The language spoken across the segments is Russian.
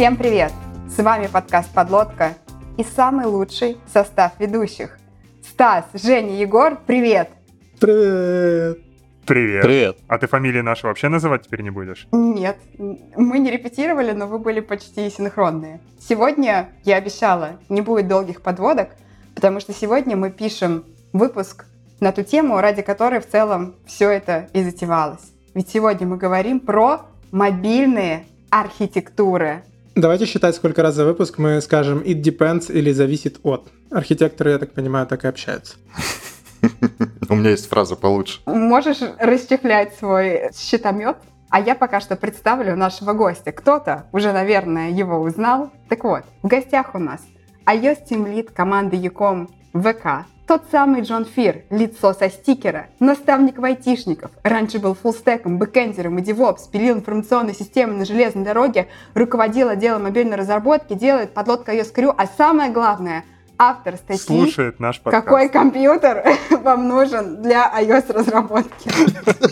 Всем привет! С вами подкаст «Подлодка» и самый лучший состав ведущих. Стас, Женя, Егор, привет! Привет! Привет. Привет. А ты фамилии наши вообще называть теперь не будешь? Нет, мы не репетировали, но вы были почти синхронные. Сегодня, я обещала, не будет долгих подводок, потому что сегодня мы пишем выпуск на ту тему, ради которой в целом все это и затевалось. Ведь сегодня мы говорим про мобильные архитектуры. Давайте считать, сколько раз за выпуск мы скажем «it depends» или «зависит от». Архитекторы, я так понимаю, так и общаются. У меня есть фраза получше. Можешь расчехлять свой щитомет? А я пока что представлю нашего гостя. Кто-то уже, наверное, его узнал. Так вот, в гостях у нас iOS Team Lead команды Яком ВК, тот самый Джон Фир, лицо со стикера, наставник айтишников, раньше был фуллстеком, бэкэндером и девопс, пилил информационные системы на железной дороге, руководил отделом мобильной разработки, делает подлодка iOS Crew, а самое главное – автор статьи Слушает наш подкаст. «Какой компьютер вам нужен для iOS-разработки?»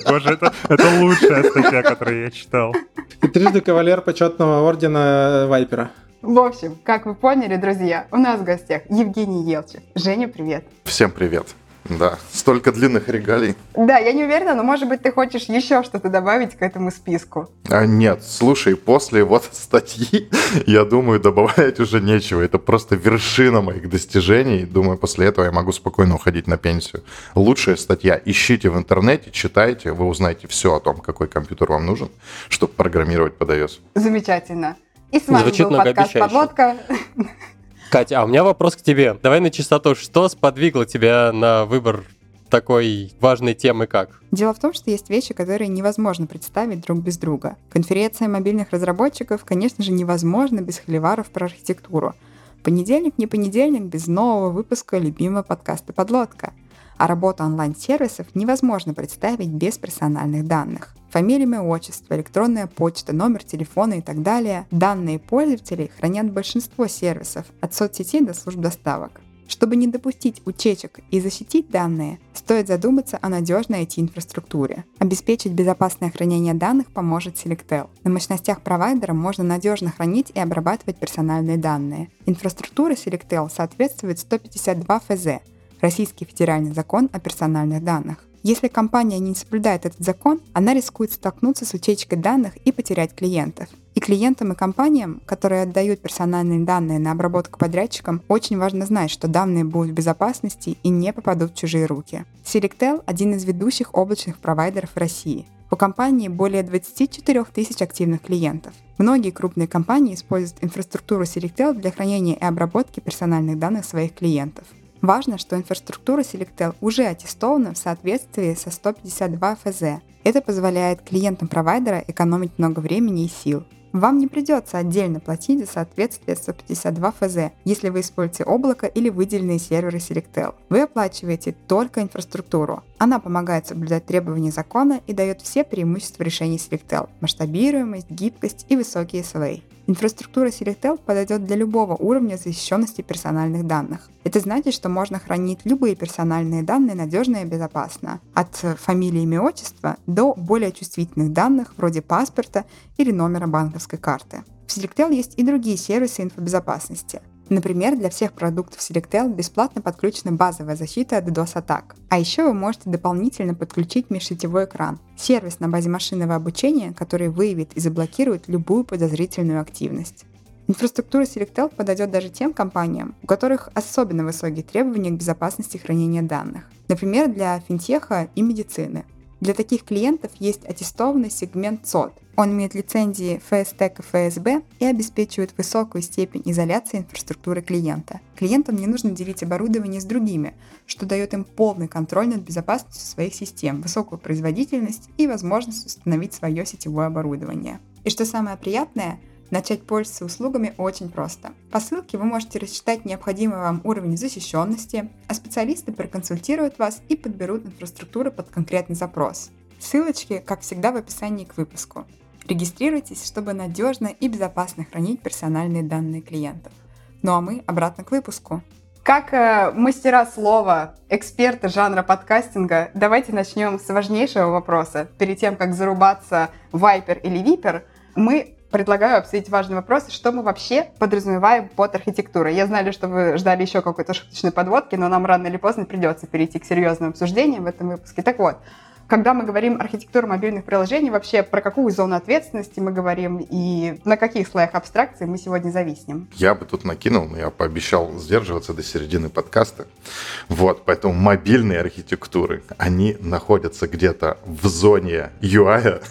Боже, это, это лучшая статья, которую я читал. И трижды кавалер почетного ордена Вайпера. В общем, как вы поняли, друзья, у нас в гостях Евгений Елчев. Женя, привет. Всем привет. Да, столько длинных регалий. Да, я не уверена, но может быть ты хочешь еще что-то добавить к этому списку. А нет, слушай, после вот статьи, я думаю, добавлять уже нечего. Это просто вершина моих достижений. Думаю, после этого я могу спокойно уходить на пенсию. Лучшая статья. Ищите в интернете, читайте, вы узнаете все о том, какой компьютер вам нужен, чтобы программировать под iOS. Замечательно. И с вами Звучит был подкаст. «Подлодка». Катя, а у меня вопрос к тебе. Давай на чистоту. Что сподвигло тебя на выбор такой важной темы как? Дело в том, что есть вещи, которые невозможно представить друг без друга. Конференция мобильных разработчиков, конечно же, невозможна без холиваров про архитектуру. Понедельник не понедельник без нового выпуска любимого подкаста «Подлодка». А работу онлайн-сервисов невозможно представить без персональных данных. Фамилия, имя, отчество, электронная почта, номер телефона и так далее. Данные пользователей хранят большинство сервисов, от соцсетей до служб доставок. Чтобы не допустить утечек и защитить данные, стоит задуматься о надежной IT-инфраструктуре. Обеспечить безопасное хранение данных поможет Selectel. На мощностях провайдера можно надежно хранить и обрабатывать персональные данные. Инфраструктура Selectel соответствует 152 ФЗ, Российский федеральный закон о персональных данных. Если компания не соблюдает этот закон, она рискует столкнуться с утечкой данных и потерять клиентов. И клиентам и компаниям, которые отдают персональные данные на обработку подрядчикам, очень важно знать, что данные будут в безопасности и не попадут в чужие руки. Selectel – один из ведущих облачных провайдеров России. У компании более 24 тысяч активных клиентов. Многие крупные компании используют инфраструктуру Selectel для хранения и обработки персональных данных своих клиентов. Важно, что инфраструктура Selectel уже аттестована в соответствии со 152 ФЗ. Это позволяет клиентам провайдера экономить много времени и сил. Вам не придется отдельно платить за соответствие 152 ФЗ, если вы используете облако или выделенные серверы Selectel. Вы оплачиваете только инфраструктуру. Она помогает соблюдать требования закона и дает все преимущества решений Selectel – масштабируемость, гибкость и высокий SLA. Инфраструктура Selectel подойдет для любого уровня защищенности персональных данных. Это значит, что можно хранить любые персональные данные надежно и безопасно, от фамилии, имя, отчества до более чувствительных данных вроде паспорта или номера банковской карты. В Selectel есть и другие сервисы инфобезопасности. Например, для всех продуктов Selectel бесплатно подключена базовая защита от DDoS-атак. А еще вы можете дополнительно подключить межсетевой экран – сервис на базе машинного обучения, который выявит и заблокирует любую подозрительную активность. Инфраструктура Selectel подойдет даже тем компаниям, у которых особенно высокие требования к безопасности хранения данных. Например, для финтеха и медицины. Для таких клиентов есть аттестованный сегмент ЦОД. Он имеет лицензии FSTEC и ФСБ и обеспечивает высокую степень изоляции инфраструктуры клиента. Клиентам не нужно делить оборудование с другими, что дает им полный контроль над безопасностью своих систем, высокую производительность и возможность установить свое сетевое оборудование. И что самое приятное, Начать пользоваться услугами очень просто. По ссылке вы можете рассчитать необходимый вам уровень защищенности, а специалисты проконсультируют вас и подберут инфраструктуру под конкретный запрос. Ссылочки, как всегда, в описании к выпуску. Регистрируйтесь, чтобы надежно и безопасно хранить персональные данные клиентов. Ну а мы обратно к выпуску. Как э, мастера слова, эксперты жанра подкастинга, давайте начнем с важнейшего вопроса. Перед тем, как зарубаться Viper или Viper, мы предлагаю обсудить важный вопрос, что мы вообще подразумеваем под архитектурой. Я знаю, что вы ждали еще какой-то шуточной подводки, но нам рано или поздно придется перейти к серьезным обсуждениям в этом выпуске. Так вот, когда мы говорим архитектура мобильных приложений, вообще про какую зону ответственности мы говорим и на каких слоях абстракции мы сегодня зависнем? Я бы тут накинул, но я пообещал сдерживаться до середины подкаста. Вот, поэтому мобильные архитектуры, они находятся где-то в зоне UI,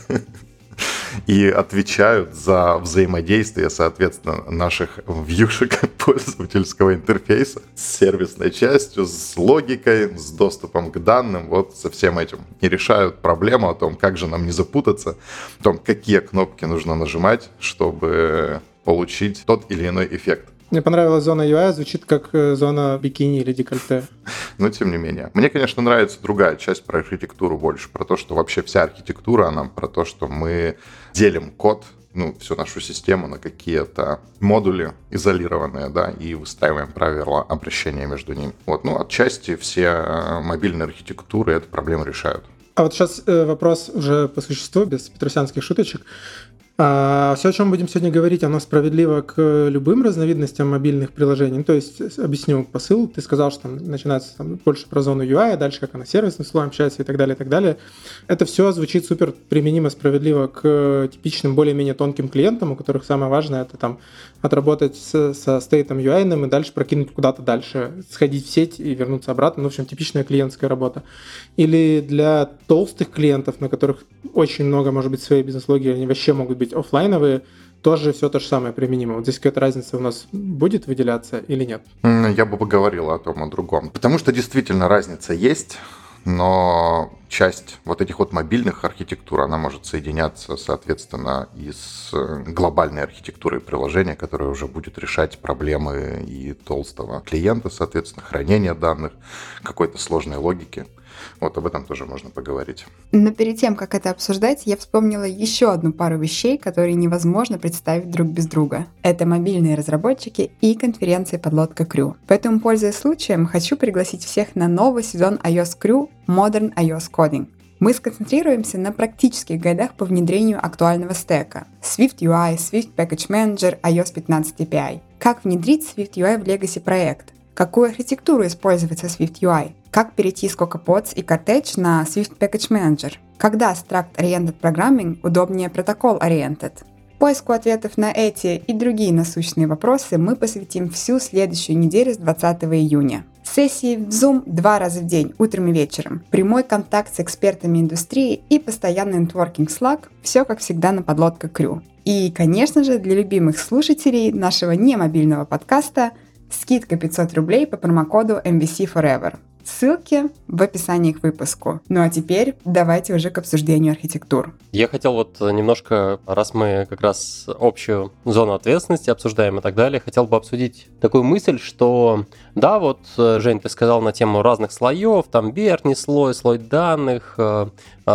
и отвечают за взаимодействие, соответственно, наших вьюшек пользовательского интерфейса с сервисной частью, с логикой, с доступом к данным, вот со всем этим. И решают проблему о том, как же нам не запутаться, о том, какие кнопки нужно нажимать, чтобы получить тот или иной эффект. Мне понравилась зона UI, звучит как э, зона бикини или декольте. Но тем не менее. Мне, конечно, нравится другая часть про архитектуру больше, про то, что вообще вся архитектура, она про то, что мы делим код, ну, всю нашу систему на какие-то модули изолированные, да, и выстраиваем правила обращения между ними. Вот, ну, отчасти все э, мобильные архитектуры эту проблему решают. А вот сейчас э, вопрос уже по существу, без петросянских шуточек. А все, о чем будем сегодня говорить, оно справедливо к любым разновидностям мобильных приложений. То есть, объясню посыл. Ты сказал, что там начинается там, больше про зону UI, а дальше как она сервисным слоем общается и так далее, и так далее. Это все звучит супер применимо справедливо к типичным более-менее тонким клиентам, у которых самое важное это там отработать с, со стейтом UI и дальше прокинуть куда-то дальше, сходить в сеть и вернуться обратно. Ну, в общем, типичная клиентская работа. Или для толстых клиентов, на которых очень много, может быть, своей бизнес-логики, они вообще могут быть офлайновые, тоже все то же самое применимо. Вот здесь какая-то разница у нас будет выделяться или нет? Я бы поговорил о том, о другом. Потому что действительно разница есть но часть вот этих вот мобильных архитектур, она может соединяться, соответственно, и с глобальной архитектурой приложения, которая уже будет решать проблемы и толстого клиента, соответственно, хранения данных, какой-то сложной логики. Вот об этом тоже можно поговорить. Но перед тем, как это обсуждать, я вспомнила еще одну пару вещей, которые невозможно представить друг без друга. Это мобильные разработчики и конференции подлодка Crew. Поэтому, пользуясь случаем, хочу пригласить всех на новый сезон iOS Crew Modern iOS Coding. Мы сконцентрируемся на практических гайдах по внедрению актуального стека. Swift UI, Swift Package Manager, iOS 15 API. Как внедрить Swift UI в Legacy проект? Какую архитектуру использовать со Swift UI? Как перейти с CocoaPods и Cortege на Swift Package Manager? Когда Struct Oriented Programming удобнее Protocol Oriented? Поиску ответов на эти и другие насущные вопросы мы посвятим всю следующую неделю с 20 июня. Сессии в Zoom два раза в день, утром и вечером, прямой контакт с экспертами индустрии и постоянный нетворкинг Slack – все как всегда на подлодка Крю. И, конечно же, для любимых слушателей нашего немобильного подкаста скидка 500 рублей по промокоду MVC Forever. Ссылки в описании к выпуску. Ну а теперь давайте уже к обсуждению архитектур. Я хотел вот немножко, раз мы как раз общую зону ответственности обсуждаем и так далее, хотел бы обсудить такую мысль, что да, вот, Жень, ты сказал на тему разных слоев, там верхний слой, слой данных, э,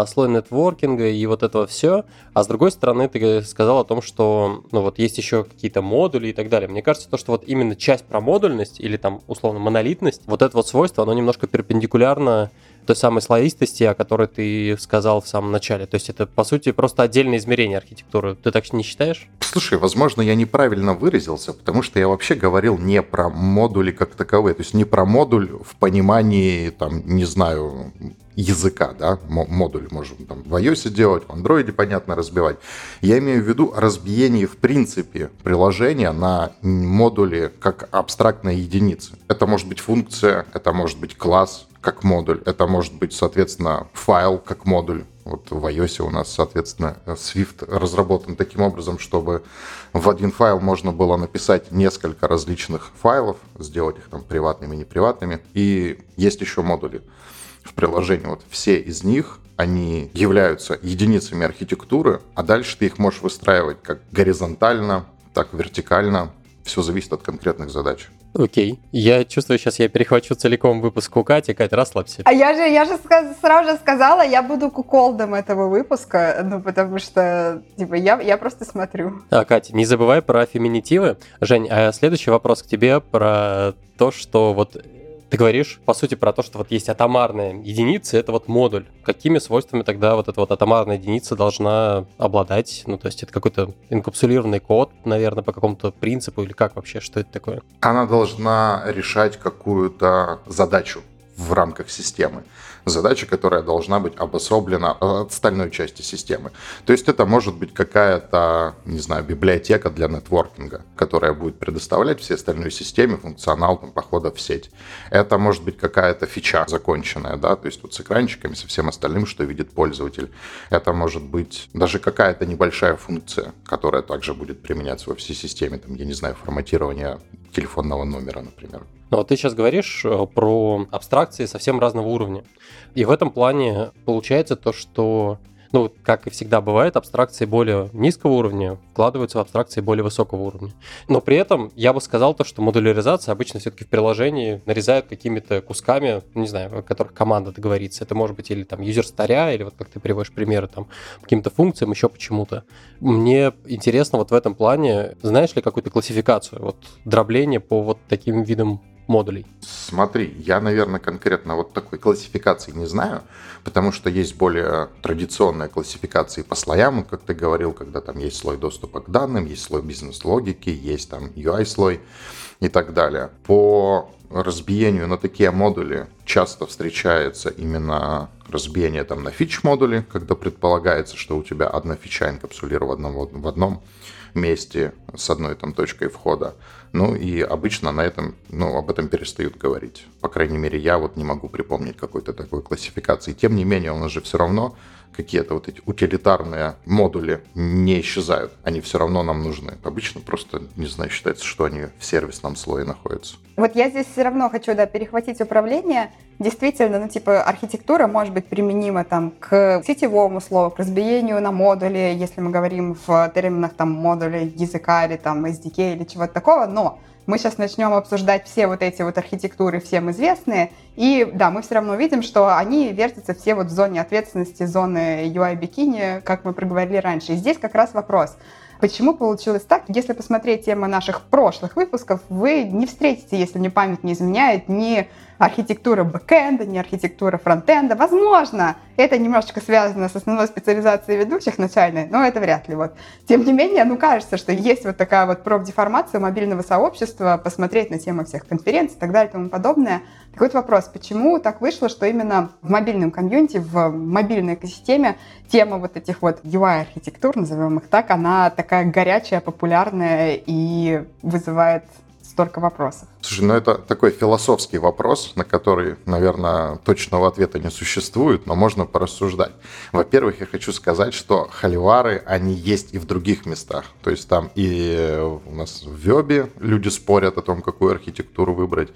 слой нетворкинга и вот этого все. А с другой стороны, ты сказал о том, что ну вот есть еще какие-то модули и так далее. Мне кажется, то, что вот именно часть про модульность или там условно монолитность, вот это вот свойство, оно немножко перпендикулярно той самой слоистости, о которой ты сказал в самом начале. То есть это, по сути, просто отдельное измерение архитектуры. Ты так не считаешь? Слушай, возможно, я неправильно выразился, потому что я вообще говорил не про модули как таковые, то есть не про модуль в понимании, там, не знаю, языка, да, модуль можем там в iOS делать, в Android, понятно, разбивать. Я имею в виду разбиение, в принципе, приложения на модули как абстрактные единицы. Это может быть функция, это может быть класс как модуль, это может быть, соответственно, файл как модуль. Вот в iOS у нас, соответственно, Swift разработан таким образом, чтобы в один файл можно было написать несколько различных файлов, сделать их там приватными, неприватными. И есть еще модули в приложении. Вот все из них, они являются единицами архитектуры, а дальше ты их можешь выстраивать как горизонтально, так вертикально. Все зависит от конкретных задач. Окей. Я чувствую, сейчас я перехвачу целиком выпуск у Кати. Катя, расслабься. А я же, я же сказ- сразу же сказала, я буду куколдом этого выпуска, ну, потому что, типа, я, я просто смотрю. А, Катя, не забывай про феминитивы. Жень, а следующий вопрос к тебе про то, что вот Ты говоришь, по сути, про то, что вот есть атомарная единица, это вот модуль. Какими свойствами тогда вот эта вот атомарная единица должна обладать? Ну, то есть это какой-то инкапсулированный код, наверное, по какому-то принципу или как вообще, что это такое? Она должна решать какую-то задачу в рамках системы задача, которая должна быть обособлена от остальной части системы. То есть это может быть какая-то, не знаю, библиотека для нетворкинга, которая будет предоставлять всей остальной системе функционал там, похода в сеть. Это может быть какая-то фича законченная, да, то есть вот с экранчиками, со всем остальным, что видит пользователь. Это может быть даже какая-то небольшая функция, которая также будет применяться во всей системе, там, я не знаю, форматирование телефонного номера, например. Но вот ты сейчас говоришь э, про абстракции совсем разного уровня. И в этом плане получается то, что ну, как и всегда бывает, абстракции более низкого уровня вкладываются в абстракции более высокого уровня. Но при этом я бы сказал то, что модуляризация обычно все-таки в приложении нарезают какими-то кусками, не знаю, о которых команда договорится. Это может быть или там юзер старя, или вот как ты приводишь примеры, там, каким-то функциям, еще почему-то. Мне интересно вот в этом плане, знаешь ли какую-то классификацию, вот дробление по вот таким видам модулей? Смотри, я, наверное, конкретно вот такой классификации не знаю, потому что есть более традиционные классификации по слоям, как ты говорил, когда там есть слой доступа к данным, есть слой бизнес-логики, есть там UI-слой и так далее. По разбиению на такие модули часто встречается именно разбиение там на фич-модули, когда предполагается, что у тебя одна фича инкапсулирована в одном месте с одной там точкой входа. Ну и обычно на этом, ну, об этом перестают говорить. По крайней мере, я вот не могу припомнить какой-то такой классификации. Тем не менее, у нас же все равно какие-то вот эти утилитарные модули не исчезают. Они все равно нам нужны. Обычно просто, не знаю, считается, что они в сервисном слое находятся. Вот я здесь все равно хочу, да, перехватить управление. Действительно, ну, типа, архитектура может быть применима там к сетевому слову, к разбиению на модули, если мы говорим в терминах там модуля языка или там SDK или чего-то такого, но мы сейчас начнем обсуждать все вот эти вот архитектуры, всем известные, и да, мы все равно видим, что они вертятся все вот в зоне ответственности, зоны UI-бикини, как мы проговорили раньше. И здесь как раз вопрос, Почему получилось так? Если посмотреть темы наших прошлых выпусков, вы не встретите, если мне память не изменяет, ни архитектура бэкэнда, не архитектура фронтенда. Возможно, это немножечко связано с основной специализацией ведущих начальной, но это вряд ли. Вот. Тем не менее, ну кажется, что есть вот такая вот профдеформация мобильного сообщества, посмотреть на тему всех конференций и так далее и тому подобное. Так вот вопрос, почему так вышло, что именно в мобильном комьюнити, в мобильной экосистеме тема вот этих вот UI-архитектур, назовем их так, она такая горячая, популярная и вызывает столько вопросов. Слушай, ну это такой философский вопрос, на который, наверное, точного ответа не существует, но можно порассуждать. Во-первых, я хочу сказать, что холивары, они есть и в других местах. То есть там и у нас в Вебе люди спорят о том, какую архитектуру выбрать,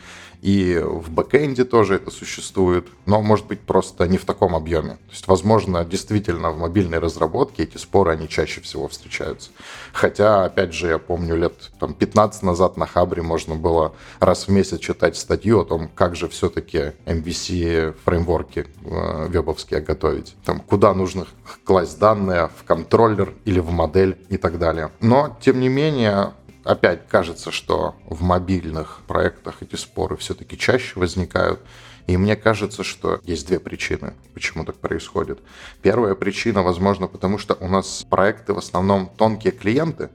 и в бэкэнде тоже это существует, но может быть просто не в таком объеме. То есть, возможно, действительно в мобильной разработке эти споры, они чаще всего встречаются. Хотя, опять же, я помню, лет там, 15 назад на Хабре можно было раз в месяц читать статью о том, как же все-таки MVC фреймворки э, вебовские готовить. Там, куда нужно класть данные, в контроллер или в модель и так далее. Но, тем не менее, опять кажется, что в мобильных проектах эти споры все-таки чаще возникают. И мне кажется, что есть две причины, почему так происходит. Первая причина, возможно, потому что у нас проекты в основном тонкие клиенты,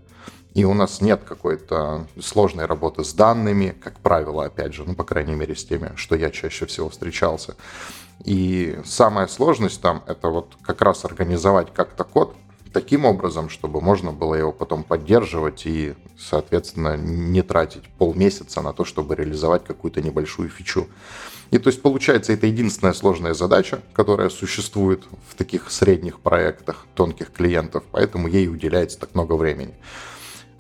и у нас нет какой-то сложной работы с данными, как правило, опять же, ну, по крайней мере, с теми, что я чаще всего встречался. И самая сложность там — это вот как раз организовать как-то код таким образом, чтобы можно было его потом поддерживать и, соответственно, не тратить полмесяца на то, чтобы реализовать какую-то небольшую фичу. И то есть, получается, это единственная сложная задача, которая существует в таких средних проектах тонких клиентов, поэтому ей уделяется так много времени.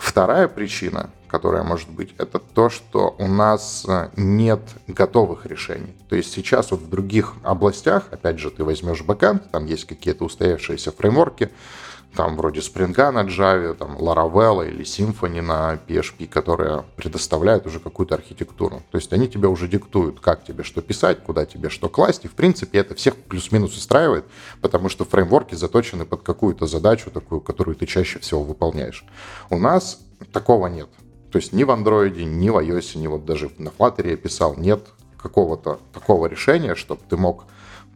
Вторая причина, которая может быть, это то, что у нас э, нет готовых решений. То есть сейчас вот в других областях, опять же, ты возьмешь бэкэнд, там есть какие-то устоявшиеся фреймворки, там вроде Spring на Java, там Laravel или Symfony на PHP, которые предоставляют уже какую-то архитектуру. То есть они тебе уже диктуют, как тебе что писать, куда тебе что класть, и в принципе это всех плюс-минус устраивает, потому что фреймворки заточены под какую-то задачу такую, которую ты чаще всего выполняешь. У нас такого нет. То есть ни в андроиде, ни в iOS, ни вот даже на Flutter я писал, нет какого-то такого решения, чтобы ты мог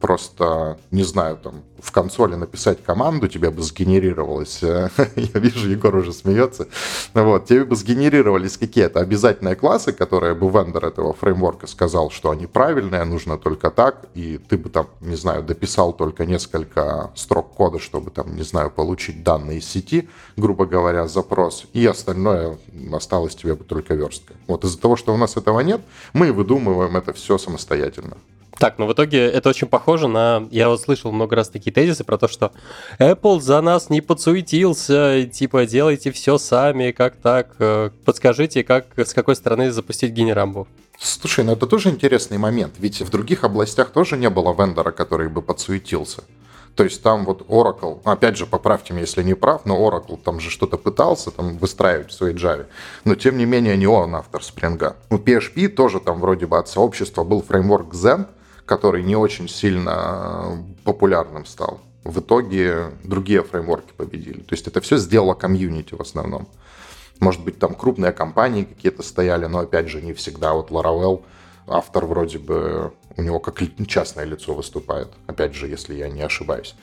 просто, не знаю, там, в консоли написать команду, тебе бы сгенерировалось, э, я вижу, Егор уже смеется, вот, тебе бы сгенерировались какие-то обязательные классы, которые бы вендор этого фреймворка сказал, что они правильные, нужно только так, и ты бы там, не знаю, дописал только несколько строк кода, чтобы там, не знаю, получить данные из сети, грубо говоря, запрос, и остальное осталось тебе бы только верстка. Вот из-за того, что у нас этого нет, мы выдумываем это все самостоятельно. Так, ну в итоге это очень похоже на... Я вот слышал много раз такие тезисы про то, что Apple за нас не подсуетился, типа делайте все сами, как так, э, подскажите, как, с какой стороны запустить генерамбу. Слушай, ну это тоже интересный момент, ведь в других областях тоже не было вендора, который бы подсуетился. То есть там вот Oracle, опять же, поправьте меня, если не прав, но Oracle там же что-то пытался там выстраивать в своей Java, но тем не менее не он автор Spring. У PHP тоже там вроде бы от сообщества был фреймворк Zen, который не очень сильно популярным стал. В итоге другие фреймворки победили. То есть это все сделало комьюнити в основном. Может быть, там крупные компании какие-то стояли, но опять же не всегда. Вот Laravel, автор вроде бы у него как частное лицо выступает. Опять же, если я не ошибаюсь.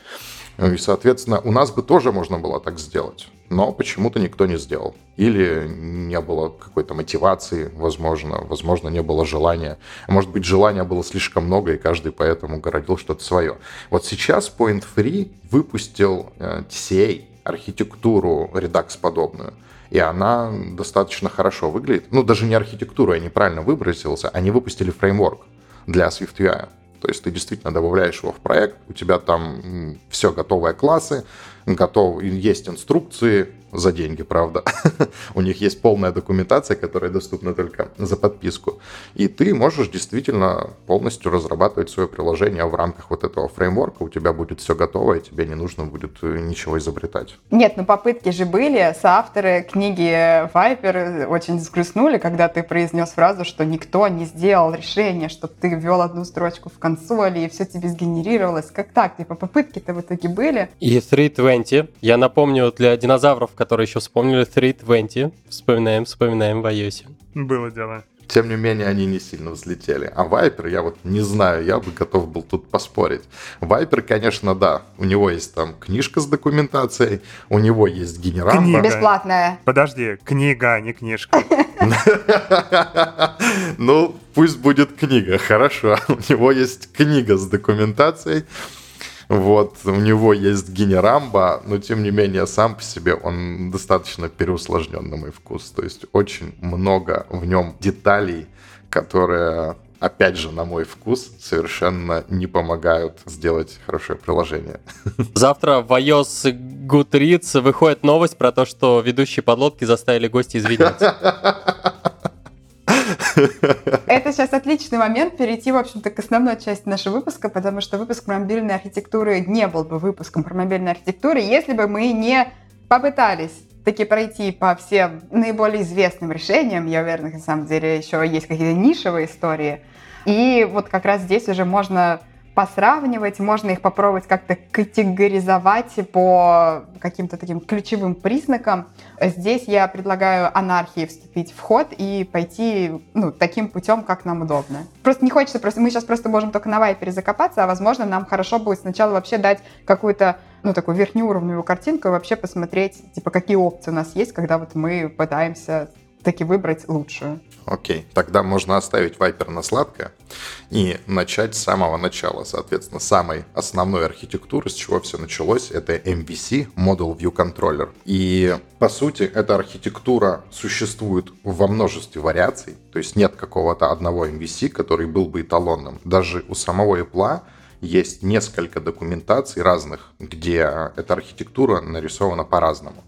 И, соответственно, у нас бы тоже можно было так сделать, но почему-то никто не сделал. Или не было какой-то мотивации, возможно, возможно, не было желания. Может быть, желания было слишком много, и каждый поэтому городил что-то свое. Вот сейчас Point Free выпустил э, TCA, архитектуру Redux подобную, и она достаточно хорошо выглядит. Ну, даже не архитектуру, я неправильно выразился, они выпустили фреймворк для SwiftUI. То есть ты действительно добавляешь его в проект, у тебя там все готовые классы, готов, есть инструкции, за деньги, правда. У них есть полная документация, которая доступна только за подписку. И ты можешь действительно полностью разрабатывать свое приложение в рамках вот этого фреймворка. У тебя будет все готово, и тебе не нужно будет э, ничего изобретать. Нет, ну попытки же были. Соавторы книги Viper очень сгрустнули, когда ты произнес фразу, что никто не сделал решение, чтобы ты ввел одну строчку в консоли, и все тебе сгенерировалось. Как так? Типа попытки-то в итоге были. И 320. Я напомню, для динозавров, которые еще вспомнили 320. Вспоминаем, вспоминаем в iOS. Было дело. Тем не менее, они не сильно взлетели. А Viper, я вот не знаю, я бы готов был тут поспорить. Viper, конечно, да. У него есть там книжка с документацией, у него есть генератор. Книга. Бесплатная. Подожди, книга, а не книжка. Ну, пусть будет книга, хорошо. У него есть книга с документацией. Вот, у него есть генерамба, но тем не менее сам по себе он достаточно переусложнен на мой вкус. То есть очень много в нем деталей, которые опять же, на мой вкус, совершенно не помогают сделать хорошее приложение. Завтра в iOS Goodreads выходит новость про то, что ведущие подлодки заставили гостей извиняться. Это сейчас отличный момент перейти, в общем-то, к основной части нашего выпуска, потому что выпуск про мобильной архитектуры не был бы выпуском про мобильную архитектуру, если бы мы не попытались таки пройти по всем наиболее известным решениям. Я уверена, на самом деле еще есть какие-то нишевые истории. И вот как раз здесь уже можно посравнивать, можно их попробовать как-то категоризовать по каким-то таким ключевым признакам. Здесь я предлагаю анархии вступить в ход и пойти ну, таким путем, как нам удобно. Просто не хочется, просто мы сейчас просто можем только на вайпере закопаться, а возможно нам хорошо будет сначала вообще дать какую-то ну, такую верхнеуровневую картинку и вообще посмотреть, типа, какие опции у нас есть, когда вот мы пытаемся таки выбрать лучшую. Окей, тогда можно оставить Viper на сладкое и начать с самого начала. Соответственно, самой основной архитектуры, с чего все началось, это MVC, Model View Controller. И, по сути, эта архитектура существует во множестве вариаций, то есть нет какого-то одного MVC, который был бы эталонным. Даже у самого Apple есть несколько документаций разных, где эта архитектура нарисована по-разному.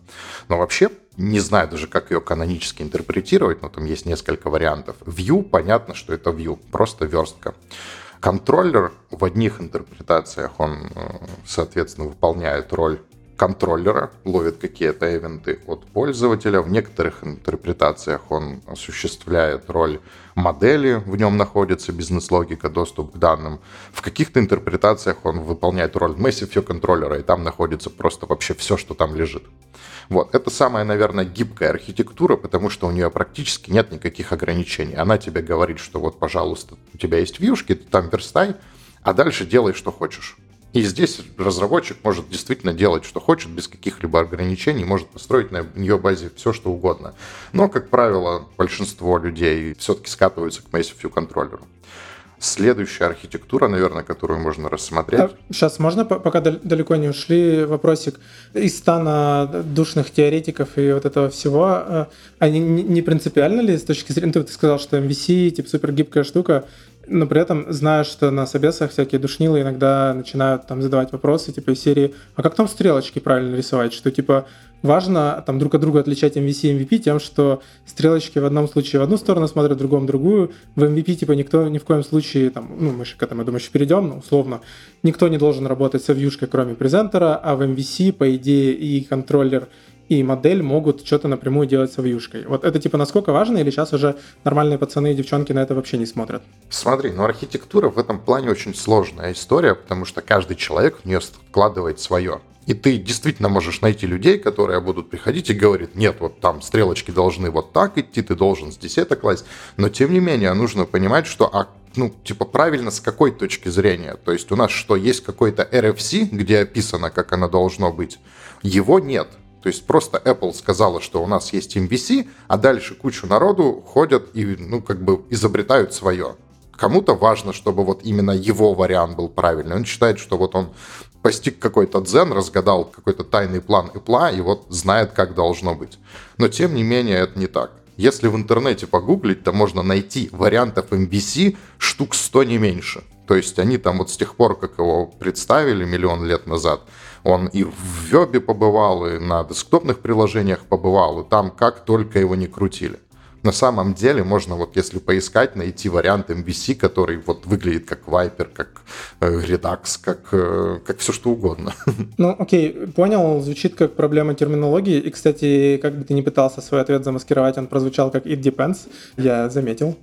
Но вообще, не знаю даже, как ее канонически интерпретировать, но там есть несколько вариантов. View, понятно, что это view, просто верстка. Контроллер в одних интерпретациях, он, э, соответственно, выполняет роль контроллера, ловит какие-то эвенты от пользователя. В некоторых интерпретациях он осуществляет роль модели, в нем находится бизнес-логика, доступ к данным. В каких-то интерпретациях он выполняет роль Massive View контроллера, и там находится просто вообще все, что там лежит. Вот. Это самая, наверное, гибкая архитектура, потому что у нее практически нет никаких ограничений. Она тебе говорит, что вот, пожалуйста, У тебя есть вьюшки, ты там верстай, а дальше делай, что хочешь. И здесь разработчик может действительно делать, что хочет, без каких-либо ограничений, может построить на ее базе все, что угодно. Но, как правило, большинство людей все-таки скатываются к Massive View контроллеру. Следующая архитектура, наверное, которую можно рассмотреть. А сейчас можно, пока далеко не ушли, вопросик. Из стана душных теоретиков и вот этого всего, а, они не принципиально ли с точки зрения... Ты сказал, что MVC, типа супер гибкая штука, но при этом знаю, что на собесах всякие душнилы иногда начинают там задавать вопросы, типа из серии, а как там стрелочки правильно рисовать? Что типа важно там друг от друга отличать MVC и MVP тем, что стрелочки в одном случае в одну сторону смотрят, в другом в другую. В MVP типа никто ни в коем случае, там, ну мы же к этому, я думаю, еще перейдем, но условно, никто не должен работать со вьюшкой, кроме презентера, а в MVC, по идее, и контроллер и модель могут что-то напрямую делать с вьюшкой. Вот это типа насколько важно, или сейчас уже нормальные пацаны и девчонки на это вообще не смотрят? Смотри, ну архитектура в этом плане очень сложная история, потому что каждый человек в нее вкладывает свое. И ты действительно можешь найти людей, которые будут приходить и говорить, нет, вот там стрелочки должны вот так идти, ты должен здесь это класть. Но тем не менее нужно понимать, что а ну, типа, правильно с какой точки зрения? То есть у нас что, есть какой-то RFC, где описано, как оно должно быть? Его нет. То есть просто Apple сказала, что у нас есть MVC, а дальше кучу народу ходят и, ну, как бы изобретают свое. Кому-то важно, чтобы вот именно его вариант был правильный. Он считает, что вот он постиг какой-то дзен, разгадал какой-то тайный план Apple и вот знает, как должно быть. Но тем не менее это не так. Если в интернете погуглить, то можно найти вариантов MVC штук 100 не меньше. То есть они там вот с тех пор, как его представили миллион лет назад, он и в вебе побывал, и на десктопных приложениях побывал, и там как только его не крутили на самом деле можно вот если поискать, найти вариант MVC, который вот выглядит как Viper, как э, Redux, как, э, как все что угодно. Ну, окей, понял, звучит как проблема терминологии. И, кстати, как бы ты ни пытался свой ответ замаскировать, он прозвучал как it depends, я заметил.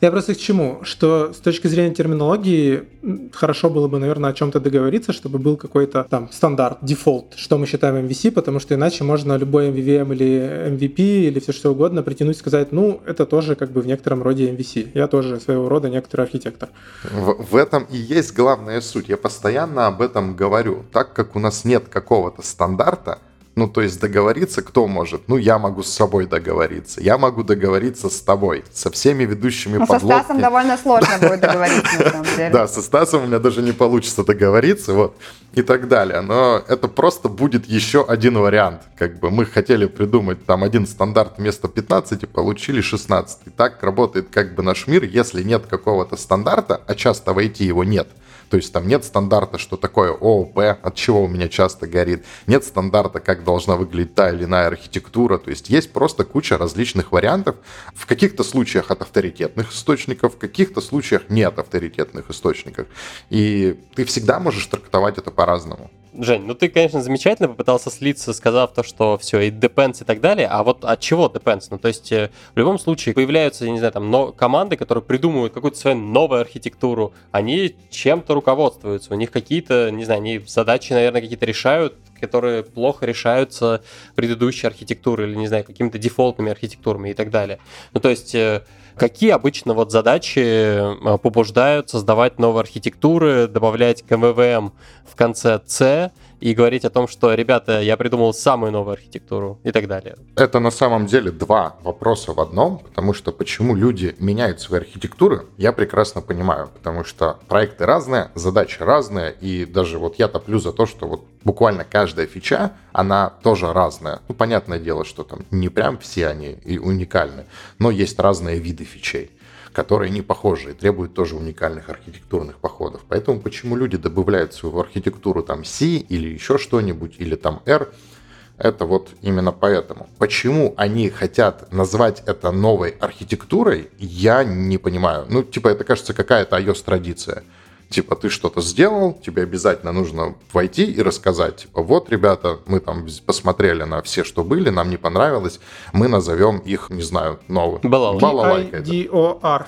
Я просто к чему? Что с точки зрения терминологии хорошо было бы, наверное, о чем-то договориться, чтобы был какой-то там стандарт, дефолт, что мы считаем MVC, потому что иначе можно любой MVVM или MVP или все что угодно притянуть и сказать, ну, это тоже как бы в некотором роде MVC. Я тоже своего рода некоторый архитектор. В, в этом и есть главная суть. Я постоянно об этом говорю. Так как у нас нет какого-то стандарта, ну, то есть договориться кто может? Ну, я могу с собой договориться. Я могу договориться с тобой, со всеми ведущими ну, подлодки. со Стасом довольно сложно будет договориться, на самом деле. Да, со Стасом у меня даже не получится договориться, вот, и так далее. Но это просто будет еще один вариант. Как бы мы хотели придумать там один стандарт вместо 15, получили 16. И так работает как бы наш мир, если нет какого-то стандарта, а часто в IT его нет – то есть там нет стандарта, что такое ООП, от чего у меня часто горит. Нет стандарта, как должна выглядеть та или иная архитектура. То есть есть просто куча различных вариантов. В каких-то случаях от авторитетных источников, в каких-то случаях нет авторитетных источников. И ты всегда можешь трактовать это по-разному. Жень, ну ты, конечно, замечательно попытался слиться, сказав то, что все, и depends и так далее, а вот от чего depends? Ну, то есть, э, в любом случае, появляются, я не знаю, там, но, команды, которые придумывают какую-то свою новую архитектуру, они чем-то руководствуются, у них какие-то, не знаю, они задачи, наверное, какие-то решают, которые плохо решаются предыдущей архитектурой или, не знаю, какими-то дефолтными архитектурами и так далее. Ну, то есть, э, Какие обычно вот задачи э, побуждают создавать новые архитектуры, добавлять к МВВМ в конце C и говорить о том, что, ребята, я придумал самую новую архитектуру и так далее. Это на самом деле два вопроса в одном, потому что почему люди меняют свои архитектуры, я прекрасно понимаю, потому что проекты разные, задачи разные, и даже вот я топлю за то, что вот буквально каждая фича, она тоже разная. Ну, понятное дело, что там не прям все они и уникальны, но есть разные виды фичей которые не похожи и требуют тоже уникальных архитектурных походов. Поэтому почему люди добавляют свою архитектуру там C или еще что-нибудь, или там R, это вот именно поэтому. Почему они хотят назвать это новой архитектурой, я не понимаю. Ну, типа, это кажется какая-то iOS-традиция. Типа, ты что-то сделал, тебе обязательно нужно войти и рассказать. Типа, вот, ребята, мы там посмотрели на все, что были, нам не понравилось, мы назовем их, не знаю, новым. Балалайка. D-I-D-O-R.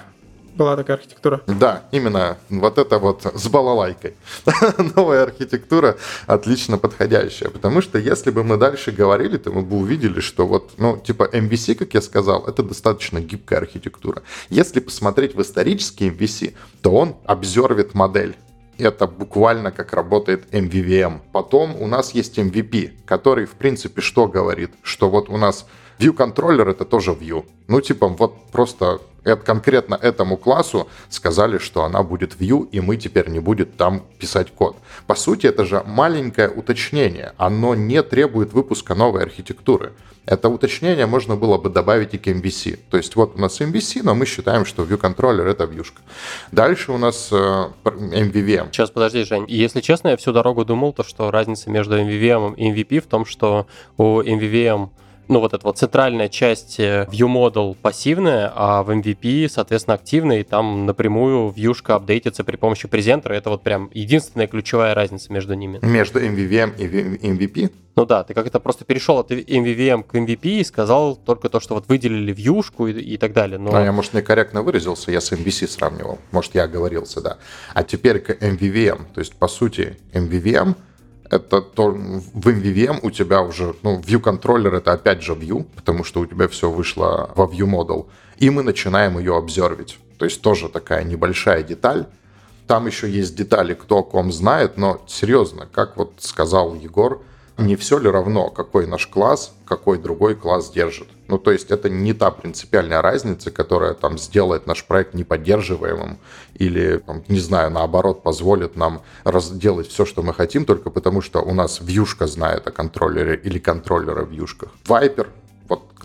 Была такая архитектура. Да, именно вот это вот с балалайкой. Новая архитектура отлично подходящая. Потому что если бы мы дальше говорили, то мы бы увидели, что вот, ну, типа MVC, как я сказал, это достаточно гибкая архитектура. Если посмотреть в исторический MVC, то он обзорвит модель это буквально как работает MVVM. Потом у нас есть MVP, который, в принципе, что говорит? Что вот у нас view контроллер это тоже view. Ну, типа, вот просто это, конкретно этому классу сказали, что она будет view, и мы теперь не будет там писать код. По сути, это же маленькое уточнение. Оно не требует выпуска новой архитектуры. Это уточнение можно было бы добавить и к MVC. То есть вот у нас MVC, но мы считаем, что view контроллер это вьюшка. Дальше у нас э, MVVM. Сейчас, подожди, Жень. Если честно, я всю дорогу думал, то, что разница между MVVM и MVP в том, что у MVVM ну, вот эта вот центральная часть э, view model пассивная, а в MVP, соответственно, активная, и там напрямую вьюшка апдейтится при помощи презентера. Это вот прям единственная ключевая разница между ними. Между MVVM и MVP? Ну да, ты как это просто перешел от MVVM к MVP и сказал только то, что вот выделили вьюшку и, и так далее. Но... А я, может, некорректно выразился, я с MVC сравнивал. Может, я оговорился, да. А теперь к MVVM. То есть, по сути, MVVM — это то, в MVVM у тебя уже, ну, view контроллер это опять же view, потому что у тебя все вышло во view model, и мы начинаем ее обзорвить. То есть тоже такая небольшая деталь. Там еще есть детали, кто о ком знает, но серьезно, как вот сказал Егор, не все ли равно, какой наш класс, какой другой класс держит. Ну, то есть это не та принципиальная разница, которая там сделает наш проект неподдерживаемым или, там, не знаю, наоборот, позволит нам разделать все, что мы хотим, только потому что у нас вьюшка знает о контроллере или контроллера в вьюшках. Вайпер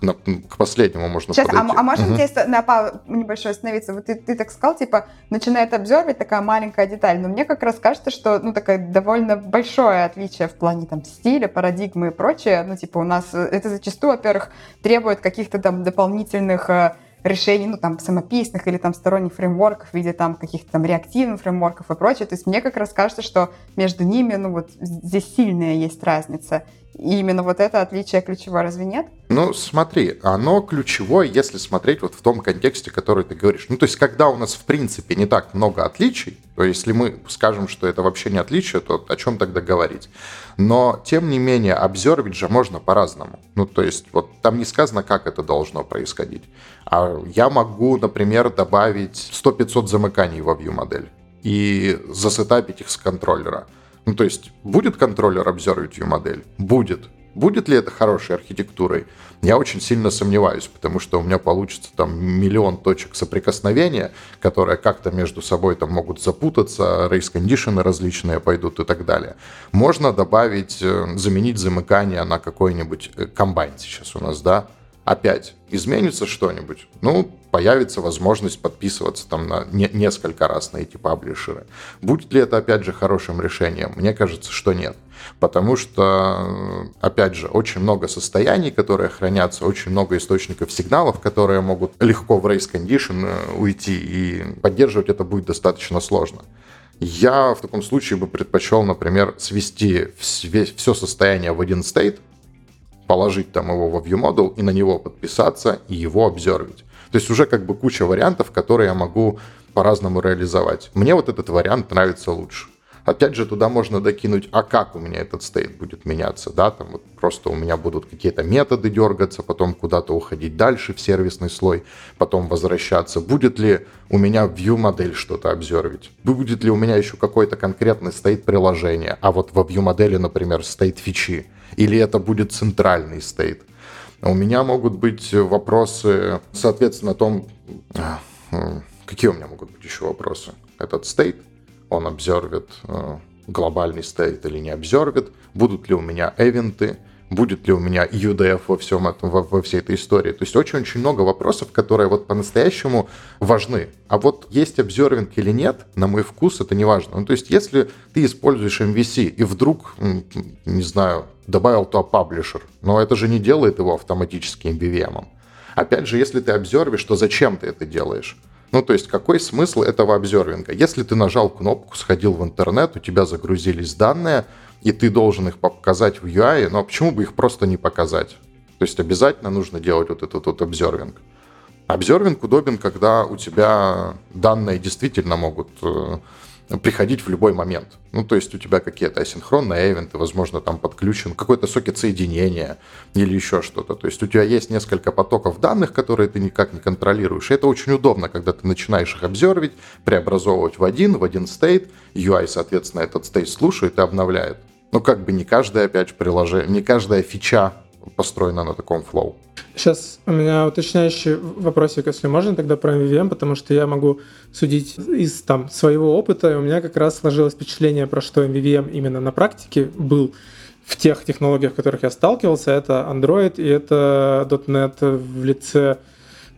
на, к последнему можно Сейчас, подойти. А, а можно угу. здесь на пару небольшой остановиться? Вот ты, ты так сказал, типа, начинает обзорвить такая маленькая деталь, но мне как раз кажется, что, ну, такое довольно большое отличие в плане, там, стиля, парадигмы и прочее. Ну, типа, у нас э, это зачастую, во-первых, требует каких-то там дополнительных э, решений, ну, там, самописных или там сторонних фреймворков в виде там каких-то там реактивных фреймворков и прочее. То есть мне как раз кажется, что между ними, ну, вот здесь сильная есть разница. И именно вот это отличие ключевое, разве нет? Ну, смотри, оно ключевое, если смотреть вот в том контексте, который ты говоришь. Ну, то есть, когда у нас, в принципе, не так много отличий, то если мы скажем, что это вообще не отличие, то о чем тогда говорить? Но, тем не менее, обзорвить же можно по-разному. Ну, то есть, вот там не сказано, как это должно происходить. А я могу, например, добавить 100-500 замыканий во view-модель и засетапить их с контроллера. Ну, то есть, будет контроллер обзорвить view модель? Будет. Будет ли это хорошей архитектурой? Я очень сильно сомневаюсь, потому что у меня получится там миллион точек соприкосновения, которые как-то между собой там могут запутаться, рейс-кондишены различные пойдут и так далее. Можно добавить, э, заменить замыкание на какой-нибудь э, комбайн сейчас у нас, да, опять изменится что-нибудь, ну, появится возможность подписываться там на не, несколько раз на эти паблишеры. Будет ли это, опять же, хорошим решением? Мне кажется, что нет. Потому что, опять же, очень много состояний, которые хранятся, очень много источников сигналов, которые могут легко в race condition э, уйти, и поддерживать это будет достаточно сложно. Я в таком случае бы предпочел, например, свести все состояние в один стейт, положить там его во ViewModel и на него подписаться и его обзорвить. То есть уже как бы куча вариантов, которые я могу по-разному реализовать. Мне вот этот вариант нравится лучше. Опять же, туда можно докинуть, а как у меня этот стейт будет меняться, да, там вот просто у меня будут какие-то методы дергаться, потом куда-то уходить дальше в сервисный слой, потом возвращаться. Будет ли у меня view модель что-то обзорвить? Будет ли у меня еще какой-то конкретный стейт приложения? А вот во view модели, например, стейт фичи или это будет центральный стейт. У меня могут быть вопросы, соответственно, о том, а, какие у меня могут быть еще вопросы. Этот стейт, он обзорвит э, глобальный стейт или не обзорвит, будут ли у меня эвенты, будет ли у меня UDF во всем этом, во, во всей этой истории. То есть очень-очень много вопросов, которые вот по-настоящему важны. А вот есть обзорвинг или нет, на мой вкус, это не важно. Ну, то есть если ты используешь MVC и вдруг, не знаю, добавил то паблишер, но это же не делает его автоматически MVVM. Опять же, если ты обзорвишь, то зачем ты это делаешь? Ну, то есть, какой смысл этого обзорвинга? Если ты нажал кнопку, сходил в интернет, у тебя загрузились данные, и ты должен их показать в UI, но ну, а почему бы их просто не показать? То есть обязательно нужно делать вот этот вот обзервинг. Обзервинг удобен, когда у тебя данные действительно могут э, приходить в любой момент. Ну, то есть у тебя какие-то асинхронные эвенты, возможно, там подключен какой-то сокет соединения или еще что-то. То есть у тебя есть несколько потоков данных, которые ты никак не контролируешь. И это очень удобно, когда ты начинаешь их обзервить, преобразовывать в один, в один стейт. UI, соответственно, этот стейт слушает и обновляет. Но как бы не каждое, опять же, приложение, не каждая фича построена на таком флоу. Сейчас у меня уточняющий вопросик, если можно, тогда про MVVM, потому что я могу судить из там, своего опыта, и у меня как раз сложилось впечатление, про что MVVM именно на практике был в тех технологиях, в которых я сталкивался. Это Android и это .NET в лице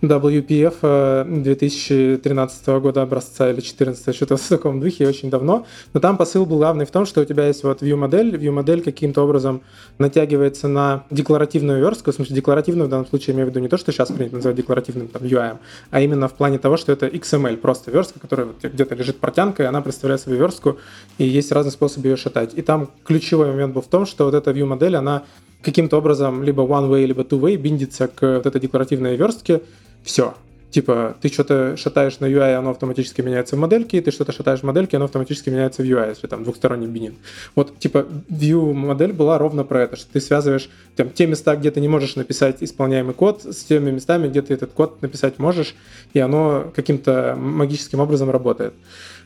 WPF 2013 э, года образца или 2014, что-то в таком духе, очень давно. Но там посыл был главный в том, что у тебя есть вот view-модель, view-модель каким-то образом натягивается на декларативную верстку, в смысле декларативную в данном случае я имею в виду не то, что сейчас принято называть декларативным там, UI, а именно в плане того, что это XML, просто верстка, которая вот где-то лежит портянка, и она представляет свою верстку, и есть разные способы ее шатать. И там ключевой момент был в том, что вот эта view-модель, она каким-то образом либо one-way, либо two-way биндится к вот этой декларативной верстке, все. Типа, ты что-то шатаешь на UI, оно автоматически меняется в модельке, ты что-то шатаешь в модельке, оно автоматически меняется в UI, если там двухсторонний бининг. Вот, типа, view модель была ровно про это, что ты связываешь там, те места, где ты не можешь написать исполняемый код, с теми местами, где ты этот код написать можешь, и оно каким-то магическим образом работает.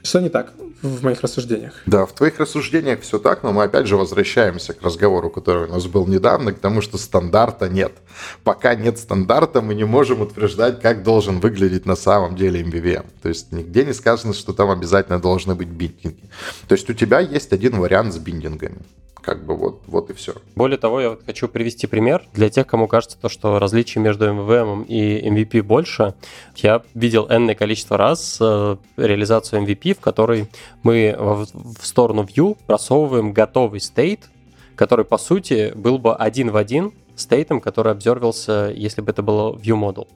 Что не так в моих рассуждениях? Да, в твоих рассуждениях все так, но мы опять же возвращаемся к разговору, который у нас был недавно, к тому, что стандарта нет. Пока нет стандарта, мы не можем утверждать, как должен выглядеть на самом деле MVVM. То есть нигде не сказано, что там обязательно должны быть биндинги. То есть у тебя есть один вариант с биндингами. Как бы вот, вот и все. Более того, я вот хочу привести пример для тех, кому кажется то, что различий между MVM и MVP больше. Я видел энное количество раз э, реализацию MVP, в которой мы в, в сторону view просовываем готовый стейт, который, по сути, был бы один в один стейтом, который обзервился, если бы это было view model.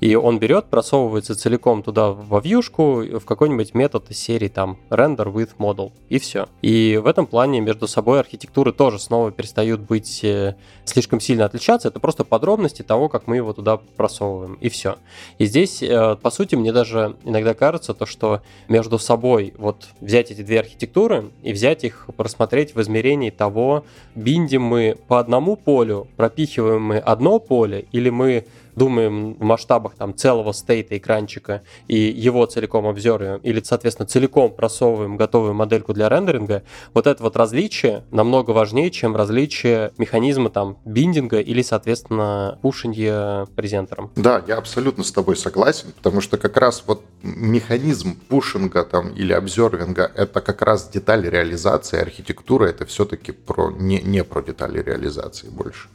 И он берет, просовывается целиком туда во вьюшку, в какой-нибудь метод из серии там render with model, и все. И в этом плане между собой архитектуры тоже снова перестают быть э, слишком сильно отличаться. Это просто подробности того, как мы его туда просовываем, и все. И здесь, э, по сути, мне даже иногда кажется то, что между собой вот взять эти две архитектуры и взять их, просмотреть в измерении того, биндим мы по одному полю, пропихиваем мы одно поле, или мы думаем в масштабах там целого стейта экранчика и его целиком обзерываем, или, соответственно, целиком просовываем готовую модельку для рендеринга, вот это вот различие намного важнее, чем различие механизма там биндинга или, соответственно, пушинья презентером. Да, я абсолютно с тобой согласен, потому что как раз вот механизм пушинга там или обзервинга это как раз детали реализации, архитектура это все-таки про, не, не про детали реализации больше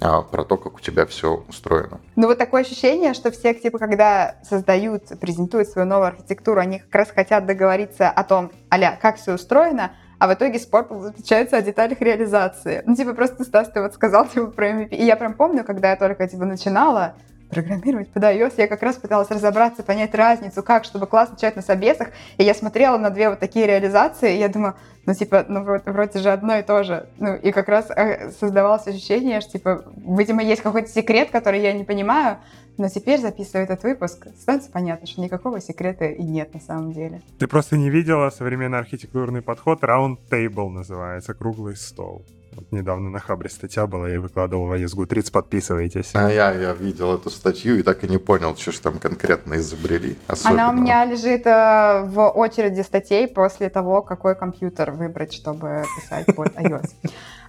а, про то, как у тебя все устроено. Ну вот такое ощущение, что все, типа, когда создают, презентуют свою новую архитектуру, они как раз хотят договориться о том, аля, как все устроено, а в итоге спор заключается о деталях реализации. Ну, типа, просто Стас, ты вот сказал, типа, про MVP. И я прям помню, когда я только, типа, начинала, программировать под iOS, я как раз пыталась разобраться, понять разницу, как, чтобы класс начать на собесах, и я смотрела на две вот такие реализации, и я думаю, ну, типа, ну, вроде, вроде же одно и то же. Ну, и как раз э, создавалось ощущение, что, типа, видимо, есть какой-то секрет, который я не понимаю, но теперь, записывая этот выпуск, становится понятно, что никакого секрета и нет на самом деле. Ты просто не видела современный архитектурный подход, Round Table называется, круглый стол. Вот недавно на Хабре статья была, я выкладывал в ESGU 30, подписывайтесь. А я, я видел эту статью и так и не понял, что же там конкретно изобрели. Особенно. Она у меня лежит э, в очереди статей после того, какой компьютер выбрать, чтобы писать под iOS.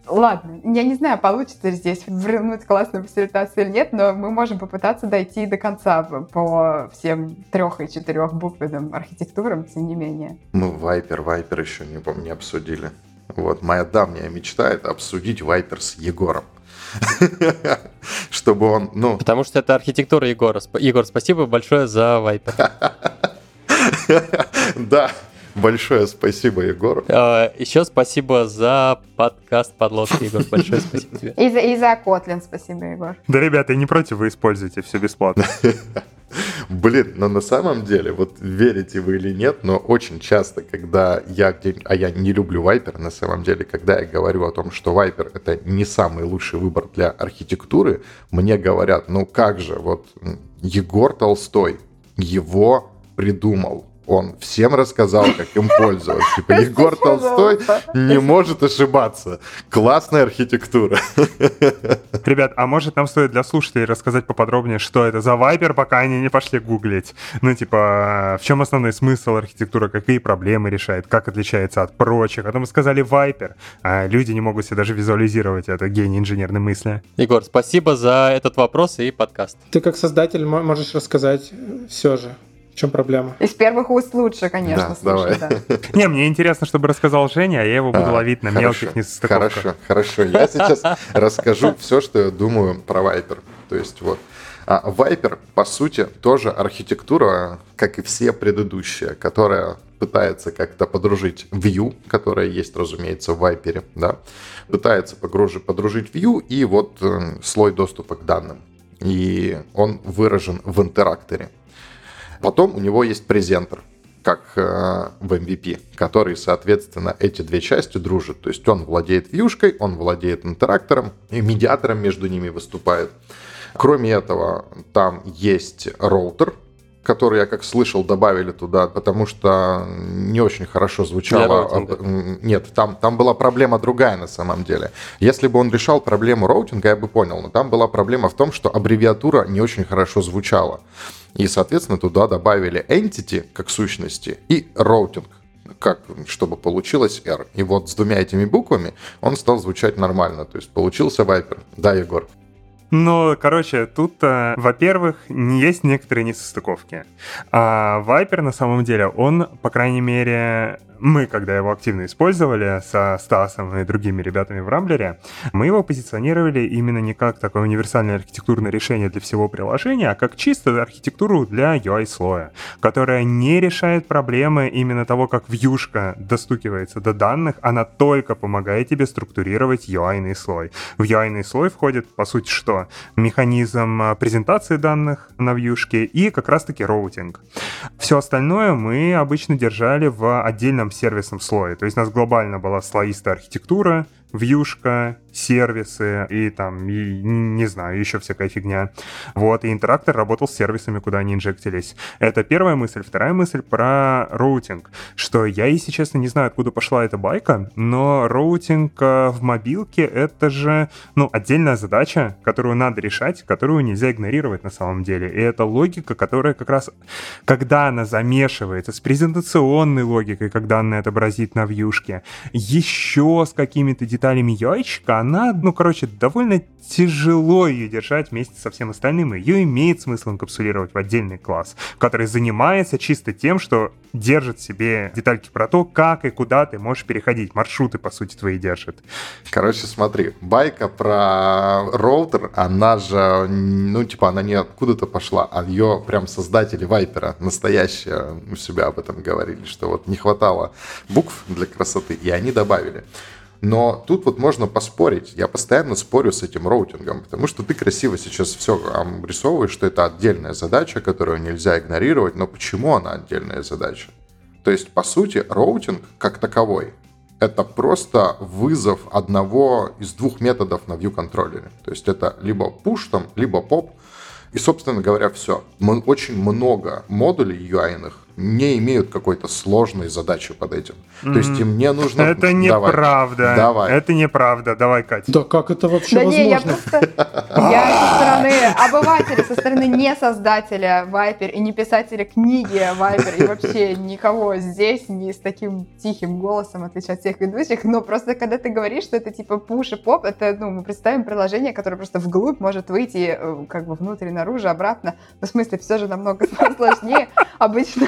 Ладно, я не знаю, получится ли здесь вернуть классную фасилитацию или нет, но мы можем попытаться дойти до конца по всем трех и четырех буквенным архитектурам, тем не менее. Мы Viper, Viper еще не, не обсудили. Вот, моя давняя мечта — это обсудить Viper с Егором. Чтобы он, ну... Потому что это архитектура Егора. Егор, спасибо большое за Viper. Да, Большое спасибо, Егор. А, еще спасибо за подкаст подлодки, Егор. Большое спасибо тебе. И за, и за Kotlin спасибо, Егор. Да, ребята, я не против, вы используете все бесплатно. Блин, но на самом деле, вот верите вы или нет, но очень часто, когда я, а я не люблю Viper, на самом деле, когда я говорю о том, что Viper это не самый лучший выбор для архитектуры, мне говорят, ну как же, вот Егор Толстой его придумал он всем рассказал, как им пользоваться. Типа Егор Толстой не может ошибаться. Классная архитектура. Ребят, а может нам стоит для слушателей рассказать поподробнее, что это за вайпер, пока они не пошли гуглить? Ну, типа, в чем основной смысл архитектуры, какие проблемы решает, как отличается от прочих? А то мы сказали вайпер, а люди не могут себе даже визуализировать это, гений инженерной мысли. Егор, спасибо за этот вопрос и подкаст. Ты как создатель можешь рассказать все же. В чем проблема? Из первых уст лучше, конечно, да, слушай, давай. да. Не, мне интересно, чтобы рассказал Женя, а я его буду а, ловить на хорошо, мелких несостыковках. Хорошо, хорошо. Я сейчас расскажу все, что я думаю про Viper. То есть вот. А Viper, по сути, тоже архитектура, как и все предыдущие, которая пытается как-то подружить View, которая есть, разумеется, в Viper, да, пытается подружить, подружить View и вот э, слой доступа к данным. И он выражен в интеракторе. Потом у него есть презентер, как э, в MVP, который, соответственно, эти две части дружат. То есть он владеет вьюшкой, он владеет интерактором, и медиатором между ними выступает. Кроме этого, там есть роутер, который я как слышал добавили туда, потому что не очень хорошо звучало. Нет, там, там была проблема другая на самом деле. Если бы он решал проблему роутинга, я бы понял, но там была проблема в том, что аббревиатура не очень хорошо звучала. И, соответственно, туда добавили entity как сущности и routing как, чтобы получилось R. И вот с двумя этими буквами он стал звучать нормально. То есть получился Viper. Да, Егор? Ну, короче, тут, э, во-первых, есть некоторые несостыковки. А Viper, на самом деле, он, по крайней мере, мы, когда его активно использовали со Стасом и другими ребятами в Рамблере, мы его позиционировали именно не как такое универсальное архитектурное решение для всего приложения, а как чисто архитектуру для UI-слоя, которая не решает проблемы именно того, как вьюшка достукивается до данных, она только помогает тебе структурировать UI-ный слой. В UI-ный слой входит, по сути, что? Механизм а, презентации данных на вьюшке и как раз-таки роутинг. Все остальное мы обычно держали в отдельном сервисном слое. То есть у нас глобально была слоистая архитектура, вьюшка, сервисы и там, и, не знаю, еще всякая фигня. Вот, и интерактор работал с сервисами, куда они инжектились. Это первая мысль. Вторая мысль про роутинг, что я, если честно, не знаю, откуда пошла эта байка, но роутинг э, в мобилке — это же, ну, отдельная задача, которую надо решать, которую нельзя игнорировать на самом деле. И это логика, которая как раз, когда она замешивается с презентационной логикой, как данные отобразить на вьюшке, еще с какими-то деталями яичка, она, ну, короче, довольно тяжело ее держать вместе со всем остальным. Ее имеет смысл инкапсулировать в отдельный класс, который занимается чисто тем, что держит себе детальки про то, как и куда ты можешь переходить. Маршруты, по сути, твои держит. Короче, смотри, байка про роутер, она же, ну, типа, она не откуда-то пошла, а ее прям создатели Вайпера настоящие у себя об этом говорили, что вот не хватало букв для красоты, и они добавили. Но тут вот можно поспорить. Я постоянно спорю с этим роутингом, потому что ты красиво сейчас все обрисовываешь, что это отдельная задача, которую нельзя игнорировать. Но почему она отдельная задача? То есть, по сути, роутинг как таковой это просто вызов одного из двух методов на view контроллере. То есть это либо push там, либо pop. И, собственно говоря, все. Очень много модулей UI-ных не имеют какой-то сложной задачи под этим. Mm-hmm. То есть им не нужно... Это неправда. Давай. Это неправда. Давай, Катя. Да как это вообще да возможно? Не, я просто... Я со стороны обывателя, со стороны не создателя Viper и не писателя книги Viper и вообще никого здесь не с таким тихим голосом отличать всех ведущих, но просто когда ты говоришь, что это типа push и поп, это, ну, мы представим приложение, которое просто вглубь может выйти э, как бы внутрь, наружу, обратно. Ну, в смысле, все же намного сложнее обычно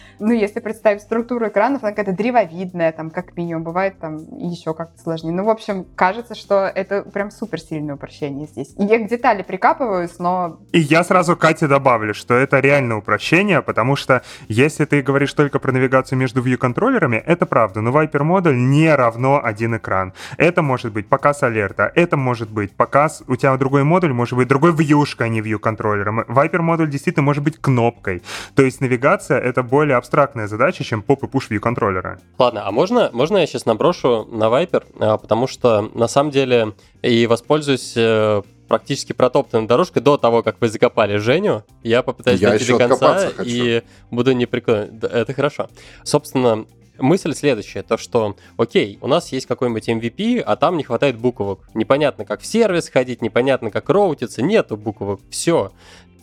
ну, если представить структуру экранов, она какая-то древовидная, там, как минимум, бывает там еще как-то сложнее. Ну, в общем, кажется, что это прям супер сильное упрощение здесь. Я к детали прикапываюсь, но... И я сразу Кате добавлю, что это реально упрощение, потому что если ты говоришь только про навигацию между view-контроллерами, это правда, но Viper модуль не равно один экран. Это может быть показ алерта, это может быть показ, у тебя другой модуль может быть другой вьюшка, а не view-контроллером. Viper модуль действительно может быть кнопкой. То есть навигация — это более абстрактная задача, чем поп и push view контроллера. Ладно, а можно, можно я сейчас наброшу на Viper, а, потому что на самом деле и воспользуюсь э, практически протоптанная дорожка до того, как вы закопали Женю. Я попытаюсь Я дойти до конца и буду. Да, Это хорошо. Собственно, мысль следующая, то что, окей, у нас есть какой-нибудь MVP, а там не хватает буквок. Непонятно, как в сервис ходить, непонятно, как роутиться, нету буквок, все.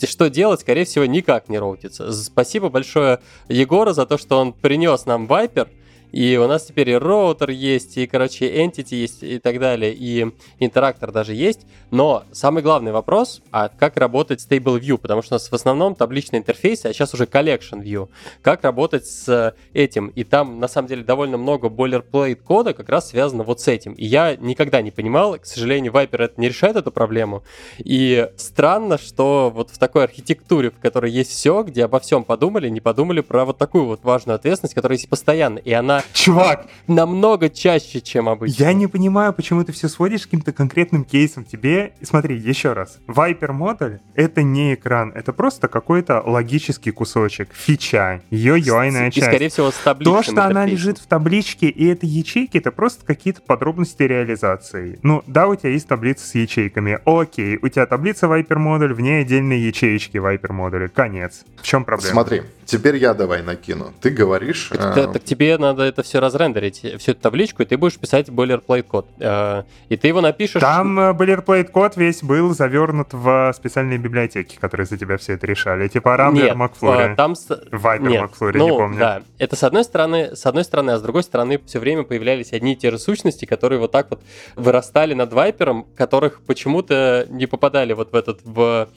Что делать, скорее всего, никак не роутится. Спасибо большое Егору за то, что он принес нам Viper, и у нас теперь и роутер есть, и, короче, entity есть, и так далее, и интерактор даже есть. Но самый главный вопрос, а как работать с Table View? Потому что у нас в основном табличный интерфейс, а сейчас уже Collection View. Как работать с этим? И там, на самом деле, довольно много boilerplate кода как раз связано вот с этим. И я никогда не понимал, к сожалению, Viper это не решает эту проблему. И странно, что вот в такой архитектуре, в которой есть все, где обо всем подумали, не подумали про вот такую вот важную ответственность, которая есть постоянно. И она Чувак, намного чаще, чем обычно. я не понимаю, почему ты все сводишь к каким-то конкретным кейсам. Тебе, смотри, еще раз. Viper модуль — это не экран, это просто какой-то логический кусочек, фича, ее И, часть. скорее всего, с табличным То, что она лежит в табличке, и это ячейки, это просто какие-то подробности реализации. Ну, да, у тебя есть таблица с ячейками. Окей, у тебя таблица Viper модуль, в ней отдельные ячеечки Viper модуля. Конец. В чем проблема? Смотри, теперь я давай накину. Ты говоришь... Так, э, так тебе надо это все разрендерить, всю эту табличку, и ты будешь писать boilerplate код. Э, И ты его напишешь... Там э, boilerplate код весь был завернут в специальные библиотеки, которые за тебя все это решали. Типа Rambler, Нет, McFlurry. э, там... с- Viper, Нет, McFlurry, ну, не помню. да. Это с одной стороны, с одной стороны, а с другой стороны все время появлялись одни и те же сущности, которые вот так вот вырастали над вайпером, которых почему-то не попадали вот в этот в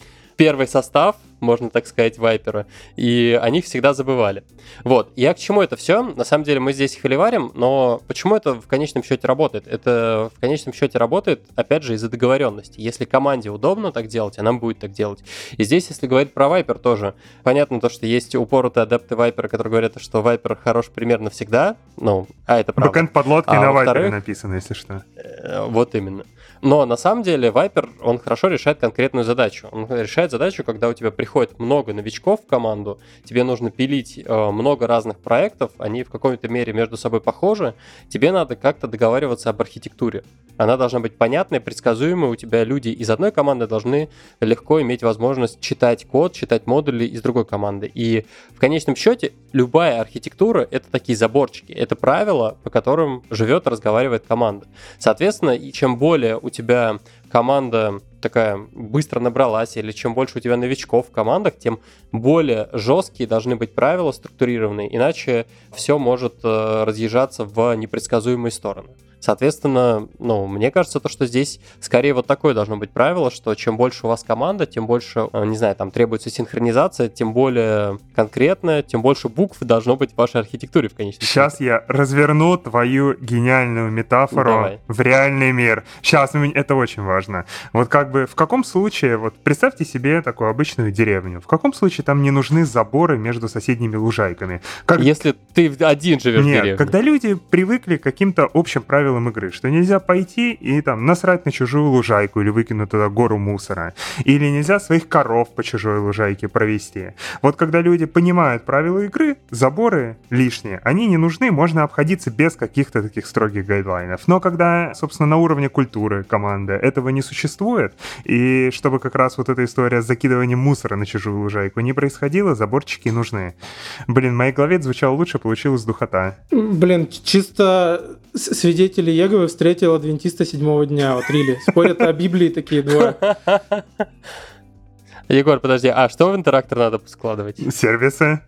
первый состав, можно так сказать, вайпера, и о них всегда забывали. Вот, я к чему это все? На самом деле мы здесь холиварим, но почему это в конечном счете работает? Это в конечном счете работает, опять же, из-за договоренности. Если команде удобно так делать, она будет так делать. И здесь, если говорить про Viper тоже, понятно то, что есть упоротые адепты Viper, которые говорят, что Viper хорош примерно всегда, ну, а это правда. Бэкэнд подлодки А на во-вторых- написано, если что. Э, Вот именно. Но на самом деле Viper, он хорошо решает конкретную задачу. Он решает задачу, когда у тебя приходит много новичков в команду, тебе нужно пилить э, много разных проектов, они в какой-то мере между собой похожи, тебе надо как-то договариваться об архитектуре. Она должна быть понятной, предсказуемой, у тебя люди из одной команды должны легко иметь возможность читать код, читать модули из другой команды. И в конечном счете любая архитектура — это такие заборчики, это правила, по которым живет, разговаривает команда. Соответственно, и чем более у тебя команда такая быстро набралась, или чем больше у тебя новичков в командах, тем более жесткие должны быть правила структурированные, иначе все может э, разъезжаться в непредсказуемые стороны. Соответственно, ну, мне кажется, то, что здесь скорее вот такое должно быть правило, что чем больше у вас команда, тем больше, э, не знаю, там требуется синхронизация, тем более конкретная, тем больше букв должно быть в вашей архитектуре в конечном Сейчас я разверну твою гениальную метафору Давай. в реальный мир. Сейчас, это очень важно. Вот как бы в каком случае, вот представьте себе такую обычную деревню, в каком случае там не нужны заборы между соседними лужайками? Как... Если ты один живешь в Нет, деревне. когда люди привыкли к каким-то общим правилам игры, что нельзя пойти и там насрать на чужую лужайку или выкинуть туда гору мусора, или нельзя своих коров по чужой лужайке провести. Вот когда люди понимают правила игры, заборы лишние, они не нужны, можно обходиться без каких-то таких строгих гайдлайнов. Но когда, собственно, на уровне культуры команды этого не существует, и чтобы как раз вот эта история с закидыванием мусора на чужую лужайку не происходила, заборчики нужны. Блин, в моей голове звучало лучше, получилась духота. Блин, чисто с- свидетели Еговы встретил адвентиста седьмого дня. Вот Рили. Спорят о Библии такие двое. Егор, подожди, а что в интерактор надо складывать? Сервисы.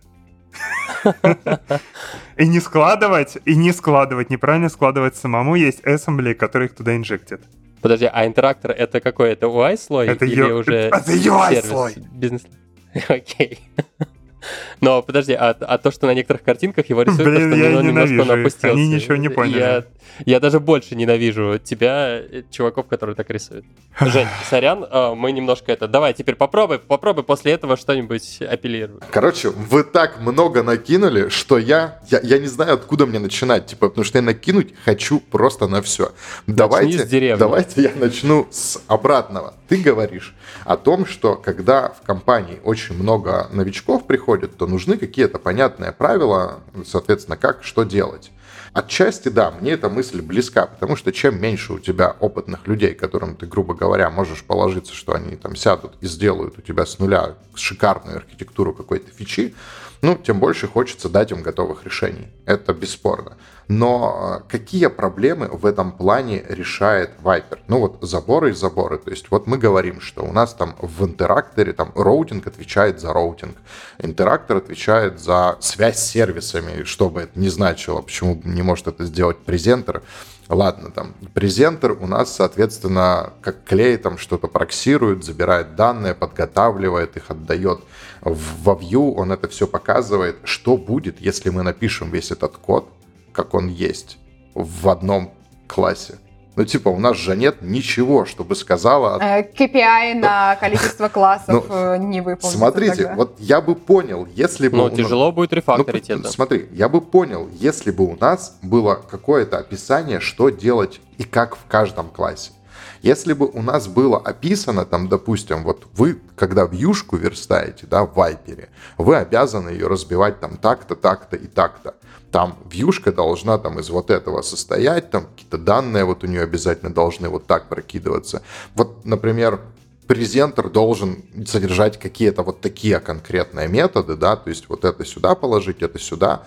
И не складывать, и не складывать, неправильно складывать самому. Есть assembly, который их туда инжектит. Подожди, а интерактор это какой? Это UI слой Это или уже это UI сервис? слой. Бизнес. Окей. Но подожди, а, а то, что на некоторых картинках его рисуют, Блин, то, что я ну, немножко он опустился. Они ничего не поняли. Я, я даже больше ненавижу тебя, э, чуваков, которые так рисуют. Жень, сорян, а, мы немножко это... Давай, теперь попробуй, попробуй после этого что-нибудь апеллировать. Короче, вы так много накинули, что я, я, я не знаю, откуда мне начинать, типа, потому что я накинуть хочу просто на все. Давайте, с деревни. давайте я начну с обратного. Ты говоришь о том, что когда в компании очень много новичков приходит, то нужны какие-то понятные правила, соответственно, как, что делать. Отчасти, да, мне эта мысль близка, потому что чем меньше у тебя опытных людей, которым ты, грубо говоря, можешь положиться, что они там сядут и сделают у тебя с нуля шикарную архитектуру какой-то фичи, ну, тем больше хочется дать им готовых решений. Это бесспорно. Но э, какие проблемы в этом плане решает Viper? Ну вот заборы и заборы. То есть вот мы говорим, что у нас там в интеракторе там роутинг отвечает за роутинг. Интерактор отвечает за связь с сервисами, что бы это ни значило, почему не может это сделать презентер. Ладно, там презентер у нас, соответственно, как клей там что-то проксирует, забирает данные, подготавливает их, отдает во Vue, он это все показывает. Что будет, если мы напишем весь этот код, как он есть, в одном классе? Ну, типа, у нас же нет ничего, чтобы сказала... KPI э, на количество классов ну, э, не выполнено. Смотрите, тогда. вот я бы понял, если бы... Ну, тяжело будет рефакторить ну, это. Смотри, я бы понял, если бы у нас было какое-то описание, что делать и как в каждом классе. Если бы у нас было описано, там, допустим, вот вы, когда вьюшку верстаете, да, в вайпере, вы обязаны ее разбивать там так-то, так-то и так-то там вьюшка должна там из вот этого состоять, там какие-то данные вот у нее обязательно должны вот так прокидываться. Вот, например, презентер должен содержать какие-то вот такие конкретные методы, да, то есть вот это сюда положить, это сюда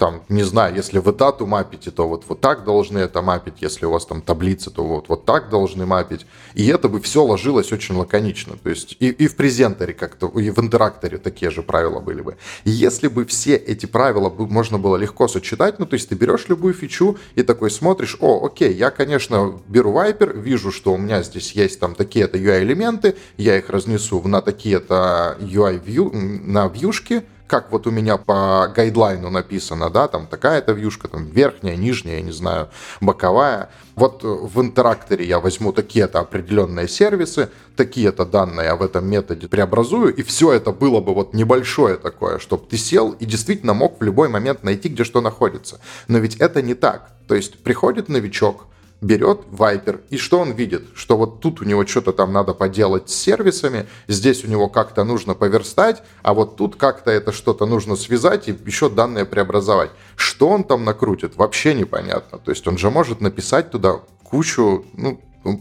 там, не знаю, если вы дату мапите, то вот, вот так должны это мапить, если у вас там таблицы, то вот, вот так должны мапить. И это бы все ложилось очень лаконично. То есть и, и в презентере как-то, и в интеракторе такие же правила были бы. И если бы все эти правила бы, можно было легко сочетать, ну, то есть ты берешь любую фичу и такой смотришь, о, окей, я, конечно, беру Viper, вижу, что у меня здесь есть там такие-то UI-элементы, я их разнесу на такие-то UI-вью, на вьюшки, как вот у меня по гайдлайну написано, да, там такая-то вьюшка, там верхняя, нижняя, я не знаю, боковая. Вот в интеракторе я возьму такие-то определенные сервисы, такие-то данные я в этом методе преобразую, и все это было бы вот небольшое такое, чтобы ты сел и действительно мог в любой момент найти, где что находится. Но ведь это не так. То есть приходит новичок, берет Viper, и что он видит? Что вот тут у него что-то там надо поделать с сервисами, здесь у него как-то нужно поверстать, а вот тут как-то это что-то нужно связать и еще данные преобразовать. Что он там накрутит, вообще непонятно. То есть он же может написать туда кучу ну,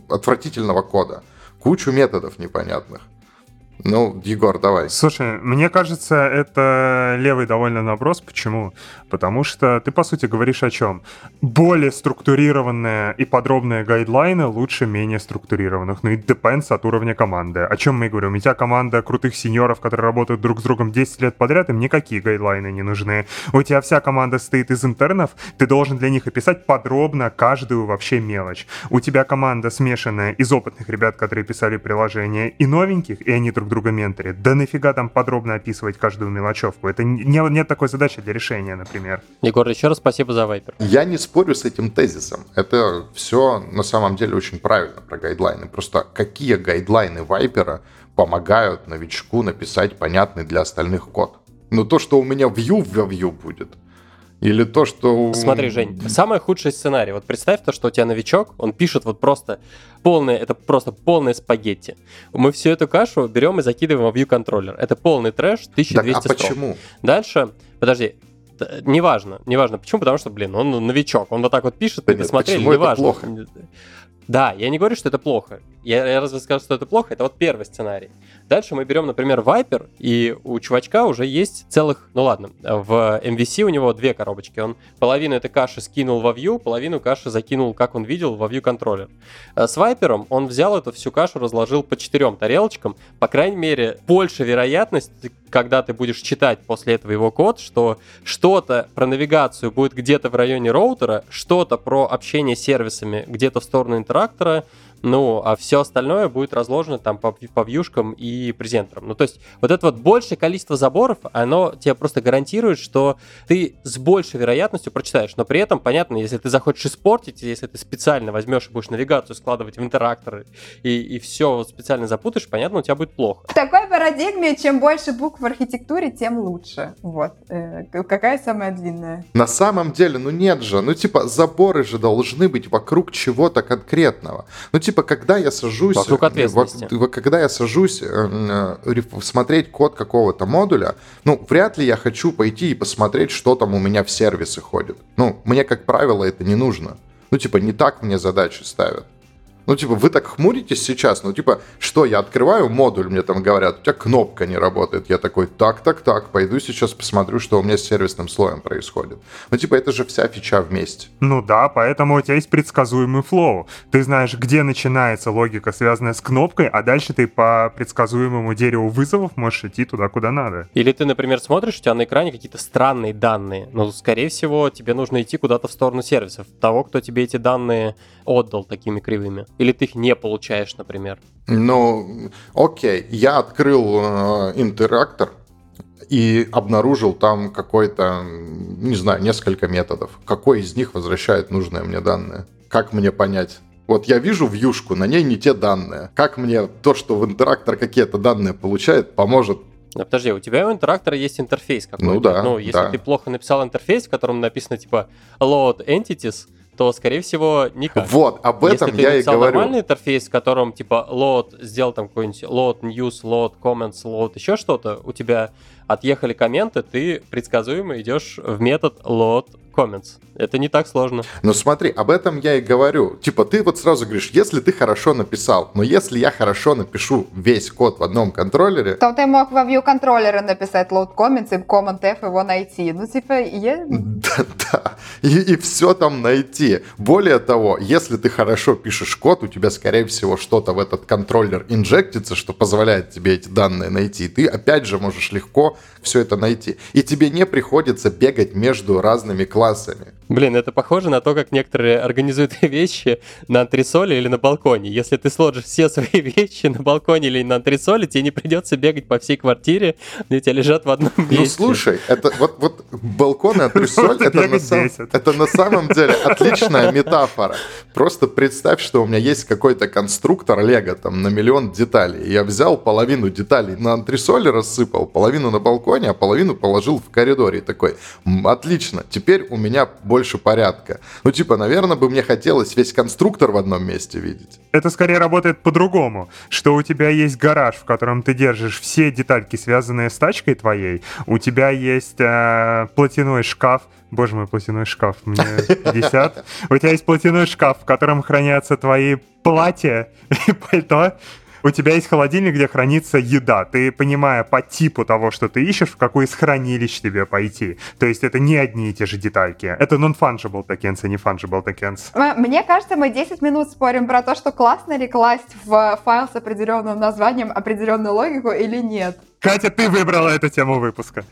отвратительного кода, кучу методов непонятных. Ну, Егор, давай. Слушай, мне кажется, это левый довольно вопрос. Почему? Потому что ты, по сути, говоришь о чем? Более структурированные и подробные гайдлайны лучше менее структурированных. Ну и depends от уровня команды. О чем мы говорим? У тебя команда крутых сеньоров, которые работают друг с другом 10 лет подряд, им никакие гайдлайны не нужны. У тебя вся команда стоит из интернов, ты должен для них описать подробно каждую вообще мелочь. У тебя команда смешанная из опытных ребят, которые писали приложения, и новеньких, и они друг друга менторят. Да нафига там подробно описывать каждую мелочевку? Это не, нет такой задачи для решения, например. Егор, еще раз спасибо за вайпер. Я не спорю с этим тезисом. Это все на самом деле очень правильно про гайдлайны. Просто какие гайдлайны вайпера помогают новичку написать понятный для остальных код? Ну, то, что у меня view в view будет – или то, что... Смотри, Жень, самый худший сценарий. Вот представь то, что у тебя новичок, он пишет вот просто полное, это просто полное спагетти. Мы всю эту кашу берем и закидываем в view контроллер. Это полный трэш, 1200 так, а строк. почему? Дальше, подожди, неважно, неважно почему, потому что, блин, он новичок, он вот так вот пишет, да ты посмотрели, неважно. Это плохо? Да, я не говорю, что это плохо. Я, я разве скажу, что это плохо? Это вот первый сценарий. Дальше мы берем, например, Viper, и у чувачка уже есть целых, ну ладно, в MVC у него две коробочки. Он половину этой каши скинул во View, половину каши закинул, как он видел, во View контроллер. Э, с Viper он взял эту всю кашу, разложил по четырем тарелочкам. По крайней мере, больше вероятность, когда ты будешь читать после этого его код, что что-то про навигацию будет где-то в районе роутера, что-то про общение с сервисами где-то в сторону интерактора, ну, а все остальное будет разложено там по, по вьюшкам и презентерам. Ну, то есть вот это вот большее количество заборов, оно тебе просто гарантирует, что ты с большей вероятностью прочитаешь. Но при этом, понятно, если ты захочешь испортить, если ты специально возьмешь и будешь навигацию складывать в интеракторы и, и все специально запутаешь, понятно, у тебя будет плохо. В такой парадигме, чем больше букв в архитектуре, тем лучше. Вот. Э, какая самая длинная? На самом деле, ну нет же. Ну, типа, заборы же должны быть вокруг чего-то конкретного. Ну, типа, когда я сажусь... Вокруг ответственности. Вот, когда я сажусь э, смотреть код какого-то модуля, ну, вряд ли я хочу пойти и посмотреть, что там у меня в сервисы ходит. Ну, мне, как правило, это не нужно. Ну, типа, не так мне задачи ставят. Ну, типа, вы так хмуритесь сейчас, ну, типа, что, я открываю модуль, мне там говорят, у тебя кнопка не работает. Я такой, так, так, так, пойду сейчас посмотрю, что у меня с сервисным слоем происходит. Ну, типа, это же вся фича вместе. Ну да, поэтому у тебя есть предсказуемый флоу. Ты знаешь, где начинается логика, связанная с кнопкой, а дальше ты по предсказуемому дереву вызовов можешь идти туда, куда надо. Или ты, например, смотришь, у тебя на экране какие-то странные данные. Ну, скорее всего, тебе нужно идти куда-то в сторону сервисов. Того, кто тебе эти данные отдал такими кривыми. Или ты их не получаешь, например? Ну, окей, я открыл э, интерактор и обнаружил там какой-то, не знаю, несколько методов. Какой из них возвращает нужные мне данные? Как мне понять? Вот я вижу вьюшку, на ней не те данные. Как мне то, что в интерактор какие-то данные получает, поможет а подожди, у тебя у интерактора есть интерфейс какой-то. Ну да. Ну, если да. ты плохо написал интерфейс, в котором написано типа load entities, то, скорее всего, никак. Вот, об этом Если я и говорю. нормальный интерфейс, в котором, типа, load, сделал там какой-нибудь load news, load comments, load еще что-то, у тебя отъехали комменты, ты предсказуемо идешь в метод load comments. Это не так сложно. Ну смотри, об этом я и говорю. Типа ты вот сразу говоришь, если ты хорошо написал, но если я хорошо напишу весь код в одном контроллере... То ты мог во view контроллера написать load comments и command F его найти. Ну типа, я... Да, да. И, и все там найти. Более того, если ты хорошо пишешь код, у тебя, скорее всего, что-то в этот контроллер инжектится, что позволяет тебе эти данные найти. И ты, опять же, можешь легко все это найти. И тебе не приходится бегать между разными классами. Блин, это похоже на то, как некоторые организуют вещи на антресоле или на балконе. Если ты сложишь все свои вещи на балконе или на антресоле, тебе не придется бегать по всей квартире, где у тебя лежат в одном месте. Ну слушай, это вот, вот балкон и антресоль, это на, сам, это на самом деле отличная метафора. Просто представь, что у меня есть какой-то конструктор Лего там на миллион деталей. Я взял половину деталей на антресоле рассыпал, половину на балконе, а половину положил в коридоре. И такой, отлично, теперь у меня больше больше порядка. Ну, типа, наверное, бы мне хотелось весь конструктор в одном месте видеть. Это скорее работает по-другому, что у тебя есть гараж, в котором ты держишь все детальки, связанные с тачкой твоей, у тебя есть э, платяной шкаф, Боже мой, платяной шкаф, мне 50. У тебя есть платяной шкаф, в котором хранятся твои платья и пальто, у тебя есть холодильник, где хранится еда. Ты, понимая по типу того, что ты ищешь, в какой из хранилищ тебе пойти. То есть это не одни и те же детальки. Это non-fungible tokens, а не fungible tokens. Мне кажется, мы 10 минут спорим про то, что классно ли класть в файл с определенным названием определенную логику или нет. Катя, ты выбрала эту тему выпуска.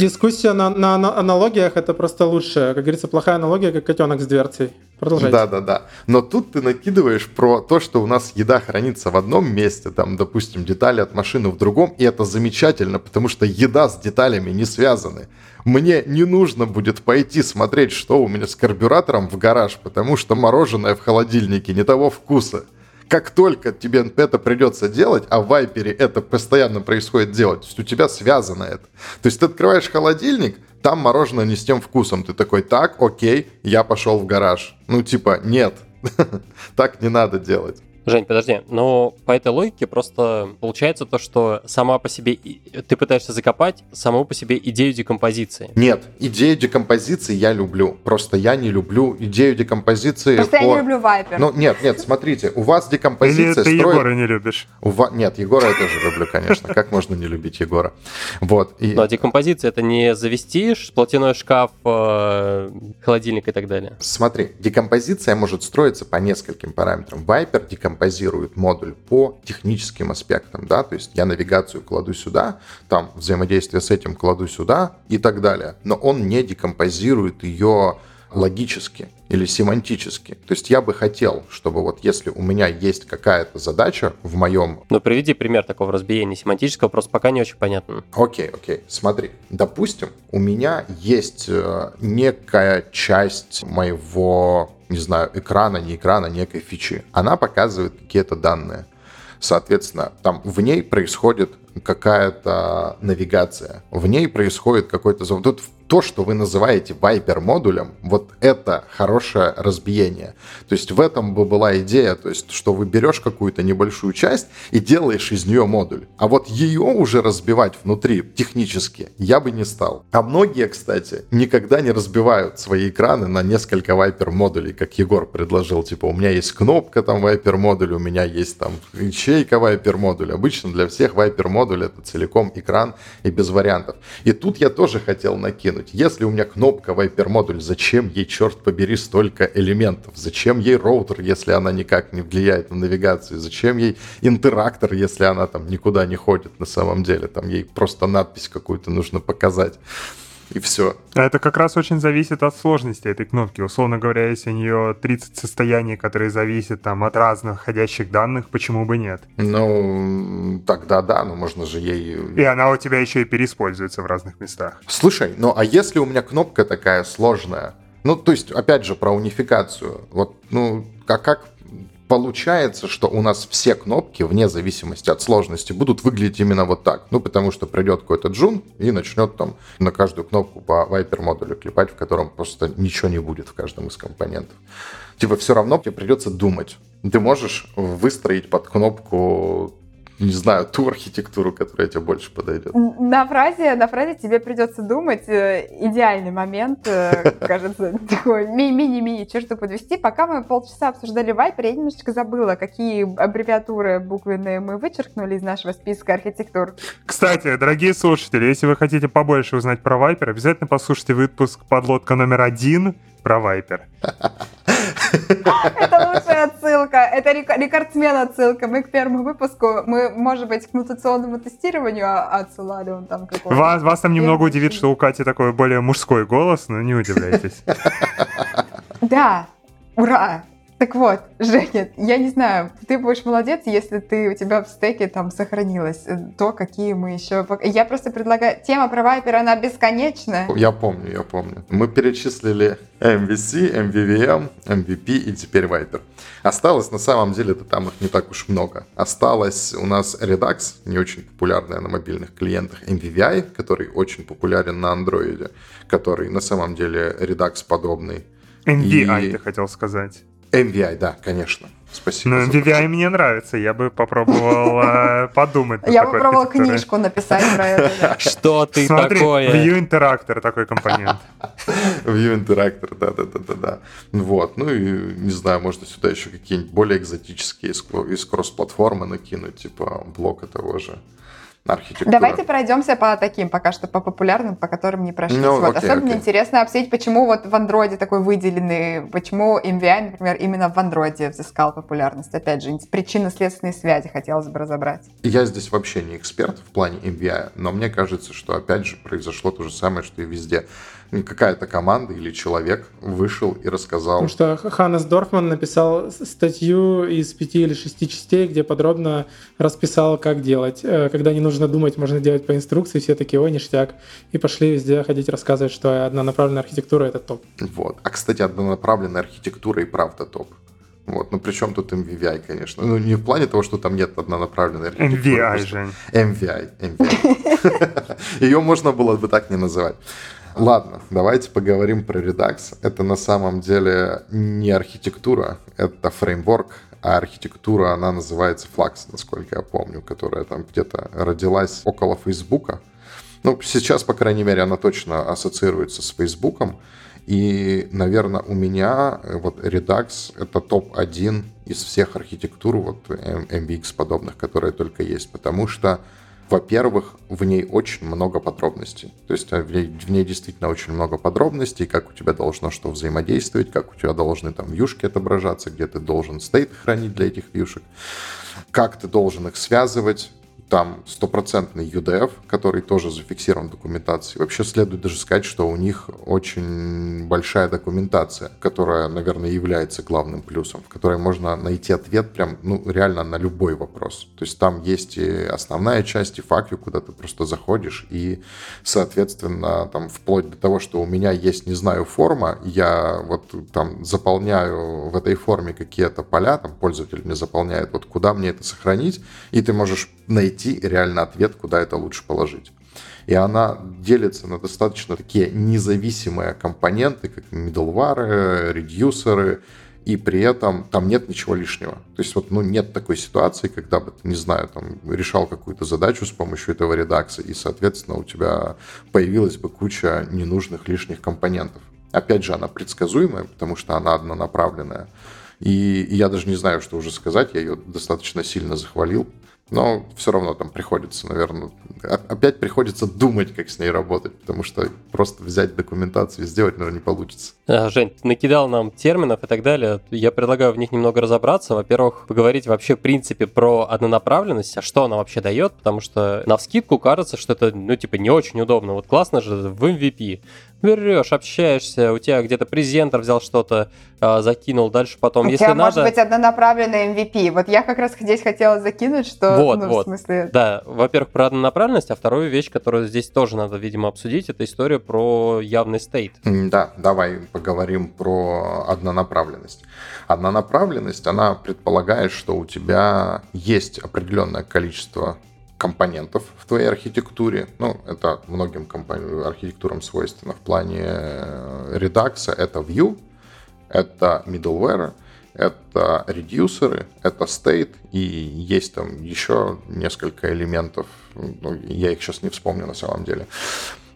Дискуссия на, на, на аналогиях это просто лучше. Как говорится, плохая аналогия, как котенок с дверцей. Продолжайте. Да, да, да. Но тут ты накидываешь про то, что у нас еда хранится в одном месте, там, допустим, детали от машины в другом, и это замечательно, потому что еда с деталями не связаны. Мне не нужно будет пойти смотреть, что у меня с карбюратором в гараж, потому что мороженое в холодильнике не того вкуса как только тебе это придется делать, а в Вайпере это постоянно происходит делать, то есть у тебя связано это. То есть ты открываешь холодильник, там мороженое не с тем вкусом. Ты такой, так, окей, я пошел в гараж. Ну, типа, нет, так не надо делать. Жень, подожди, но по этой логике просто получается то, что сама по себе ты пытаешься закопать саму по себе идею декомпозиции. Нет, идею декомпозиции я люблю. Просто я не люблю идею декомпозиции. Просто по... я не люблю вайпер. Ну, нет, нет, смотрите, у вас декомпозиция Или ты строит... Егора не любишь? У вас... Нет, Егора я тоже люблю, конечно. Как можно не любить Егора? Вот. И... Но декомпозиция это не завести платяной шкаф, э, холодильник и так далее. Смотри, декомпозиция может строиться по нескольким параметрам. Вайпер декомпозиция композирует модуль по техническим аспектам, да, то есть я навигацию кладу сюда, там взаимодействие с этим кладу сюда и так далее, но он не декомпозирует ее логически или семантически. То есть я бы хотел, чтобы вот если у меня есть какая-то задача в моем... Ну, приведи пример такого разбиения семантического, просто пока не очень понятно. Окей, окей, смотри. Допустим, у меня есть э, некая часть моего не знаю, экрана, не экрана, некой фичи. Она показывает какие-то данные. Соответственно, там в ней происходит какая-то навигация. В ней происходит какой-то... Тут то, что вы называете Viper модулем, вот это хорошее разбиение. То есть в этом бы была идея, то есть что вы берешь какую-то небольшую часть и делаешь из нее модуль. А вот ее уже разбивать внутри технически я бы не стал. А многие, кстати, никогда не разбивают свои экраны на несколько Viper модулей, как Егор предложил. Типа у меня есть кнопка там Viper модуль, у меня есть там ячейка Viper модуль. Обычно для всех Viper модуль это целиком экран и без вариантов. И тут я тоже хотел накинуть. Если у меня кнопка Viper модуль, зачем ей, черт побери, столько элементов? Зачем ей роутер, если она никак не влияет на навигацию? Зачем ей интерактор, если она там никуда не ходит на самом деле? Там ей просто надпись какую-то нужно показать и все. А это как раз очень зависит от сложности этой кнопки. Условно говоря, если у нее 30 состояний, которые зависят там от разных входящих данных, почему бы нет? Ну, тогда да, но можно же ей... И она у тебя еще и переиспользуется в разных местах. Слушай, ну а если у меня кнопка такая сложная, ну, то есть, опять же, про унификацию. Вот, ну, как, как получается, что у нас все кнопки, вне зависимости от сложности, будут выглядеть именно вот так. Ну, потому что придет какой-то джун и начнет там на каждую кнопку по Viper модулю клепать, в котором просто ничего не будет в каждом из компонентов. Типа все равно тебе придется думать. Ты можешь выстроить под кнопку не знаю, ту архитектуру, которая тебе больше подойдет. На фразе, на фразе тебе придется думать. Э, идеальный момент, э, кажется, такой мини-мини черту подвести. Пока мы полчаса обсуждали Viper, я немножечко забыла, какие аббревиатуры буквенные мы вычеркнули из нашего списка архитектур. Кстати, дорогие слушатели, если вы хотите побольше узнать про Viper, обязательно послушайте выпуск «Подлодка номер один» про Viper. Это лучшая отсылка. Это рекордсмен отсылка. Мы к первому выпуску, мы, может быть, к мутационному тестированию отсылали он там какого Вас, вас там немного удивит, что у Кати такой более мужской голос, но не удивляйтесь. Да, ура! Так вот, Женя, я не знаю, ты будешь молодец, если ты у тебя в стеке там сохранилось э, то, какие мы еще... Я просто предлагаю... Тема про Viper, она бесконечная. Я помню, я помню. Мы перечислили MVC, MVVM, MVP и теперь Viper. Осталось, на самом деле, это там их не так уж много. Осталось у нас Redux, не очень популярная на мобильных клиентах, MVVI, который очень популярен на Android, который на самом деле Redux подобный. MVI, и... ты хотел сказать. MVI, да, конечно. Спасибо. Ну, MVI мне нравится, я бы попробовал э, подумать. Я бы попробовал книжку написать про это. Что ты такое? View Interactor такой компонент. View Interactor, да-да-да-да. Вот, ну и, не знаю, можно сюда еще какие-нибудь более экзотические из кросс-платформы накинуть, типа блока того же архитектура. Давайте пройдемся по таким, пока что по популярным, по которым не прошлись. Ну, вот. окей, Особенно окей. интересно обсудить, почему вот в андроиде такой выделенный, почему MVI, например, именно в андроиде взыскал популярность. Опять же, причинно-следственные связи хотелось бы разобрать. Я здесь вообще не эксперт в плане MVI, но мне кажется, что опять же произошло то же самое, что и везде какая-то команда или человек вышел и рассказал. Потому что Ханнес Дорфман написал статью из пяти или шести частей, где подробно расписал, как делать. Э, когда не нужно думать, можно делать по инструкции, все такие, ой, ништяк. И пошли везде ходить рассказывать, что однонаправленная архитектура — это топ. Вот. А, кстати, однонаправленная архитектура и правда топ. Вот, ну при чем тут MVI, конечно. Ну не в плане того, что там нет однонаправленной архитектуры. MVI, Жень. MVI, MVI. Ее можно было бы так не называть. Ладно, давайте поговорим про Redux. Это на самом деле не архитектура, это фреймворк, а архитектура, она называется Flux, насколько я помню, которая там где-то родилась около Фейсбука. Ну, сейчас, по крайней мере, она точно ассоциируется с Фейсбуком. И, наверное, у меня э, вот Redux — это топ-1 из всех архитектур вот MVX подобных, которые только есть, потому что во-первых, в ней очень много подробностей. То есть э, в ней, в ней действительно очень много подробностей, как у тебя должно что взаимодействовать, как у тебя должны там вьюшки отображаться, где ты должен стейт хранить для этих вьюшек, как ты должен их связывать, там стопроцентный UDF, который тоже зафиксирован в документации. Вообще следует даже сказать, что у них очень большая документация, которая, наверное, является главным плюсом, в которой можно найти ответ прям, ну, реально на любой вопрос. То есть там есть и основная часть, и факью, куда ты просто заходишь, и, соответственно, там вплоть до того, что у меня есть, не знаю, форма, я вот там заполняю в этой форме какие-то поля, там пользователь мне заполняет, вот куда мне это сохранить, и ты можешь найти реально ответ, куда это лучше положить. И она делится на достаточно такие независимые компоненты, как middleware, редюсеры, и при этом там нет ничего лишнего. То есть вот ну, нет такой ситуации, когда бы не знаю, там решал какую-то задачу с помощью этого редакса, и, соответственно, у тебя появилась бы куча ненужных лишних компонентов. Опять же, она предсказуемая, потому что она однонаправленная. И я даже не знаю, что уже сказать, я ее достаточно сильно захвалил. Но все равно там приходится, наверное, опять приходится думать, как с ней работать, потому что просто взять документацию и сделать, наверное, не получится. А, Жень, ты накидал нам терминов и так далее. Я предлагаю в них немного разобраться. Во-первых, поговорить вообще в принципе про однонаправленность, а что она вообще дает, потому что на вскидку кажется, что это, ну, типа, не очень удобно. Вот классно же в MVP берешь, общаешься, у тебя где-то презентер взял что-то, э, закинул, дальше потом, у если тебя надо... может быть однонаправленный MVP. Вот я как раз здесь хотела закинуть, что... Вот, ну, вот. В смысле... Да, во-первых, про однонаправленность, а вторую вещь, которую здесь тоже надо, видимо, обсудить, это история про явный стейт. Да, давай поговорим про однонаправленность. Однонаправленность, она предполагает, что у тебя есть определенное количество компонентов в твоей архитектуре. Ну, это многим архитектурам свойственно в плане э, редакса. Это view, это middleware, это редюсеры, это state, и есть там еще несколько элементов, ну, я их сейчас не вспомню на самом деле,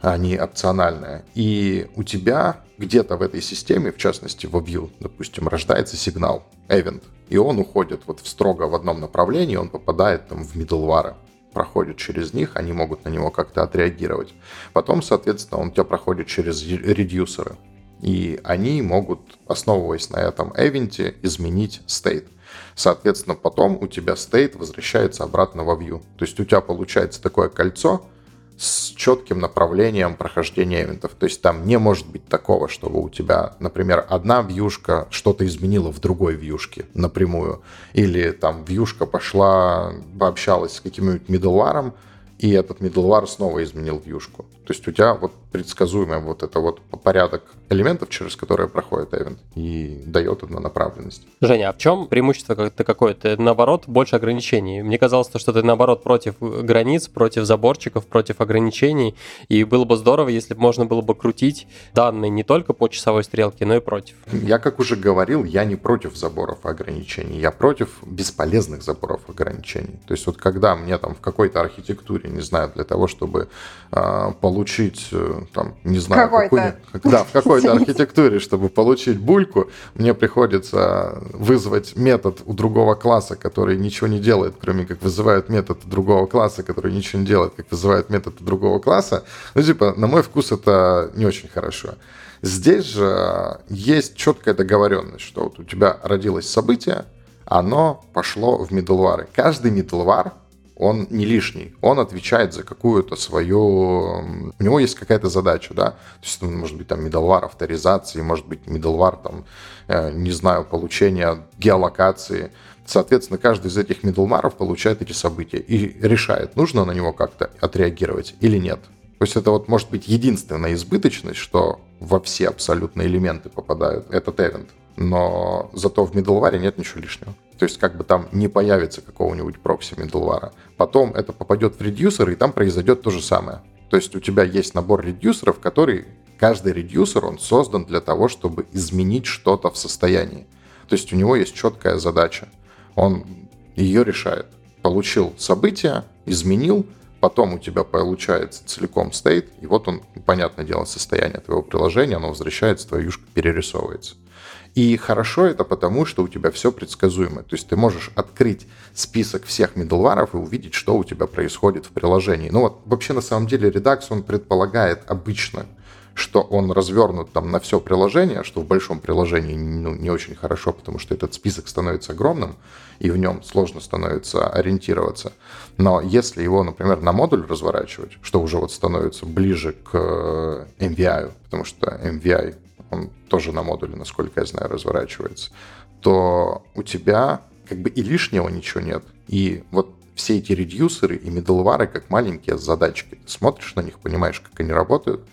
они опциональные. И у тебя где-то в этой системе, в частности во view, допустим, рождается сигнал, event, и он уходит вот в строго в одном направлении, он попадает там в middleware проходит через них, они могут на него как-то отреагировать. Потом, соответственно, он у тебя проходит через редюсеры. И они могут, основываясь на этом эвенте, изменить стейт. Соответственно, потом у тебя стейт возвращается обратно во view. То есть у тебя получается такое кольцо, с четким направлением прохождения ивентов. То есть там не может быть такого, чтобы у тебя, например, одна вьюшка что-то изменила в другой вьюшке напрямую. Или там вьюшка пошла, пообщалась с каким-нибудь middleware, и этот middleware снова изменил вьюшку. То есть у тебя вот предсказуемый вот это вот порядок элементов, через которые проходит event, и дает однонаправленность. Женя, а в чем преимущество как-то какое-то? Наоборот, больше ограничений. Мне казалось, что ты наоборот против границ, против заборчиков, против ограничений, и было бы здорово, если бы можно было бы крутить данные не только по часовой стрелке, но и против. Я, как уже говорил, я не против заборов ограничений, я против бесполезных заборов ограничений. То есть вот когда мне там в какой-то архитектуре, не знаю, для того, чтобы э, получить, там, не знаю, какую да, в какой-то архитектуре, чтобы получить бульку, мне приходится вызвать метод у другого класса, который ничего не делает, кроме как вызывает метод другого класса, который ничего не делает, как вызывает метод другого класса. Ну, типа, на мой вкус это не очень хорошо. Здесь же есть четкая договоренность, что вот у тебя родилось событие, оно пошло в middleware. Каждый middleware он не лишний, он отвечает за какую-то свою... У него есть какая-то задача, да, то есть, может быть, там, middleware авторизации, может быть, middleware, там, э, не знаю, получения геолокации. Соответственно, каждый из этих middleware получает эти события и решает, нужно на него как-то отреагировать или нет. То есть это вот может быть единственная избыточность, что во все абсолютно элементы попадают этот event. Но зато в middleware нет ничего лишнего. То есть как бы там не появится какого-нибудь прокси middleware. Потом это попадет в редюсер, и там произойдет то же самое. То есть у тебя есть набор редюсеров, который каждый редюсер, он создан для того, чтобы изменить что-то в состоянии. То есть у него есть четкая задача. Он ее решает. Получил событие, изменил, потом у тебя получается целиком стейт, и вот он, понятное дело, состояние твоего приложения, оно возвращается, твоя юшка перерисовывается. И хорошо это потому, что у тебя все предсказуемо. То есть ты можешь открыть список всех middleware и увидеть, что у тебя происходит в приложении. Ну вот вообще на самом деле Redux, он предполагает обычно, что он развернут там на все приложение, что в большом приложении ну, не очень хорошо, потому что этот список становится огромным, и в нем сложно становится ориентироваться. Но если его, например, на модуль разворачивать, что уже вот становится ближе к э, MVI, потому что MVI он тоже на модуле, насколько я знаю, разворачивается, то у тебя как бы и лишнего ничего нет. И вот все эти редюсеры и middleware как маленькие задачки. Ты смотришь на них, понимаешь, как они работают,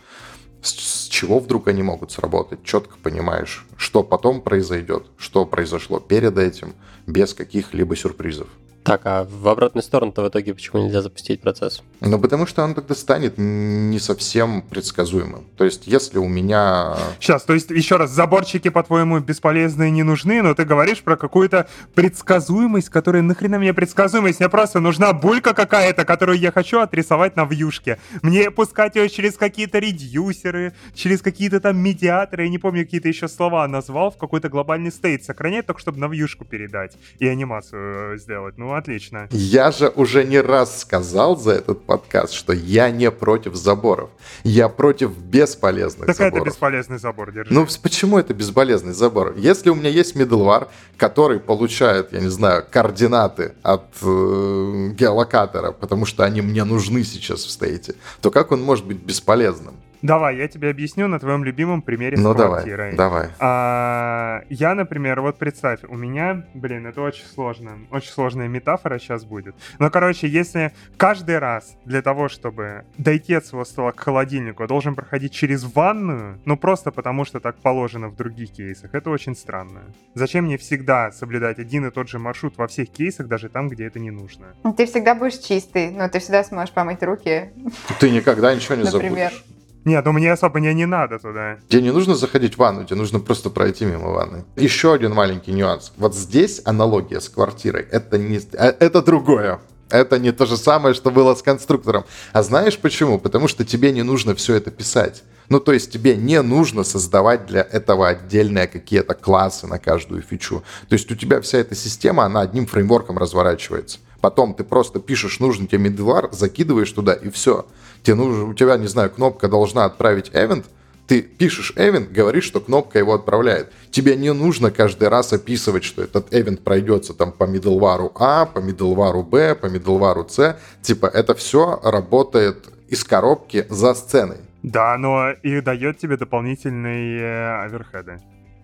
с, с чего вдруг они могут сработать, четко понимаешь, что потом произойдет, что произошло перед этим, без каких-либо сюрпризов. Так, а в обратную сторону-то в итоге почему нельзя запустить процесс? Ну, потому что он тогда станет не совсем предсказуемым. То есть, если у меня... Сейчас, то есть, еще раз, заборчики, по-твоему, бесполезные, не нужны, но ты говоришь про какую-то предсказуемость, которая нахрена мне предсказуемость? Мне просто нужна булька какая-то, которую я хочу отрисовать на вьюшке. Мне пускать ее через какие-то редюсеры, через какие-то там медиаторы, я не помню, какие-то еще слова назвал, в какой-то глобальный стейт сохранять, только чтобы на вьюшку передать и анимацию э, сделать. Ну, отлично. Я же уже не раз сказал за этот подкаст, что я не против заборов. Я против бесполезных так заборов. это бесполезный забор, держи. Ну, почему это бесполезный забор? Если у меня есть middleware, который получает, я не знаю, координаты от э, геолокатора, потому что они мне нужны сейчас в стейте, то как он может быть бесполезным? Давай, я тебе объясню на твоем любимом примере ну, с квартирой. давай, давай. А, я, например, вот представь, у меня, блин, это очень сложно, очень сложная метафора сейчас будет. Но, короче, если каждый раз для того, чтобы дойти от своего стола к холодильнику, должен проходить через ванную, ну просто потому, что так положено в других кейсах, это очень странно. Зачем мне всегда соблюдать один и тот же маршрут во всех кейсах, даже там, где это не нужно? Ты всегда будешь чистый, но ты всегда сможешь помыть руки. Ты никогда ничего не забудешь. Нет, ну мне особо не, не надо туда. Тебе не нужно заходить в ванну, тебе нужно просто пройти мимо ванны. Еще один маленький нюанс. Вот здесь аналогия с квартирой. Это не... э, Это другое. Это не то же самое, что было с конструктором. А знаешь почему? Потому что тебе не нужно все это писать. Ну, то есть тебе не нужно создавать для этого отдельные какие-то классы на каждую фичу. То есть у тебя вся эта система, она одним фреймворком разворачивается. Потом ты просто пишешь нужный тебе middleware, закидываешь туда и все. Тебе нужно, у тебя, не знаю, кнопка должна отправить event, ты пишешь event, говоришь, что кнопка его отправляет. Тебе не нужно каждый раз описывать, что этот event пройдется там по middleware А, по middleware Б, по middleware С. Типа это все работает из коробки за сценой. Да, но и дает тебе дополнительные э, оверхеды.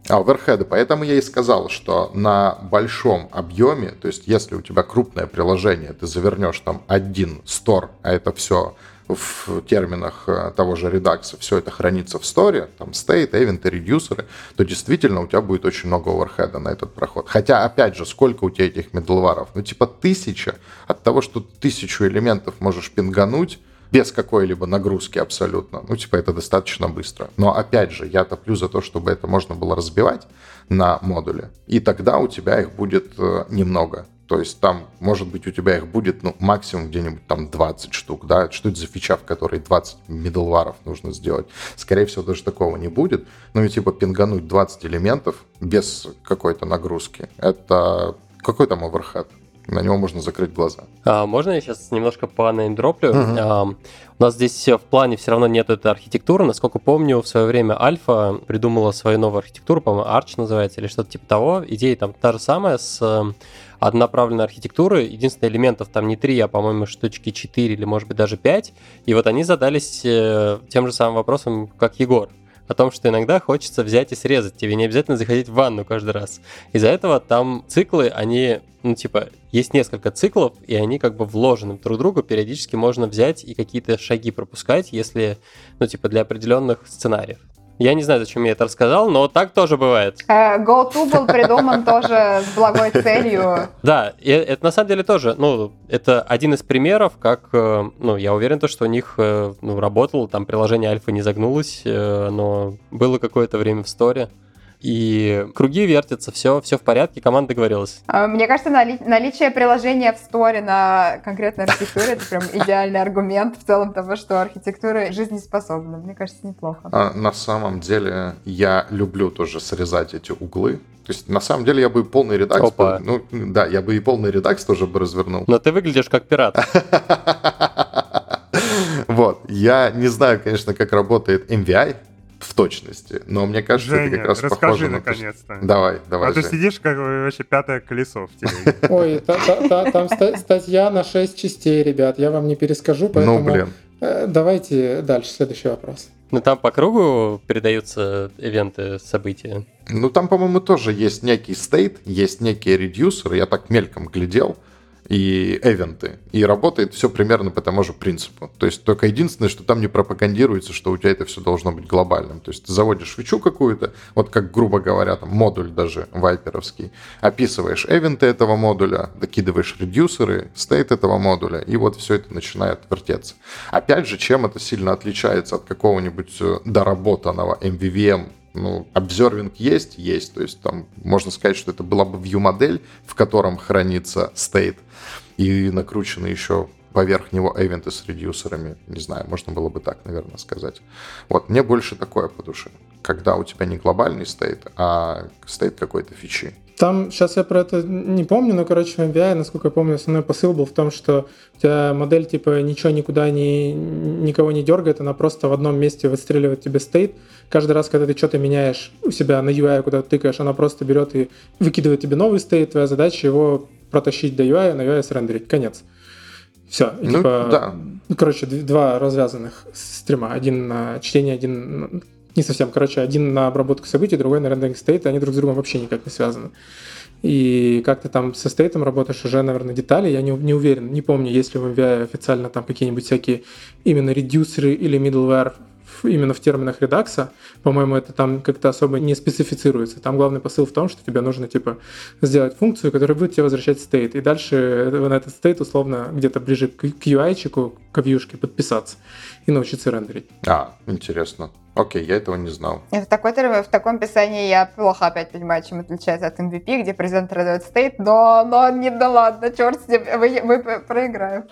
А, оверхеды. Поэтому я и сказал, что на большом объеме, то есть если у тебя крупное приложение, ты завернешь там один стор, а это все в терминах э, того же редакса все это хранится в сторе, там state, эвенты, редюсеры, то действительно у тебя будет очень много оверхеда на этот проход. Хотя, опять же, сколько у тебя этих медлваров? Ну, типа тысяча. От того, что тысячу элементов можешь пингануть, без какой-либо нагрузки абсолютно. Ну, типа, это достаточно быстро. Но, опять же, я топлю за то, чтобы это можно было разбивать на модули. И тогда у тебя их будет э, немного. То есть там, может быть, у тебя их будет, ну, максимум где-нибудь там 20 штук, да? Что это за фича, в которой 20 middleware нужно сделать? Скорее всего, даже такого не будет. Ну, и типа пингануть 20 элементов без какой-то нагрузки, это какой там оверхед? На него можно закрыть глаза. А, можно я сейчас немножко по неймдроплю? Мгм. А, у нас здесь в плане все равно нет этой архитектуры. Насколько помню, в свое время Альфа придумала свою новую архитектуру, по-моему, Arch называется, или что-то типа того. Идея там та же самая, с однонаправленной архитектурой. Единственное, элементов там не три, а, по-моему, штучки 4 или, может быть, даже 5. И вот они задались э, тем же самым вопросом, как Егор о том, что иногда хочется взять и срезать. Тебе не обязательно заходить в ванну каждый раз. Из-за этого там циклы, они, ну, типа, есть несколько циклов, и они как бы вложены друг в друга. Периодически можно взять и какие-то шаги пропускать, если, ну, типа, для определенных сценариев. Я не знаю, зачем я это рассказал, но так тоже бывает. Э, GoTo был придуман тоже с благой целью. Да, это на самом деле тоже, ну, это один из примеров, как, э, ну, я уверен, то, что у них, э, ну, работало, там приложение Альфа не загнулось, но было какое-то время в сторе. И круги вертятся, все, все в порядке, команда договорилась. Э, Мне кажется, нали- наличие приложения в сторе на конкретной архитектуре это прям идеальный аргумент в целом того, что архитектура жизнеспособна. Мне кажется, неплохо. А на самом деле я люблю тоже срезать эти углы. То есть, на самом деле, я бы и полный редакс... Опа. Ну, да, я бы и полный редакс тоже бы развернул. Но ты выглядишь как пират. Вот. Я не знаю, конечно, как работает MVI в точности, но мне кажется, это Женя, как раз расскажи на наконец-то. Давай, давай, а ты Жень. сидишь как вообще пятое колесо в телеге. Ой, та- та- та- там ста- статья на 6 частей, ребят. Я вам не перескажу, поэтому Ну, блин. э, давайте дальше, следующий вопрос. Ну, там по кругу передаются ивенты, события. Ну, там, по-моему, тоже есть некий стейт, есть некие редюсеры. Я так мельком глядел. И эвенты. И работает все примерно по тому же принципу. То есть только единственное, что там не пропагандируется, что у тебя это все должно быть глобальным. То есть ты заводишь фичу какую-то, вот как, грубо говоря, там модуль даже вайперовский, описываешь эвенты этого модуля, докидываешь редюсеры, стейт этого модуля, и вот все это начинает вертеться. Опять же, чем это сильно отличается от какого-нибудь э, доработанного MVVM ну, обзервинг есть, есть. То есть там можно сказать, что это была бы view-модель, в котором хранится state, и накручены еще поверх него эвенты с редюсерами. Не знаю, можно было бы так, наверное, сказать. Вот, мне больше такое по душе. Когда у тебя не глобальный стейт, а стейт какой-то фичи. Там, сейчас я про это не помню, но, короче, в MVI, насколько я помню, основной посыл был в том, что у тебя модель, типа, ничего никуда не, никого не дергает, она просто в одном месте выстреливает тебе стейт. Каждый раз, когда ты что-то меняешь у себя на UI, куда ты тыкаешь, она просто берет и выкидывает тебе новый стейт, твоя задача его протащить до UI, на UI срендерить. Конец. Все. Ну, типа, да. ну, короче, два развязанных стрима. Один на чтение, один не совсем, короче, один на обработку событий, другой на рендеринг стейта, они друг с другом вообще никак не связаны. И как ты там со стейтом работаешь, уже, наверное, детали, я не, не уверен, не помню, есть ли в MVI официально там какие-нибудь всякие именно редюсеры или middleware именно в терминах редакса, по-моему, это там как-то особо не специфицируется. Там главный посыл в том, что тебе нужно типа сделать функцию, которая будет тебе возвращать стейт, и дальше на этот стейт условно где-то ближе к UI-чику, к вьюшке подписаться и научиться рендерить. А, интересно. Окей, я этого не знал. В, такой, в таком писании я плохо опять понимаю, чем отличается от MVP, где презент раздает стейт, но, но не, да ладно, черт с ним, мы, мы проиграем.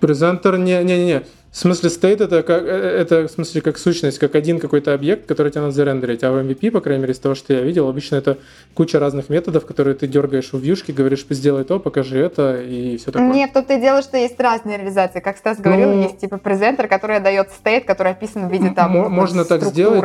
Презентер, не-не-не, в смысле, state это, как, э, это в смысле как сущность, как один какой-то объект, который тебе надо зарендерить. А в MVP, по крайней мере, из того, что я видел, обычно это куча разных методов, которые ты дергаешь в вьюшке, говоришь, сделай то, покажи это и все такое. Нет, тут ты дело, что есть разные реализации. Как Стас говорил, ну, есть типа презентер, который дает state, который описан в виде там Можно так сделать,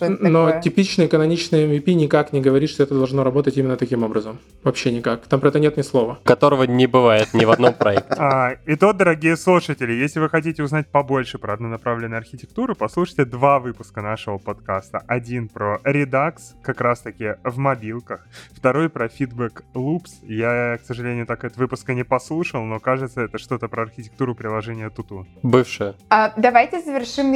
но такое. типичный каноничный MVP никак не говорит, что это должно работать именно таким образом. Вообще никак. Там про это нет ни слова. Которого не бывает ни в одном проекте. А, и то, дорогие слушатели, если вы хотите узнать узнать побольше про однонаправленную архитектуру, послушайте два выпуска нашего подкаста. Один про Redux, как раз-таки в мобилках. Второй про Feedback Loops. Я, к сожалению, так этот выпуск не послушал, но кажется, это что-то про архитектуру приложения Туту. Бывшее. А, давайте завершим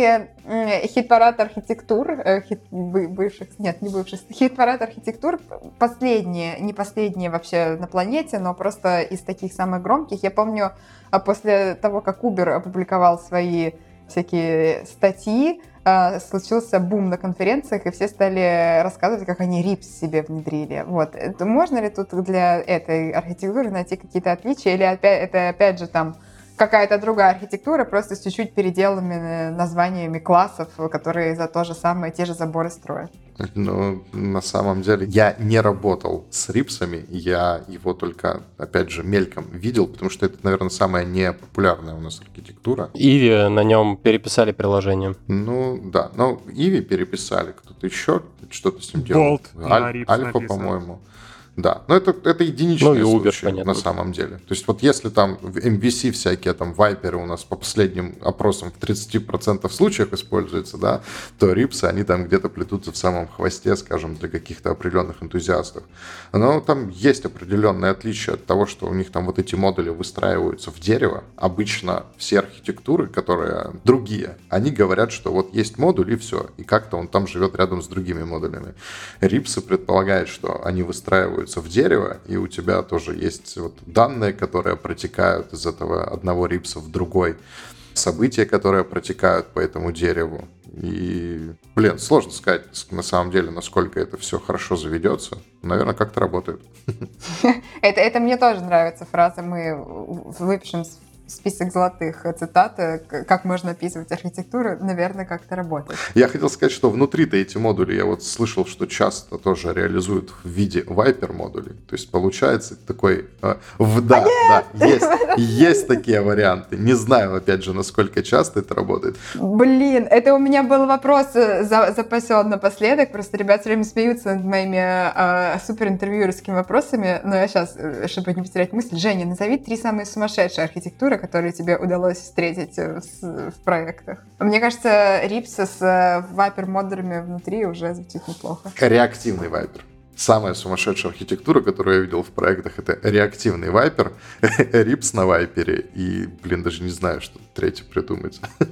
хит-парад архитектур. Э, хит, бывших, нет, не бывших. Хит-парад архитектур последние, не последние вообще на планете, но просто из таких самых громких. Я помню, а после того, как Uber опубликовал свои всякие статьи, а, случился бум на конференциях, и все стали рассказывать, как они RIPS себе внедрили. Вот. Можно ли тут для этой архитектуры найти какие-то отличия, или опять, это опять же там какая-то другая архитектура, просто с чуть-чуть переделанными названиями классов, которые за то же самое те же заборы строят. Ну, на самом деле, я не работал с рипсами, я его только, опять же, мельком видел, потому что это, наверное, самая непопулярная у нас архитектура. Иви на нем переписали приложение. Ну, да, но Иви переписали, кто-то еще что-то с ним делал. Болт Аль- Альфа, по-моему. Да, но это, это единичные ну, Uber, случаи понятно. на самом деле. То есть вот если там MVC всякие там вайперы у нас по последним опросам в 30% случаев используются, да, то рипсы, они там где-то плетутся в самом хвосте, скажем, для каких-то определенных энтузиастов. Но там есть определенное отличие от того, что у них там вот эти модули выстраиваются в дерево. Обычно все архитектуры, которые другие, они говорят, что вот есть модуль и все, и как-то он там живет рядом с другими модулями. Рипсы предполагают, что они выстраивают вписываются в дерево, и у тебя тоже есть вот данные, которые протекают из этого одного рипса в другой, события, которые протекают по этому дереву. И, блин, сложно сказать на самом деле, насколько это все хорошо заведется. Наверное, как-то работает. Это, это мне тоже нравится фраза. Мы выпишем список золотых цитат, э, как можно описывать архитектуру, наверное, как-то работает. Я хотел сказать, что внутри-то эти модули, я вот слышал, что часто тоже реализуют в виде Viper модулей. То есть получается такой... Э, в, да, а да, есть, есть такие варианты. Не знаю, опять же, насколько часто это работает. Блин, это у меня был вопрос э, за, запасен напоследок. Просто ребят все время смеются над моими э, суперинтервьюерскими вопросами. Но я сейчас, э, чтобы не потерять мысль, Женя, назови три самые сумасшедшие архитектуры, партнеры, которые тебе удалось встретить э, в, проектах. Мне кажется, рипсы с э, вайпер-модерами внутри уже звучит неплохо. Реактивный вайпер. Самая сумасшедшая архитектура, которую я видел в проектах, это реактивный вайпер, рипс на вайпере, и, блин, даже не знаю, что третье придумать.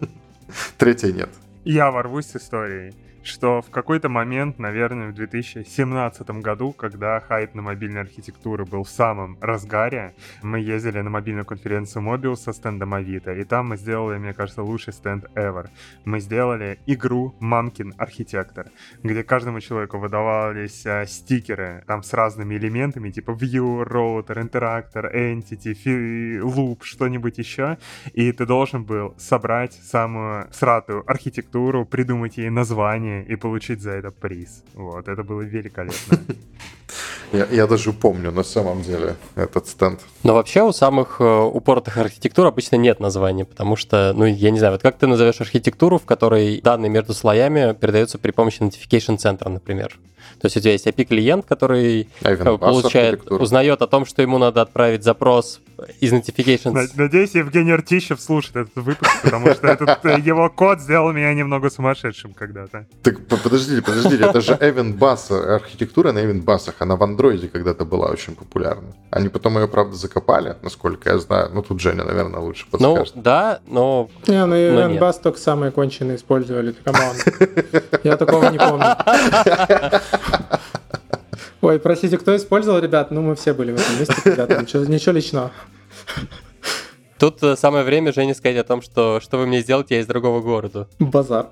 Третье нет. Я ворвусь с историей что в какой-то момент, наверное, в 2017 году, когда хайп на мобильной архитектуры был в самом разгаре, мы ездили на мобильную конференцию Mobius со стендом Авито, и там мы сделали, мне кажется, лучший стенд ever. Мы сделали игру «Мамкин архитектор», где каждому человеку выдавались а, стикеры там с разными элементами, типа view, router, interactor, entity, loop, что-нибудь еще, и ты должен был собрать самую сратую архитектуру, придумать ей название, и получить за это приз. Вот, это было великолепно. Я, я даже помню на самом деле этот стенд. Но вообще у самых э, упоротых архитектур обычно нет названия, потому что, ну, я не знаю, вот как ты назовешь архитектуру, в которой данные между слоями передаются при помощи notification центра, например? То есть у тебя есть API-клиент, который Ivan получает, узнает о том, что ему надо отправить запрос из notifications. Надеюсь, Евгений Артищев слушает этот выпуск, потому что этот э, его код сделал меня немного сумасшедшим когда-то. Так подождите, подождите, это же Evan Bass, архитектура на Evan Bass'ах, она в андроиде когда-то была очень популярна. Они потом ее, правда, закопали, насколько я знаю. Ну, тут Женя, наверное, лучше ну, подскажет. Ну, да, но... Не, ну Event Bus только самые конченые использовали, come on. Я такого не помню. Ой, простите, кто использовал, ребят? Ну, мы все были в этом месте, ребята, ничего, ничего личного. Тут э, самое время, Жене, сказать о том, что что вы мне сделаете, я из другого города. Базар.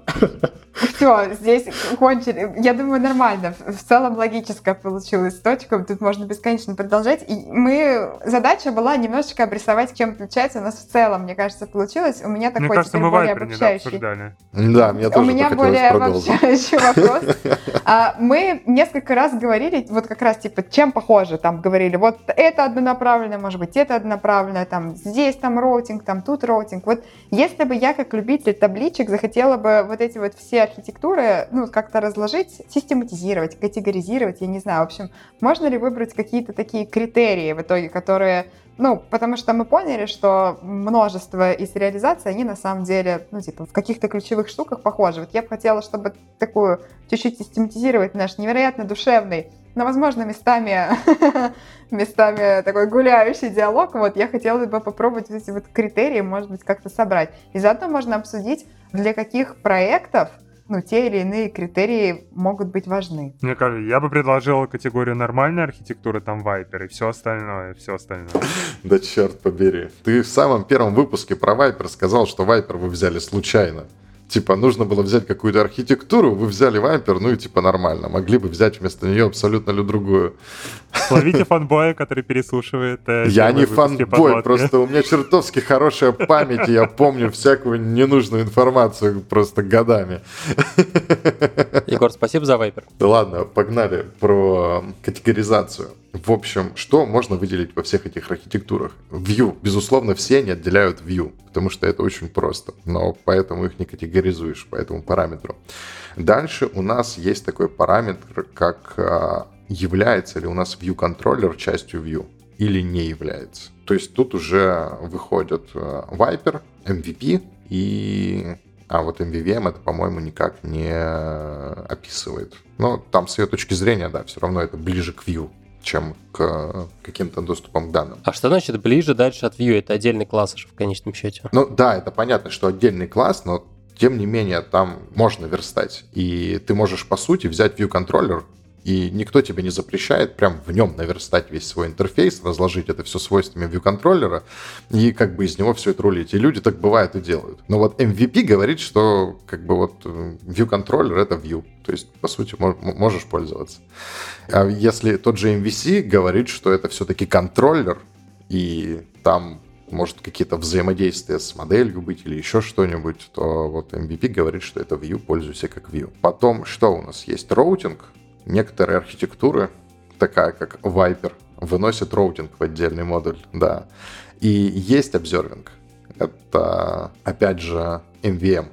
Все, здесь кончили. Я думаю, нормально. В целом логическая получилась точка. Тут можно бесконечно продолжать. И мы... Задача была немножечко обрисовать, чем отличается у нас в целом, мне кажется, получилось. У меня такой мне кажется, мы более обобщающий. Да, мне тоже У меня более обобщающий вопрос. А, мы несколько раз говорили, вот как раз типа, чем похоже, там говорили, вот это однонаправленное, может быть, это однонаправленное, там здесь там routing, там тут routing. Вот если бы я как любитель табличек захотела бы вот эти вот все архитектуры, ну, как-то разложить, систематизировать, категоризировать, я не знаю, в общем, можно ли выбрать какие-то такие критерии в итоге, которые ну, потому что мы поняли, что множество из реализации, они на самом деле, ну, типа, в каких-то ключевых штуках похожи. Вот я бы хотела, чтобы такую чуть-чуть систематизировать наш невероятно душевный, но, возможно, местами, местами такой гуляющий диалог. Вот я хотела бы попробовать эти вот критерии, может быть, как-то собрать. И заодно можно обсудить, для каких проектов ну, те или иные критерии могут быть важны. Мне кажется, я бы предложил категорию нормальной архитектуры, там Viper, и все остальное, все остальное. Да черт побери. Ты в самом первом выпуске про Viper сказал, что Viper вы взяли случайно типа, нужно было взять какую-то архитектуру, вы взяли вампир, ну и типа нормально. Могли бы взять вместо нее абсолютно ли другую. Ловите фанбоя, который переслушивает. Э, я не фанбой, просто у меня чертовски хорошая память, и я помню всякую ненужную информацию просто годами. Егор, спасибо за вайпер. Ладно, погнали про категоризацию. В общем, что можно выделить во всех этих архитектурах? View. Безусловно, все не отделяют view, потому что это очень просто. Но поэтому их не категоризуешь по этому параметру. Дальше у нас есть такой параметр, как а, является ли у нас view контроллер частью view или не является. То есть тут уже выходят а, Viper, MVP и а вот MVVM это, по-моему, никак не описывает. Но там с ее точки зрения, да, все равно это ближе к view чем к каким-то доступам к данным. А что значит ближе дальше от Vue? Это отдельный класс в конечном счете. Ну да, это понятно, что отдельный класс, но тем не менее там можно верстать. И ты можешь, по сути, взять View контроллер и никто тебе не запрещает прям в нем наверстать весь свой интерфейс, разложить это все свойствами view контроллера и как бы из него все это рулить. И люди так бывает и делают. Но вот MVP говорит, что как бы вот э, view контроллер это view. То есть, по сути, можешь пользоваться. А если тот же MVC говорит, что это все-таки контроллер, и там может какие-то взаимодействия с моделью быть или еще что-нибудь, то вот MVP говорит, что это view, пользуйся как view. Потом, что у нас есть? Routing, некоторые архитектуры, такая как Viper, выносят routing в отдельный модуль, да. И есть observing. Это, опять же, MVVM.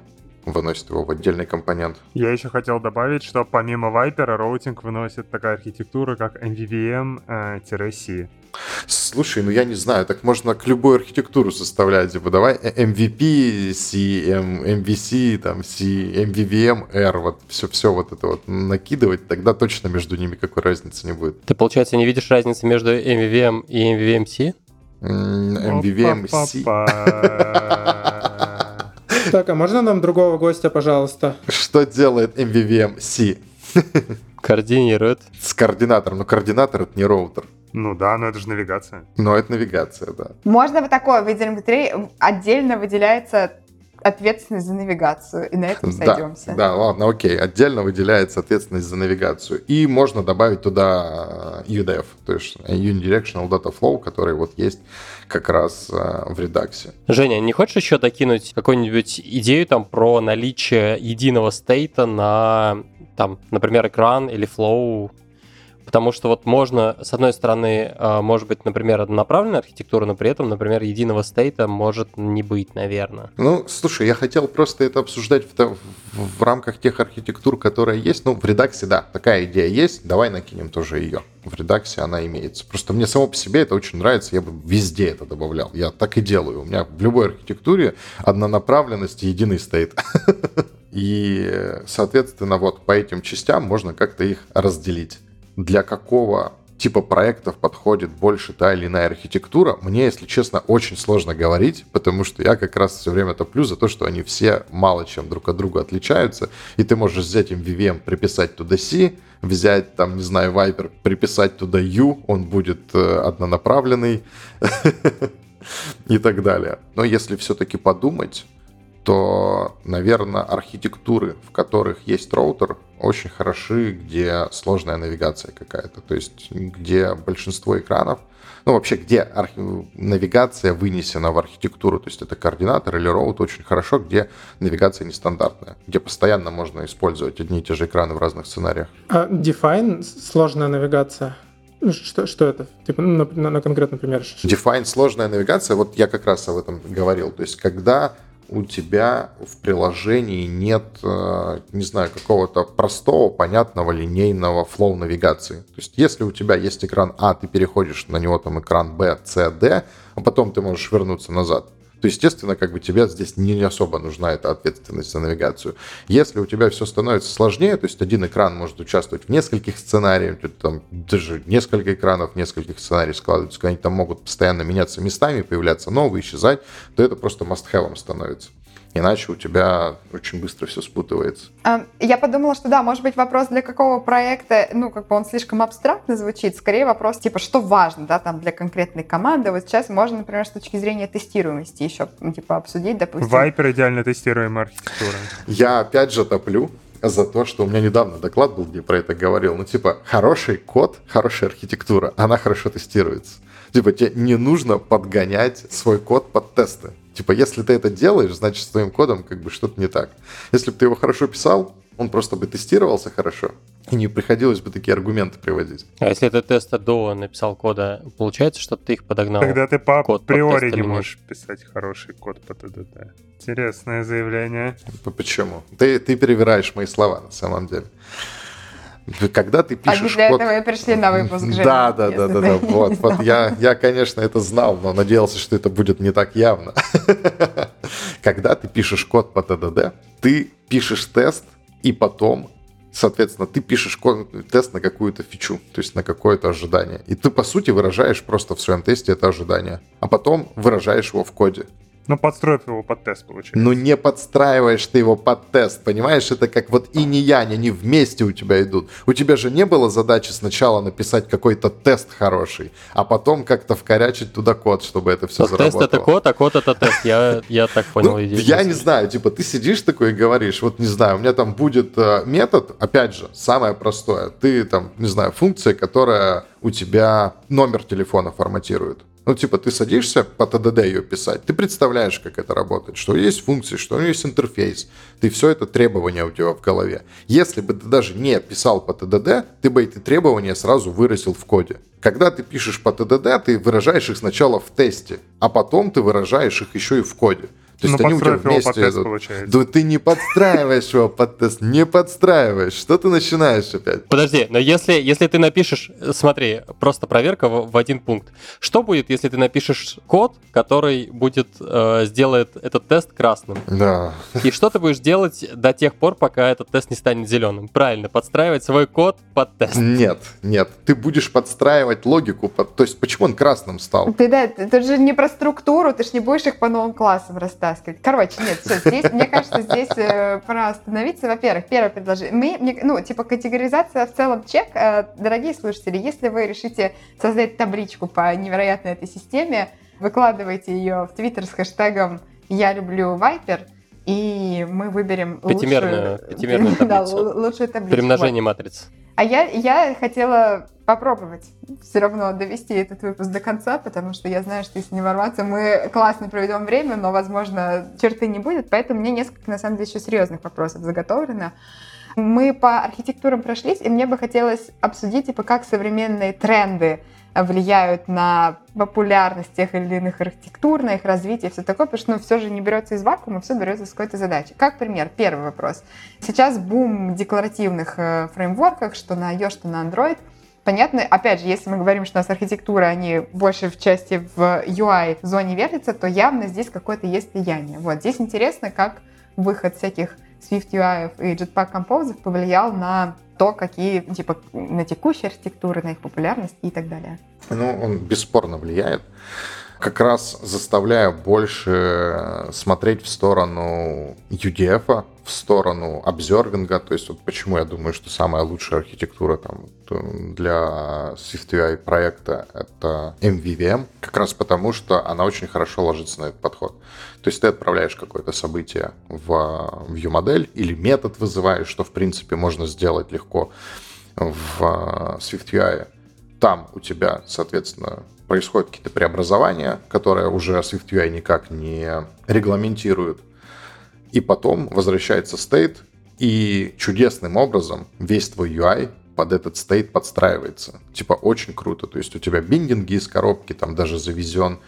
выносит его в отдельный компонент. Я еще хотел добавить, что помимо Viper routing выносит такая архитектура, как MVVM-C. Слушай, ну я не знаю, так можно к любой архитектуру составлять, типа давай MVP, C, MVC, там C, MVVM, R, вот все, все вот это вот накидывать, тогда точно между ними какой разницы не будет. Ты, получается, не видишь разницы между MVVM и MVVM-C? MVVM-C. Так, а можно нам другого гостя, пожалуйста? Что делает MVVM-C? Координирует. С координатором. Но координатор — это не роутер. Ну да, но это же навигация. Но это навигация, да. Можно вот такое, в EasyLink отдельно выделяется ответственность за навигацию, и на этом сойдемся. Да, да, ладно, окей. Отдельно выделяется ответственность за навигацию. И можно добавить туда UDF, то есть Unidirectional Data Flow, который вот есть как раз э, в редаксе. Женя, не хочешь еще докинуть какую-нибудь идею там про наличие единого стейта на, там, например, экран или flow Потому что вот можно, с одной стороны, а, может быть, например, однонаправленная архитектура, но при этом, например, единого state а может не быть, наверное. Ну, слушай, я хотел просто это обсуждать в, в, рамках тех архитектур, которые есть. Ну, в Redux е, да, такая идея есть, давай накинем тоже ее. В Redux е она имеется. Просто мне само по себе это очень нравится, я бы везде это добавлял. Я так и делаю. У меня в любой архитектуре однонаправленность и единый state. И, соответственно, вот по этим частям можно как-то их разделить для какого типа проектов подходит больше та или иная архитектура, мне, если честно, очень сложно говорить, потому что я как раз все время топлю за то, что они все мало чем друг от друга отличаются, и ты можешь взять им VVM, приписать туда C, взять там, не знаю, Viper, приписать туда U, он будет э, однонаправленный и так далее. Но если все-таки подумать, то, наверное, архитектуры, в которых есть роутер, очень хороши, где сложная навигация какая-то. То есть, где большинство экранов, ну, вообще, где архи... навигация вынесена в архитектуру, то есть это координатор или роут очень хорошо, где навигация нестандартная, где постоянно можно использовать одни и те же экраны в разных сценариях. А Define — сложная навигация? Ну, что, что это? Типа, ну, на, на, на конкретном примере. Define — сложная навигация, вот я как раз об этом говорил. То есть, когда у тебя в приложении нет, э, не знаю, какого-то простого, понятного, линейного флоу навигации. То есть, если у тебя есть экран А, ты переходишь на него там экран Б, С, Д, а потом ты можешь вернуться назад то, естественно, как бы тебе здесь не особо нужна эта ответственность за навигацию. Если у тебя все становится сложнее, то есть один экран может участвовать в нескольких сценариях, там даже несколько экранов, нескольких сценариев складываются, они там могут постоянно меняться местами, появляться новые, исчезать, то это просто must-have становится. Иначе у тебя очень быстро все спутывается. А, я подумала, что да, может быть вопрос для какого проекта, ну, как бы он слишком абстрактно звучит, скорее вопрос типа, что важно, да, там для конкретной команды. Вот сейчас можно, например, с точки зрения тестируемости еще, ну, типа, обсудить, допустим. Viper идеально тестируемая архитектура. Я опять же топлю за то, что у меня недавно доклад был, где про это говорил. Ну, типа, хороший код, хорошая архитектура, она хорошо тестируется. Типа, тебе не нужно подгонять свой код под тесты. Типа, если ты это делаешь, значит, с твоим кодом как бы что-то не так. Если бы ты его хорошо писал, он просто бы тестировался хорошо, и не приходилось бы такие аргументы приводить. А если ты тесты до написал кода, получается, что ты их подогнал? Тогда ты по код априори не можешь писать хороший код по ТДД. Интересное заявление. Почему? Ты, ты перевираешь мои слова на самом деле. Когда ты пишешь Они для код... этого и пришли на выпуск Да, да, да, да, да. Вот, вот я, я, конечно, это знал, но надеялся, что это будет не так явно. Когда ты пишешь код по ТДД, ты пишешь тест, и потом Соответственно, ты пишешь тест на какую-то фичу, то есть на какое-то ожидание. И ты, по сути, выражаешь просто в своем тесте это ожидание. А потом выражаешь его в коде. Ну, подстроив его под тест, получается. Ну, не подстраиваешь ты его под тест, понимаешь? Это как вот и не я, они вместе у тебя идут. У тебя же не было задачи сначала написать какой-то тест хороший, а потом как-то вкорячить туда код, чтобы это все заработало. Тест это код, а код это тест. Я, я так понял ну, идею. Я не знаю, типа ты сидишь такой и говоришь, вот не знаю, у меня там будет э, метод, опять же, самое простое. Ты там, не знаю, функция, которая у тебя номер телефона форматирует. Ну, типа, ты садишься по ТДД ее писать, ты представляешь, как это работает, что есть функции, что у нее есть интерфейс, ты все это требования у тебя в голове. Если бы ты даже не писал по ТДД, ты бы эти требования сразу выразил в коде. Когда ты пишешь по ТДД, ты выражаешь их сначала в тесте, а потом ты выражаешь их еще и в коде. То есть ну, они у тебя его под вместе тест, идут. получается. Да ты не подстраиваешь его под тест, не подстраиваешь. Что ты начинаешь опять? Подожди, но если, если ты напишешь, смотри, просто проверка в, в один пункт. Что будет, если ты напишешь код, который будет э, сделает этот тест красным? Да. И что ты будешь делать до тех пор, пока этот тест не станет зеленым? Правильно, подстраивать свой код под тест. Нет, нет. Ты будешь подстраивать логику. Под... То есть почему он красным стал? Ты да, это же не про структуру, ты же не будешь их по новым классам расстраивать. Короче, нет, все, здесь, мне кажется, здесь э, пора остановиться. Во-первых, первое предложение. Мы, мне, ну, типа, категоризация в целом чек. Э, дорогие слушатели, если вы решите создать табличку по невероятной этой системе, выкладывайте ее в Твиттер с хэштегом «Я люблю Вайпер», и мы выберем Пятимерную- лучшую, пятимерную да, таблицу. л- лучшую табличку. При множении матриц. А я, я хотела попробовать все равно довести этот выпуск до конца, потому что я знаю, что если не ворваться, мы классно проведем время, но, возможно, черты не будет, поэтому мне несколько, на самом деле, еще серьезных вопросов заготовлено. Мы по архитектурам прошлись, и мне бы хотелось обсудить, типа, как современные тренды влияют на популярность тех или иных архитектур, на их развитие, все такое, потому что ну, все же не берется из вакуума, все берется с какой-то задачи. Как пример, первый вопрос. Сейчас бум декларативных э, фреймворках, что на iOS, что на Android. Понятно, опять же, если мы говорим, что у нас архитектура, они больше в части в UI зоне вертятся, то явно здесь какое-то есть влияние. Вот здесь интересно, как выход всяких Swift UI и Jetpack Compose повлиял на то, какие, типа, на текущие архитектуры, на их популярность и так далее. Ну, он бесспорно влияет. Как раз заставляя больше смотреть в сторону UDF, в сторону обзервинга. То есть вот почему я думаю, что самая лучшая архитектура там, для SwiftUI проекта это MVVM. Как раз потому, что она очень хорошо ложится на этот подход. То есть ты отправляешь какое-то событие в view-модель или метод вызываешь, что в принципе можно сделать легко в SwiftUI. Там у тебя, соответственно, происходят какие-то преобразования, которые уже SwiftUI никак не регламентирует. И потом возвращается стейт, и чудесным образом весь твой UI под этот стейт подстраивается. Типа очень круто. То есть у тебя биндинги из коробки, там даже завезен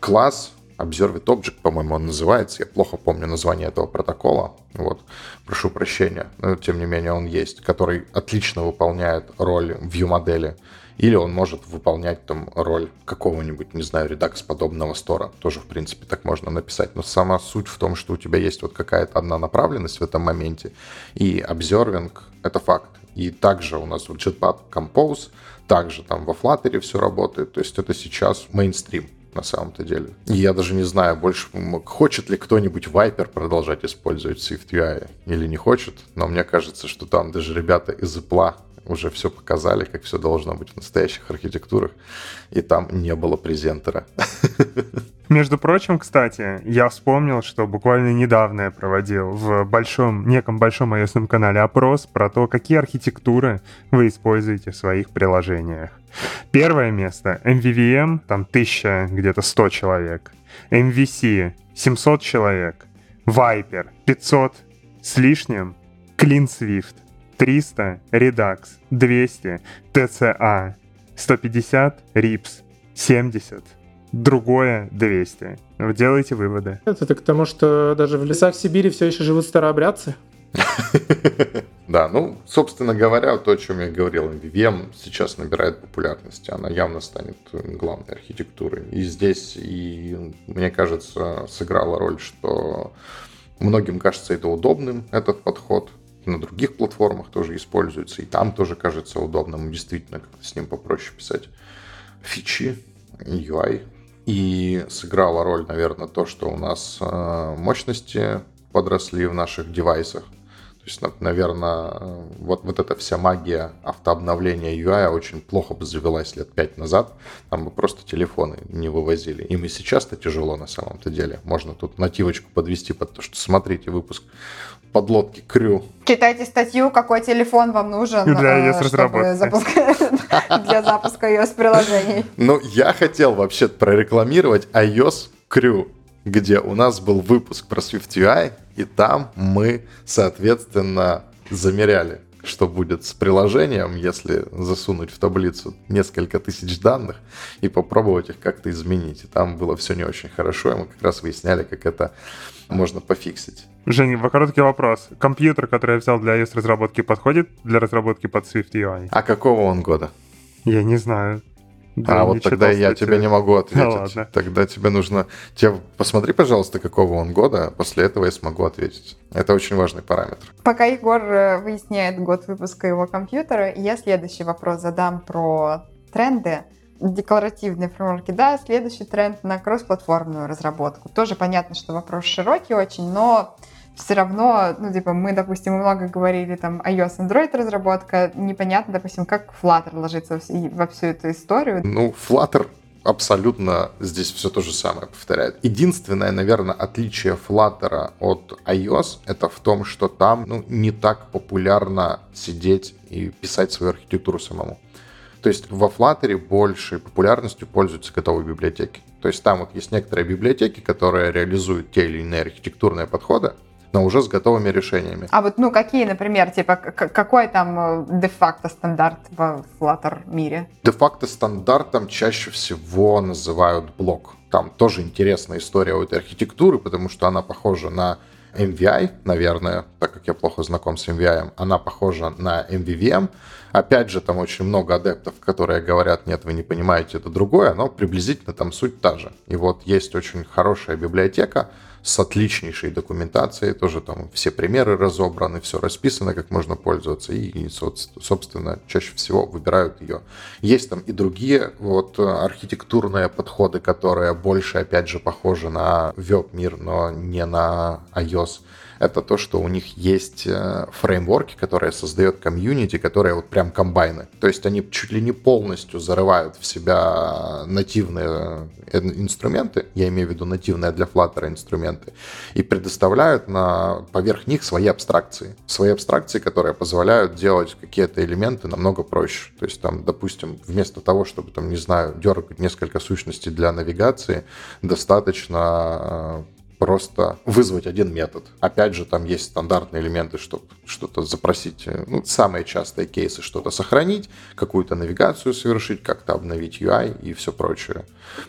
класс, Observed Object, по-моему, он называется. Я плохо помню название этого протокола. Вот, прошу прощения. Но, тем не менее, он есть, который отлично выполняет роль view-модели. Или он может выполнять там роль какого-нибудь, не знаю, редакс-подобного стора. Тоже, в принципе, так можно написать. Но сама суть в том, что у тебя есть вот какая-то одна направленность в этом моменте. И observing — это факт. И также у нас в Jetpack Compose, также там во Flutter все работает. То есть это сейчас мейнстрим на самом-то деле. Я даже не знаю, больше хочет ли кто-нибудь Viper продолжать использовать SwiftUI или не хочет, но мне кажется, что там даже ребята из Apple уже все показали, как все должно быть в настоящих архитектурах, и там не было презентера. Между прочим, кстати, я вспомнил, что буквально недавно я проводил в большом, неком большом ios канале опрос про то, какие архитектуры вы используете в своих приложениях. Первое место — MVVM, там 1000, где-то 100 человек. MVC — 700 человек. Viper — 500 с лишним. Clean Swift — 300. Redux — 200. TCA — 150. RIPS — 70 другое 200. Вы делаете выводы. Это к тому, что даже в лесах Сибири все еще живут старообрядцы. Да, ну, собственно говоря, то, о чем я говорил, MVVM сейчас набирает популярность, она явно станет главной архитектурой. И здесь, и, мне кажется, сыграла роль, что многим кажется это удобным, этот подход, на других платформах тоже используется, и там тоже кажется удобным, действительно, как-то с ним попроще писать фичи, UI, и сыграла роль, наверное, то, что у нас э, мощности подросли в наших девайсах. То есть, наверное, вот, вот эта вся магия автообновления UI очень плохо бы завелась лет пять назад. Там бы просто телефоны не вывозили. Им и сейчас-то тяжело на самом-то деле. Можно тут нативочку подвести под то, что смотрите выпуск подлодки Крю. Читайте статью, какой телефон вам нужен для iOS чтобы запуска... для запуска iOS-приложений. Ну, я хотел вообще прорекламировать iOS Crew, где у нас был выпуск про SwiftUI, и там мы, соответственно, замеряли что будет с приложением, если засунуть в таблицу несколько тысяч данных и попробовать их как-то изменить. И там было все не очень хорошо, и мы как раз выясняли, как это можно пофиксить. Женя, короткий вопрос. Компьютер, который я взял для iOS-разработки, подходит для разработки под Swift UI? А какого он года? Я не знаю. Да, а вот тогда я тебе не могу ответить. Ну, ладно. Тогда тебе нужно... Тебе посмотри, пожалуйста, какого он года, а после этого я смогу ответить. Это очень важный параметр. Пока Егор э, выясняет год выпуска его компьютера, я следующий вопрос задам про тренды декларативные фреймворки. Да, следующий тренд на кроссплатформенную разработку. Тоже понятно, что вопрос широкий очень, но все равно, ну, типа, мы, допустим, много говорили там iOS, Android разработка, непонятно, допустим, как Flutter ложится во всю эту историю. Ну, Flutter абсолютно здесь все то же самое повторяет. Единственное, наверное, отличие Flutter от iOS это в том, что там ну, не так популярно сидеть и писать свою архитектуру самому. То есть во Flutter большей популярностью пользуются готовые библиотеки. То есть там вот есть некоторые библиотеки, которые реализуют те или иные архитектурные подходы, но уже с готовыми решениями. А вот, ну, какие, например, типа, какой там э, де-факто стандарт в Flutter мире? Де-факто стандартом чаще всего называют блок. Там тоже интересная история у этой архитектуры, потому что она похожа на MVI, наверное, так как я плохо знаком с MVI, она похожа на MVVM. Опять же, там очень много адептов, которые говорят, нет, вы не понимаете, это другое, но приблизительно там суть та же. И вот есть очень хорошая библиотека, с отличнейшей документацией, тоже там все примеры разобраны, все расписано, как можно пользоваться, и, собственно, чаще всего выбирают ее. Есть там и другие вот архитектурные подходы, которые больше, опять же, похожи на веб-мир, но не на iOS это то, что у них есть э, фреймворки, которые создает комьюнити, которые вот прям комбайны. То есть они чуть ли не полностью зарывают в себя нативные э, инструменты, я имею в виду нативные для Flutter инструменты, и предоставляют на, поверх них свои абстракции. Свои абстракции, которые позволяют делать какие-то элементы намного проще. То есть там, допустим, вместо того, чтобы, там, не знаю, дергать несколько сущностей для навигации, достаточно э, просто вызвать один метод. Опять же, там есть стандартные элементы, чтобы что-то запросить. Ну, самые частые кейсы что-то сохранить, какую-то навигацию совершить, как-то обновить UI и все прочее.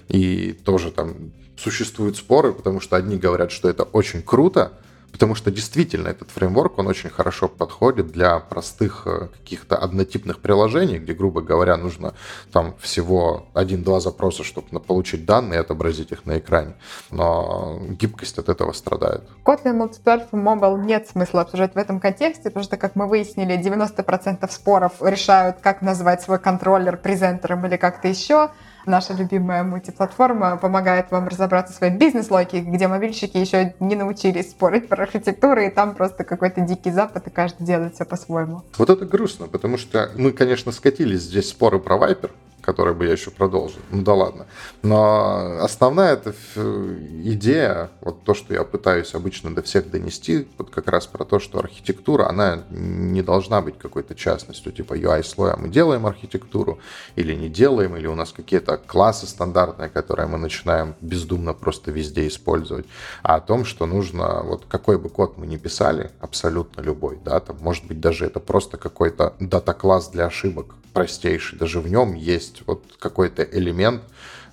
И тоже там существуют споры, потому что одни говорят, что это очень круто, Потому что действительно этот фреймворк, он очень хорошо подходит для простых э, каких-то однотипных приложений, где, грубо говоря, нужно там всего один-два запроса, чтобы получить данные и отобразить их на экране. Но гибкость от этого страдает. Kotlin Multiplatform Mobile нет смысла обсуждать в этом контексте, потому что, как мы выяснили, 90% споров решают, как назвать свой контроллер презентером или как-то еще наша любимая мультиплатформа помогает вам разобраться в своей бизнес-логике, где мобильщики еще не научились спорить про архитектуру, и там просто какой-то дикий запад, и каждый делает все по-своему. Вот это грустно, потому что мы, конечно, скатились здесь споры про Viper, который бы я еще продолжил. Ну да ладно. Но основная эта идея, вот то, что я пытаюсь обычно до всех донести, вот как раз про то, что архитектура, она не должна быть какой-то частностью, типа UI-слоя мы делаем архитектуру или не делаем, или у нас какие-то классы стандартные, которые мы начинаем бездумно просто везде использовать, а о том, что нужно, вот какой бы код мы ни писали, абсолютно любой, да, там, может быть, даже это просто какой-то дата-класс для ошибок, простейший, даже в нем есть вот какой-то элемент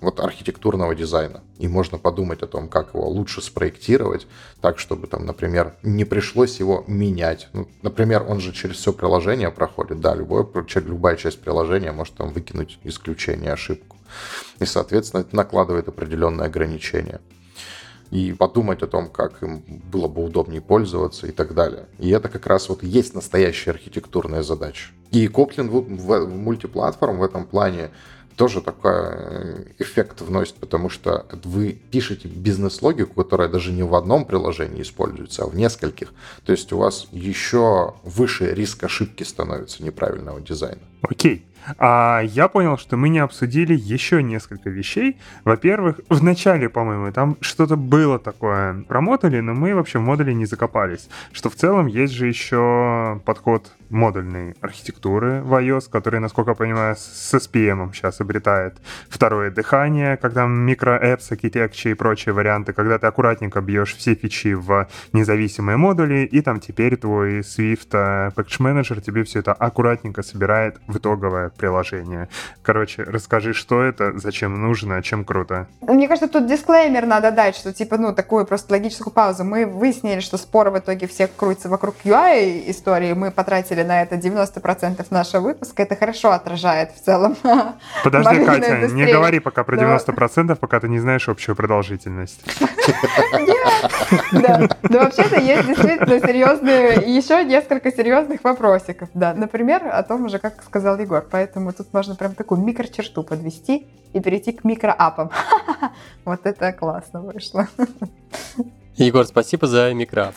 вот архитектурного дизайна. И можно подумать о том, как его лучше спроектировать, так, чтобы там, например, не пришлось его менять. Ну, например, он же через все приложение проходит, да, любое, любая часть приложения может там выкинуть исключение, ошибку. И, соответственно, это накладывает определенные ограничения и подумать о том, как им было бы удобнее пользоваться и так далее. И это как раз вот есть настоящая архитектурная задача. И Kotlin в, мультиплатформ в этом плане тоже такой э, эффект вносит, потому что вы пишете бизнес-логику, которая даже не в одном приложении используется, а в нескольких. То есть у вас еще выше риск ошибки становится неправильного дизайна. Окей. А я понял, что мы не обсудили еще несколько вещей. Во-первых, в начале, по-моему, там что-то было такое про модули, но мы вообще в модули не закопались. Что в целом есть же еще подход модульной архитектуры в iOS, который, насколько я понимаю, с SPM сейчас обретает второе дыхание, когда микроэпс, architecture и прочие варианты, когда ты аккуратненько бьешь все фичи в независимые модули, и там теперь твой Swift э, Package Manager тебе все это аккуратненько собирает в итоговое приложение. Короче, расскажи, что это, зачем нужно, чем круто. Мне кажется, тут дисклеймер надо дать, что типа, ну, такую просто логическую паузу. Мы выяснили, что спор в итоге всех крутится вокруг UI истории. Мы потратили на это 90% нашего выпуска. Это хорошо отражает в целом. Подожди, Катя, не говори пока про 90%, пока ты не знаешь общую продолжительность. Да, да вообще-то есть действительно серьезные, еще несколько серьезных вопросиков. Да, например, о том уже, как сказал Егор. Поэтому тут можно прям такую микрочерту подвести и перейти к микроапам. Вот это классно вышло. Егор, спасибо за микроап.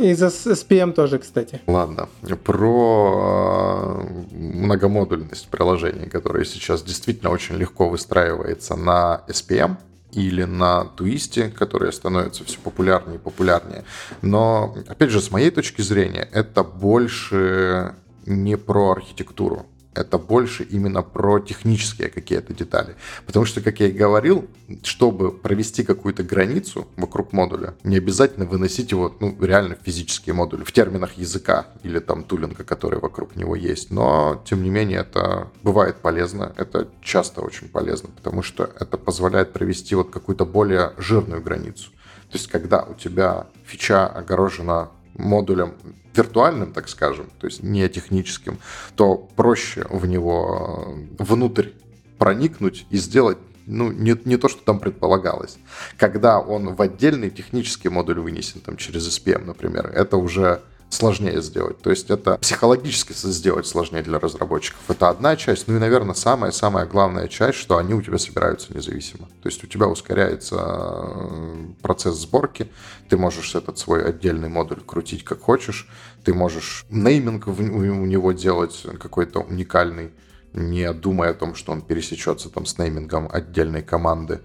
И за SPM тоже, кстати. Ладно, про э, многомодульность приложений, которое сейчас действительно очень легко выстраивается на SPM, или на туисте, которые становятся все популярнее и популярнее. Но, опять же, с моей точки зрения, это больше не про архитектуру это больше именно про технические какие-то детали. Потому что, как я и говорил, чтобы провести какую-то границу вокруг модуля, не обязательно выносить его, ну, реально физические модули, в терминах языка или там тулинга, который вокруг него есть. Но, тем не менее, это бывает полезно, это часто очень полезно, потому что это позволяет провести вот какую-то более жирную границу. То есть, когда у тебя фича огорожена модулем виртуальным, так скажем, то есть не техническим, то проще в него э, внутрь проникнуть и сделать ну, не, не то, что там предполагалось. Когда он в отдельный технический модуль вынесен, там, через SPM, например, это уже сложнее сделать. То есть это психологически сделать сложнее для разработчиков. Это одна часть. Ну и, наверное, самая-самая главная часть, что они у тебя собираются независимо. То есть у тебя ускоряется э, процесс сборки, ты можешь этот свой отдельный модуль крутить как хочешь, ты можешь нейминг у него делать какой-то уникальный, не думая о том, что он пересечется там с неймингом отдельной команды.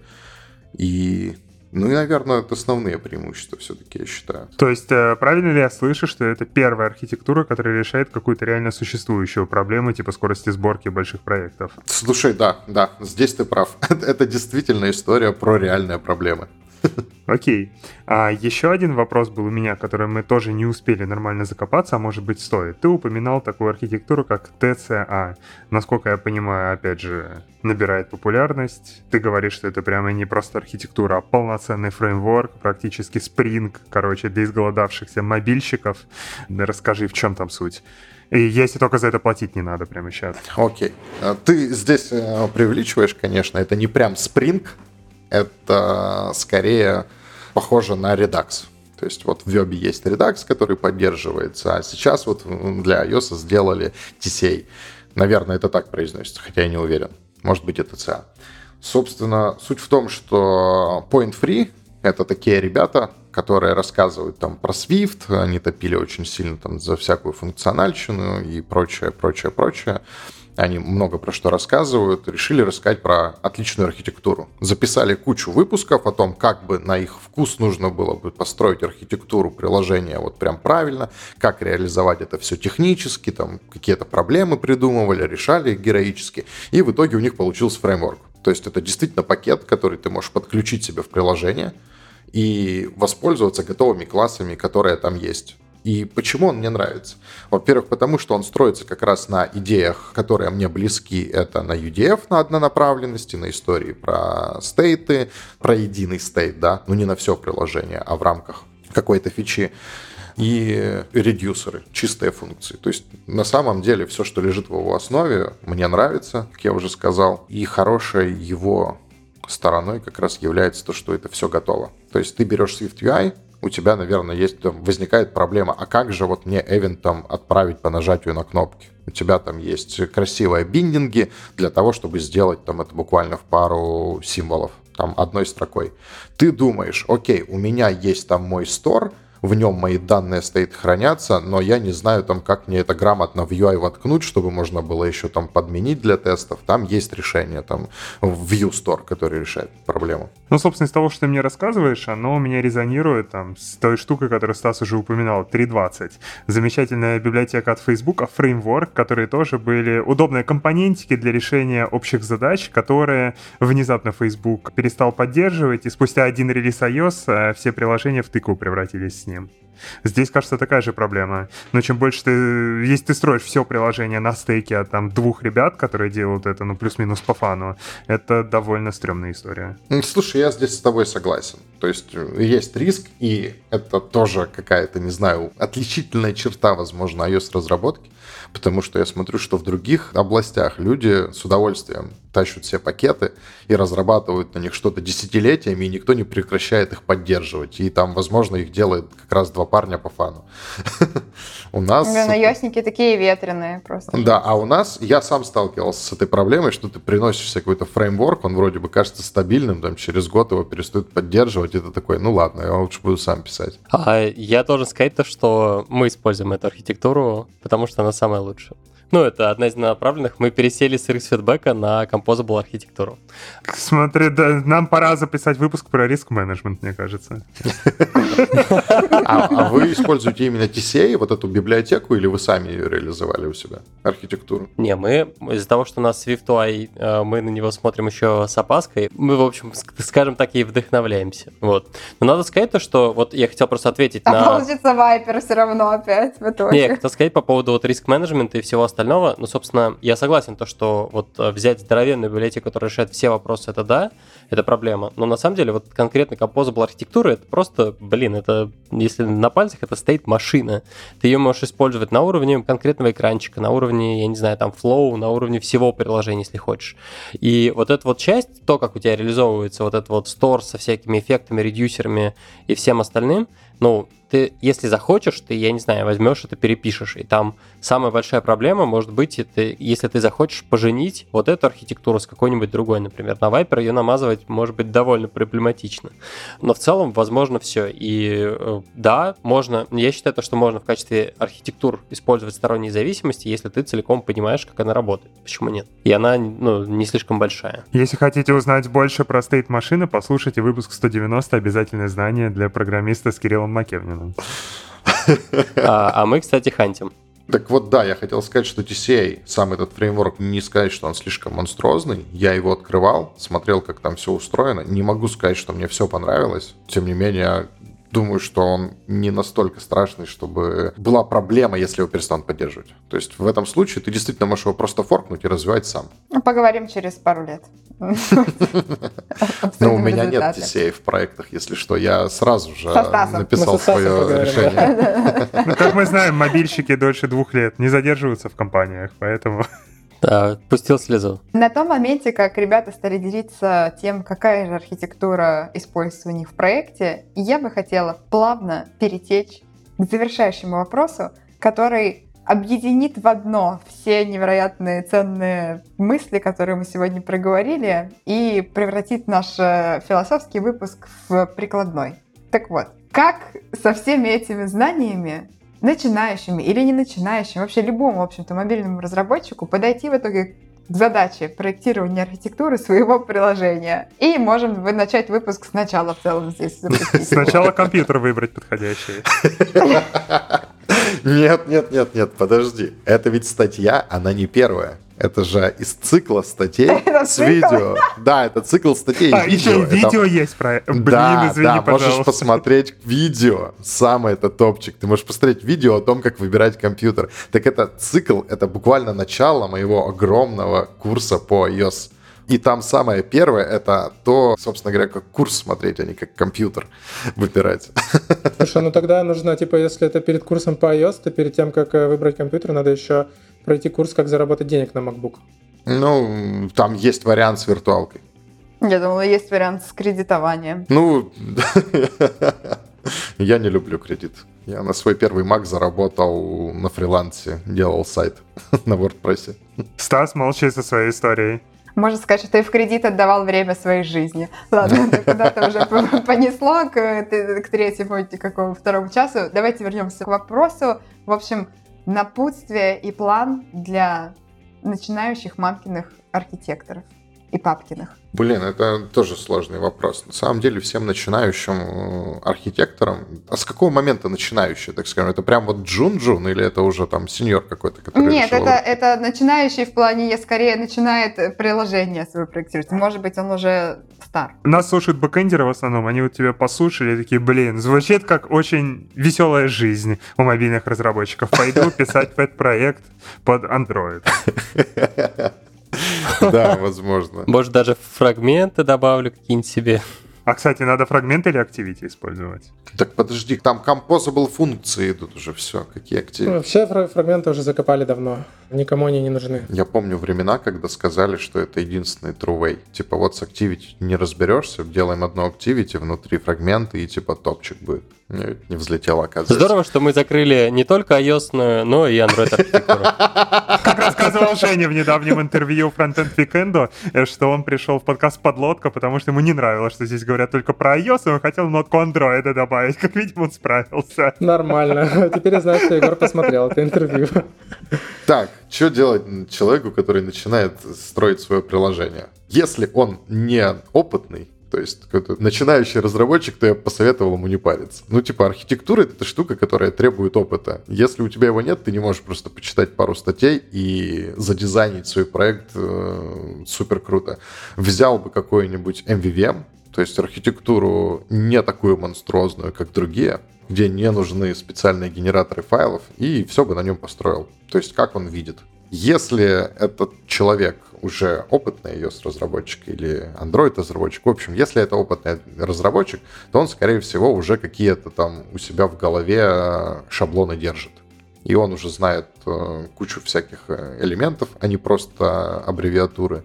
И ну и, наверное, это основные преимущества все-таки, я считаю. То есть, э, правильно ли я слышу, что это первая архитектура, которая решает какую-то реально существующую проблему, типа скорости сборки больших проектов? Слушай, да, да, здесь ты прав. это действительно история про реальные проблемы. Окей. А еще один вопрос был у меня, который мы тоже не успели нормально закопаться, а может быть стоит. Ты упоминал такую архитектуру, как TCA. Насколько я понимаю, опять же, набирает популярность. Ты говоришь, что это прямо не просто архитектура, а полноценный фреймворк, практически спринг, короче, для изголодавшихся мобильщиков. Расскажи, в чем там суть. И если только за это платить не надо прямо сейчас. Окей. Okay. Ты здесь э, преувеличиваешь, конечно, это не прям спринг, это скорее похоже на Redux. То есть вот в Вебе есть Redux, который поддерживается, а сейчас вот для iOS сделали TCA. Наверное, это так произносится, хотя я не уверен. Может быть, это CA. Собственно, суть в том, что Point Free — это такие ребята, которые рассказывают там про Swift, они топили очень сильно там за всякую функциональщину и прочее, прочее, прочее они много про что рассказывают, решили рассказать про отличную архитектуру. Записали кучу выпусков о том, как бы на их вкус нужно было бы построить архитектуру приложения вот прям правильно, как реализовать это все технически, там какие-то проблемы придумывали, решали героически, и в итоге у них получился фреймворк. То есть это действительно пакет, который ты можешь подключить себе в приложение и воспользоваться готовыми классами, которые там есть. И почему он мне нравится? Во-первых, потому что он строится как раз на идеях, которые мне близки. Это на UDF, на однонаправленности, на истории про стейты, про единый стейт, да, ну не на все приложение, а в рамках какой-то фичи и редюсеры, чистые функции. То есть на самом деле все, что лежит в его основе, мне нравится, как я уже сказал, и хорошей его стороной как раз является то, что это все готово. То есть ты берешь Swift UI, у тебя, наверное, есть, там, возникает проблема, а как же вот мне эвентом отправить по нажатию на кнопки? У тебя там есть красивые биндинги для того, чтобы сделать там это буквально в пару символов, там одной строкой. Ты думаешь, окей, у меня есть там мой стор, в нем мои данные стоит хранятся, но я не знаю там, как мне это грамотно в UI воткнуть, чтобы можно было еще там подменить для тестов. Там есть решение, там View Store, который решает проблему. Ну, собственно, из того, что ты мне рассказываешь, оно у меня резонирует там с той штукой, которую Стас уже упоминал, 3.20. Замечательная библиотека от Facebook, а Framework, которые тоже были удобные компонентики для решения общих задач, которые внезапно Facebook перестал поддерживать, и спустя один релиз iOS э, все приложения в тыкву превратились с ним. Здесь, кажется, такая же проблема. Но чем больше ты... Если ты строишь все приложение на стейке от там двух ребят, которые делают это, ну, плюс-минус по фану, это довольно стрёмная история. Слушай, я здесь с тобой согласен. То есть э, есть риск, и это тоже какая-то, не знаю, отличительная черта, возможно, iOS-разработки, потому что я смотрю, что в других областях люди с удовольствием тащат все пакеты и разрабатывают на них что-то десятилетиями, и никто не прекращает их поддерживать. И там, возможно, их делает как раз два парня по фану. У нас... Наездники такие ветреные просто. Да, а у нас, я сам сталкивался с этой проблемой, что ты приносишь себе какой-то фреймворк, он вроде бы кажется стабильным, там через год его перестают поддерживать, и ты такой, ну ладно, я лучше буду сам писать. А я должен сказать то, что мы используем эту архитектуру, потому что она самая лучшая. Ну, это одна из направленных. Мы пересели с риск фидбэка на Composable архитектуру. Смотри, да, нам пора записать выпуск про риск менеджмент, мне кажется. А, а вы используете именно TCA, вот эту библиотеку, или вы сами ее реализовали у себя, архитектуру? Не, мы из-за того, что у нас SwiftUI, э, мы на него смотрим еще с опаской, мы, в общем, скажем так, и вдохновляемся. Вот. Но надо сказать то, что вот я хотел просто ответить а на... получится Viper все равно опять в итоге. Не, я хотел сказать по поводу вот риск менеджмента и всего остального остального. Ну, собственно, я согласен, то, что вот э, взять здоровенную библиотеку, которая решает все вопросы, это да, это проблема. Но на самом деле вот конкретно Composable архитектура, это просто, блин, это, если на пальцах, это стоит машина. Ты ее можешь использовать на уровне конкретного экранчика, на уровне, я не знаю, там, flow, на уровне всего приложения, если хочешь. И вот эта вот часть, то, как у тебя реализовывается вот этот вот store со всякими эффектами, редюсерами и всем остальным, ну, ты, если захочешь, ты, я не знаю, возьмешь это, перепишешь. И там самая большая проблема может быть, это, если ты захочешь поженить вот эту архитектуру с какой-нибудь другой, например, на Viper ее намазывать может быть довольно проблематично. Но в целом, возможно, все. И э, да, можно, я считаю, то, что можно в качестве архитектур использовать сторонние зависимости, если ты целиком понимаешь, как она работает. Почему нет? И она ну, не слишком большая. Если хотите узнать больше про стейт машины, послушайте выпуск 190 «Обязательное знание для программиста» с Кириллом Макевниным. А, а мы, кстати, хантим. Так вот, да, я хотел сказать, что TCA, сам этот фреймворк, не сказать, что он слишком монструозный. Я его открывал, смотрел, как там все устроено. Не могу сказать, что мне все понравилось. Тем не менее, думаю, что он не настолько страшный, чтобы была проблема, если его перестанут поддерживать. То есть в этом случае ты действительно можешь его просто форкнуть и развивать сам. Ну, поговорим через пару лет. Но у меня нет TCA в проектах, если что. Я сразу же написал свое решение. Ну, как мы знаем, мобильщики дольше двух лет не задерживаются в компаниях, поэтому... Да, пустил слезу. На том моменте, как ребята стали делиться тем, какая же архитектура используется у них в проекте, я бы хотела плавно перетечь к завершающему вопросу, который объединит в одно все невероятные ценные мысли, которые мы сегодня проговорили, и превратит наш э, философский выпуск в прикладной. Так вот, как со всеми этими знаниями начинающими или не начинающим, вообще любому, в общем-то, мобильному разработчику подойти в итоге к задаче проектирования архитектуры своего приложения. И можем начать выпуск сначала в целом здесь. Сначала компьютер выбрать подходящий. Нет, нет, нет, нет, подожди. Это ведь статья, она не первая. Это же из цикла статей с видео. Да, это цикл статей а, видео. Еще видео это... есть про Блин, да, извини, да, пожалуйста. можешь посмотреть видео. Самый это топчик. Ты можешь посмотреть видео о том, как выбирать компьютер. Так это цикл, это буквально начало моего огромного курса по iOS. И там самое первое это то, собственно говоря, как курс смотреть, а не как компьютер выбирать. Слушай, ну тогда нужно, типа, если это перед курсом по iOS, то перед тем, как э, выбрать компьютер, надо еще пройти курс, как заработать денег на MacBook. Ну, там есть вариант с виртуалкой. Я думала, есть вариант с кредитованием. Ну, я не люблю кредит. Я на свой первый Mac заработал на фрилансе, делал сайт на WordPress. Стас молчит со своей историей. Можно сказать, что ты в кредит отдавал время своей жизни. Ладно, это куда-то уже понесло к, к третьему, какому второму часу. Давайте вернемся к вопросу. В общем, напутствие и план для начинающих мамкиных архитекторов и папкиных. Блин, это тоже сложный вопрос. На самом деле, всем начинающим э, архитекторам... А с какого момента начинающий, так скажем? Это прям вот джун-джун или это уже там сеньор какой-то, который Нет, решил... это, это начинающий в плане, скорее начинает приложение свое проектировать. Может быть, он уже стар. Нас слушают бэкэндеры в основном. Они вот тебя послушали и такие, блин, звучит как очень веселая жизнь у мобильных разработчиков. Пойду писать пэт-проект под Android. Да, возможно. Может, даже фрагменты добавлю какие-нибудь себе. А, кстати, надо фрагменты или Activity использовать? Так подожди, там composable функции идут уже, все, какие активы. Ну, Все фра- фрагменты уже закопали давно. Никому они не нужны. Я помню времена, когда сказали, что это единственный true way. Типа вот с Activity не разберешься, делаем одно Activity, внутри фрагменты, и типа топчик будет. Не, не взлетело, оказывается. Здорово, что мы закрыли не только iOS, но и Android архитектуру. Как рассказывал Женя в недавнем интервью Frontend Weekend, э, что он пришел в подкаст «Подлодка», потому что ему не нравилось, что здесь говорят только про iOS, и он хотел нотку Android добавить. Как видимо, он справился. Нормально. Теперь я знаю, что Егор посмотрел это интервью. Так, что делать человеку, который начинает строить свое приложение? Если он не опытный, то есть какой-то начинающий разработчик, то я посоветовал ему не париться. Ну, типа, архитектура — это штука, которая требует опыта. Если у тебя его нет, ты не можешь просто почитать пару статей и задизайнить свой проект э, супер круто. Взял бы какой-нибудь MVVM, то есть архитектуру не такую монструозную, как другие, где не нужны специальные генераторы файлов, и все бы на нем построил. То есть как он видит. Если этот человек уже опытный iOS-разработчик или Android-разработчик, в общем, если это опытный разработчик, то он, скорее всего, уже какие-то там у себя в голове э, шаблоны держит. И он уже знает э, кучу всяких э, элементов, а не просто аббревиатуры.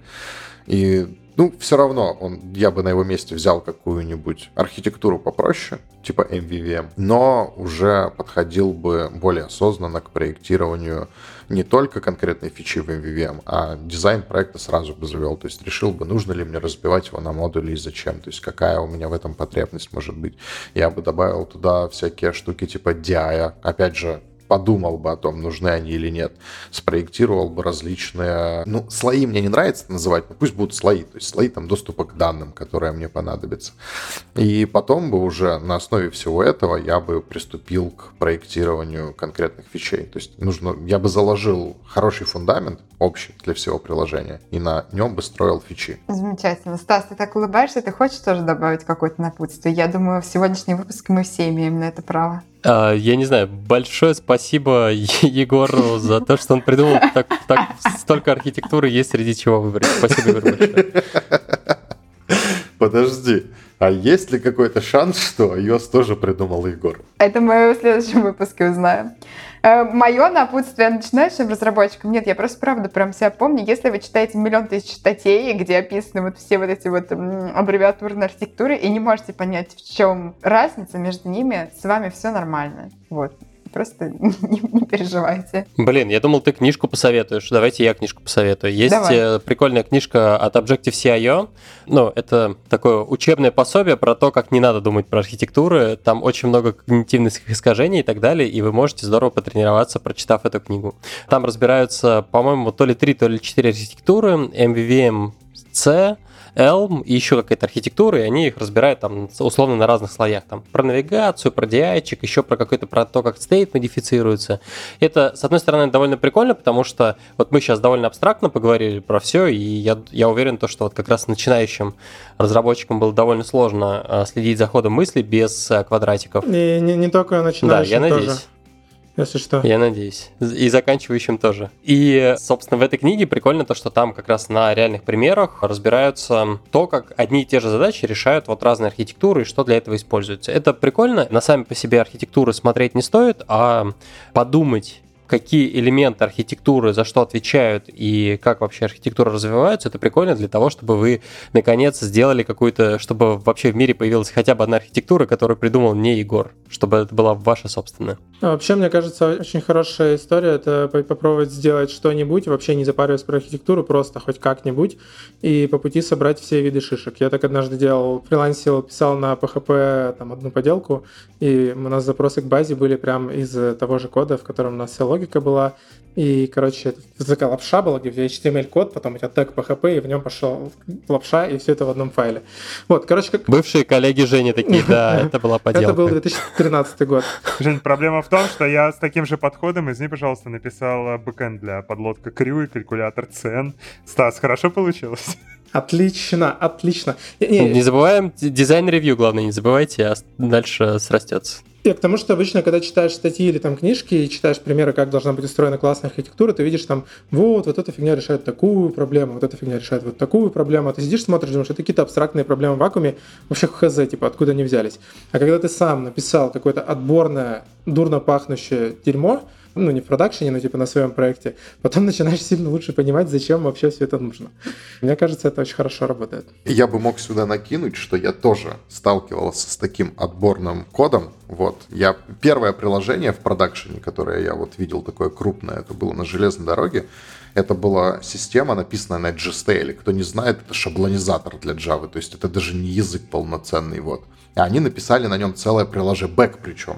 И ну, все равно он, я бы на его месте взял какую-нибудь архитектуру попроще, типа MVVM, но уже подходил бы более осознанно к проектированию не только конкретной фичи в MVVM, а дизайн проекта сразу бы завел. То есть решил бы, нужно ли мне разбивать его на модули и зачем. То есть какая у меня в этом потребность может быть. Я бы добавил туда всякие штуки типа DI. Опять же, подумал бы о том, нужны они или нет, спроектировал бы различные... Ну, слои мне не нравится называть, но пусть будут слои, то есть слои там доступа к данным, которые мне понадобятся. И потом бы уже на основе всего этого я бы приступил к проектированию конкретных вещей. То есть нужно, я бы заложил хороший фундамент общий для всего приложения, и на нем бы строил фичи. Замечательно. Стас, ты так улыбаешься, ты хочешь тоже добавить какое-то напутствие? Я думаю, в сегодняшнем выпуске мы все имеем на это право. А, я не знаю, большое спасибо Егору за то, что он придумал так, так столько архитектуры, есть среди чего выбрать. Спасибо, Егор, большое. Подожди, а есть ли какой-то шанс, что iOS тоже придумал Егор? Это мы в следующем выпуске узнаем. Мое напутствие начинающим разработчикам, нет, я просто правда прям себя помню, если вы читаете миллион тысяч статей, где описаны вот все вот эти вот аббревиатурные архитектуры, и не можете понять, в чем разница между ними, с вами все нормально. Вот просто не, не переживайте. Блин, я думал, ты книжку посоветуешь. Давайте я книжку посоветую. Есть Давай. э, прикольная книжка от Objective-CIO. Ну, это такое учебное пособие про то, как не надо думать про архитектуры. Там очень много когнитивных искажений и так далее, и вы можете здорово потренироваться, прочитав эту книгу. Там разбираются, по-моему, то ли три, то ли четыре архитектуры. MVVM C, Elm и еще какая-то архитектура, и они их разбирают там условно на разных слоях. Там про навигацию, про di еще про какой-то про то, как стейт модифицируется. Это, с одной стороны, довольно прикольно, потому что вот мы сейчас довольно абстрактно поговорили про все, и я, я уверен, то, что вот как раз начинающим разработчикам было довольно сложно а, следить за ходом мысли без а, квадратиков. И не, не только Да, начинающим я надеюсь. Если что. Я надеюсь. И заканчивающим тоже. И, собственно, в этой книге прикольно то, что там как раз на реальных примерах разбираются то, как одни и те же задачи решают вот разные архитектуры и что для этого используется. Это прикольно. На сами по себе архитектуры смотреть не стоит, а подумать, какие элементы архитектуры за что отвечают и как вообще архитектура развивается, это прикольно для того, чтобы вы наконец сделали какую-то, чтобы вообще в мире появилась хотя бы одна архитектура, которую придумал не Егор, чтобы это была ваша собственная. А вообще, мне кажется, очень хорошая история это попробовать сделать что-нибудь, вообще не запариваясь про архитектуру, просто хоть как-нибудь, и по пути собрать все виды шишек. Я так однажды делал, фрилансил, писал на PHP там одну поделку, и у нас запросы к базе были прям из того же кода, в котором у нас вся логика была. И, короче, такая лапша была, где HTML-код, потом у тебя тег PHP, и в нем пошел лапша, и все это в одном файле. Вот, короче, как... Бывшие коллеги Жени такие, да, это была поделка. Это был 2013 год. Жень, проблема в том, что я с таким же подходом, извини, пожалуйста, написал бэкэнд для подлодка Крю и калькулятор цен. Стас, хорошо получилось? Отлично, отлично. Не, не забываем дизайн-ревью, главное, не забывайте, а дальше срастется. И к тому, что обычно, когда читаешь статьи или там книжки и читаешь примеры, как должна быть устроена классная архитектура, ты видишь там, вот, вот эта фигня решает такую проблему, вот эта фигня решает вот такую проблему, а ты сидишь, смотришь, думаешь, это какие-то абстрактные проблемы в вакууме, вообще хз, типа, откуда они взялись. А когда ты сам написал какое-то отборное, дурно пахнущее дерьмо, ну, не в продакшене, но типа на своем проекте, потом начинаешь сильно лучше понимать, зачем вообще все это нужно. Мне кажется, это очень хорошо работает. Я бы мог сюда накинуть, что я тоже сталкивался с таким отборным кодом. Вот, я первое приложение в продакшене, которое я вот видел такое крупное, это было на железной дороге, это была система, написанная на GSTL. Кто не знает, это шаблонизатор для Java, то есть это даже не язык полноценный, вот. И они написали на нем целое приложение, бэк причем.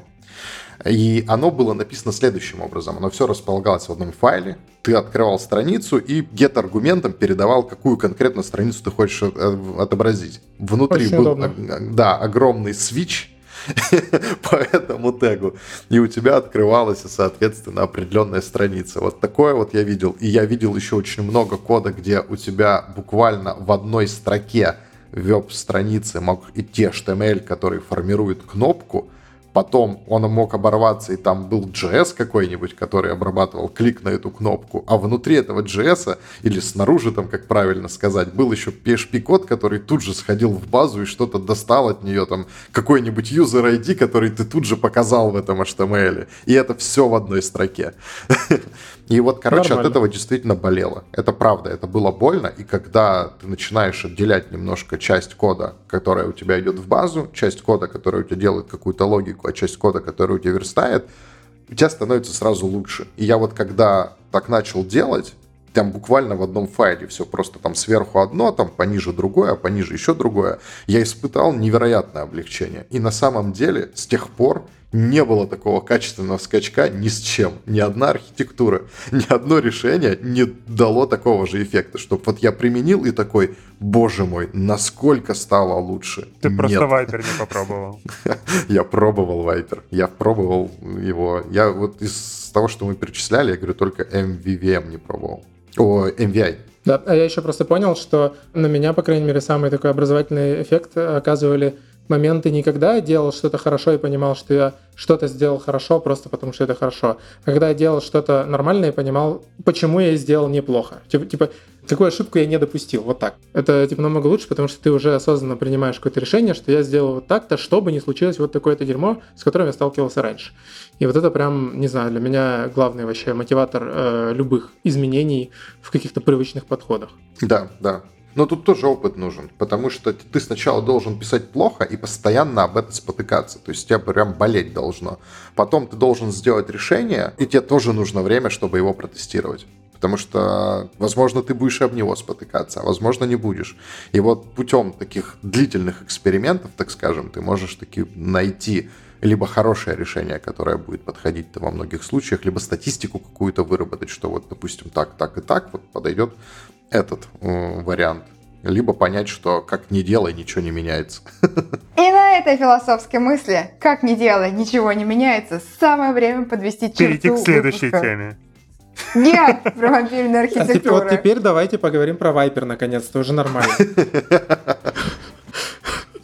И оно было написано следующим образом. Оно все располагалось в одном файле. Ты открывал страницу и get-аргументом передавал, какую конкретно страницу ты хочешь э, отобразить. Внутри Очень был удобно. да, огромный switch, по этому тегу. И у тебя открывалась, соответственно, определенная страница. Вот такое вот я видел. И я видел еще очень много кода, где у тебя буквально в одной строке веб-страницы мог идти HTML, который формирует кнопку, Потом он мог оборваться, и там был JS какой-нибудь, который обрабатывал клик на эту кнопку. А внутри этого JS, или снаружи, там, как правильно сказать, был еще PHP-код, который тут же сходил в базу и что-то достал от нее, там, какой-нибудь user ID, который ты тут же показал в этом HTML. И это все в одной строке. И вот, короче, Нормально. от этого действительно болело. Это правда, это было больно. И когда ты начинаешь отделять немножко часть кода, которая у тебя идет в базу, часть кода, которая у тебя делает какую-то логику, а часть кода, которая у тебя верстает, у тебя становится сразу лучше. И я вот когда так начал делать, там буквально в одном файле все просто там сверху одно, там пониже другое, а пониже еще другое, я испытал невероятное облегчение. И на самом деле с тех пор не было такого качественного скачка ни с чем. Ни одна архитектура, ни одно решение не дало такого же эффекта, чтобы вот я применил и такой, боже мой, насколько стало лучше. Ты Нет. просто Viper не попробовал. Я пробовал Viper, я пробовал его. Я вот из того, что мы перечисляли, я говорю, только MVVM не пробовал. О, MVI. Да, а я еще просто понял, что на меня, по крайней мере, самый такой образовательный эффект оказывали моменты не когда я делал что-то хорошо и понимал, что я что-то сделал хорошо просто потому, что это хорошо, а когда я делал что-то нормальное и понимал, почему я сделал неплохо. Типа, типа какую ошибку я не допустил, вот так. Это типа намного лучше, потому что ты уже осознанно принимаешь какое-то решение, что я сделал вот так-то, чтобы не случилось вот такое-то дерьмо, с которым я сталкивался раньше. И вот это прям, не знаю, для меня главный вообще мотиватор э, любых изменений в каких-то привычных подходах. Да, да. Но тут тоже опыт нужен, потому что ты сначала должен писать плохо и постоянно об этом спотыкаться. То есть тебе прям болеть должно. Потом ты должен сделать решение, и тебе тоже нужно время, чтобы его протестировать. Потому что, возможно, ты будешь об него спотыкаться, а возможно, не будешь. И вот путем таких длительных экспериментов, так скажем, ты можешь таки найти либо хорошее решение, которое будет подходить во многих случаях, либо статистику какую-то выработать, что вот, допустим, так, так и так вот подойдет этот вариант. Либо понять, что как не делай, ничего не меняется. И на этой философской мысли, как не делай, ничего не меняется, самое время подвести черту Перейти к следующей выпуска. теме. Нет, про мобильную архитектуру. А вот теперь давайте поговорим про Viper, наконец-то, уже нормально.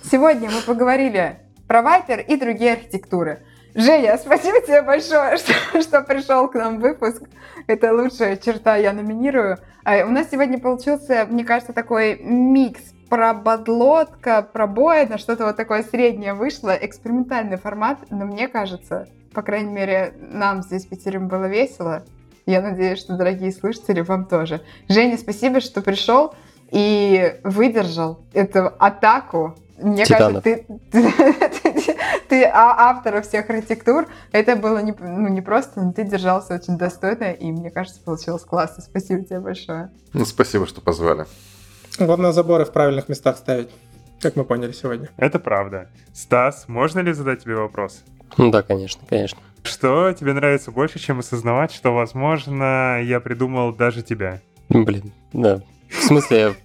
Сегодня мы поговорили про Viper и другие архитектуры. Женя, спасибо тебе большое, что, что пришел к нам выпуск. Это лучшая черта, я номинирую. А у нас сегодня получился, мне кажется, такой микс про бодлотка, про боя, на что-то вот такое среднее вышло, экспериментальный формат, но мне кажется, По крайней мере, нам здесь Питере было весело. Я надеюсь, что, дорогие слушатели, вам тоже. Женя, спасибо, что пришел и выдержал эту атаку. Мне Титанов. кажется, ты, ты, ты а- автор всех архитектур. Это было не, ну, не просто, но ты держался очень достойно, и мне кажется, получилось классно. Спасибо тебе большое. Ну, спасибо, что позвали. Главное, заборы в правильных местах ставить, как мы поняли сегодня. Это правда. Стас, можно ли задать тебе вопрос? Ну да, конечно, конечно. Что тебе нравится больше, чем осознавать, что, возможно, я придумал даже тебя? Блин, да. В смысле,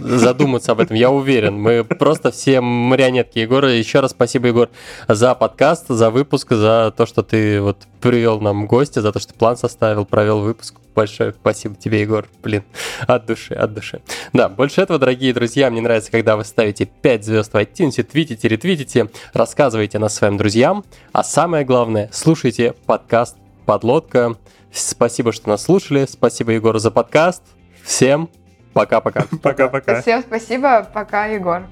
задуматься об этом, я уверен. Мы просто все марионетки Егора. Еще раз спасибо, Егор, за подкаст, за выпуск, за то, что ты вот привел нам гостя, за то, что план составил, провел выпуск. Большое спасибо тебе, Егор. Блин, от души, от души. Да, больше этого, дорогие друзья, мне нравится, когда вы ставите 5 звезд в iTunes, твитите, ретвитите, рассказывайте нас своим друзьям, а самое главное, слушайте подкаст «Подлодка». Спасибо, что нас слушали. Спасибо, Егор, за подкаст. Всем пока-пока. Пока-пока. Всем спасибо. Пока, Егор.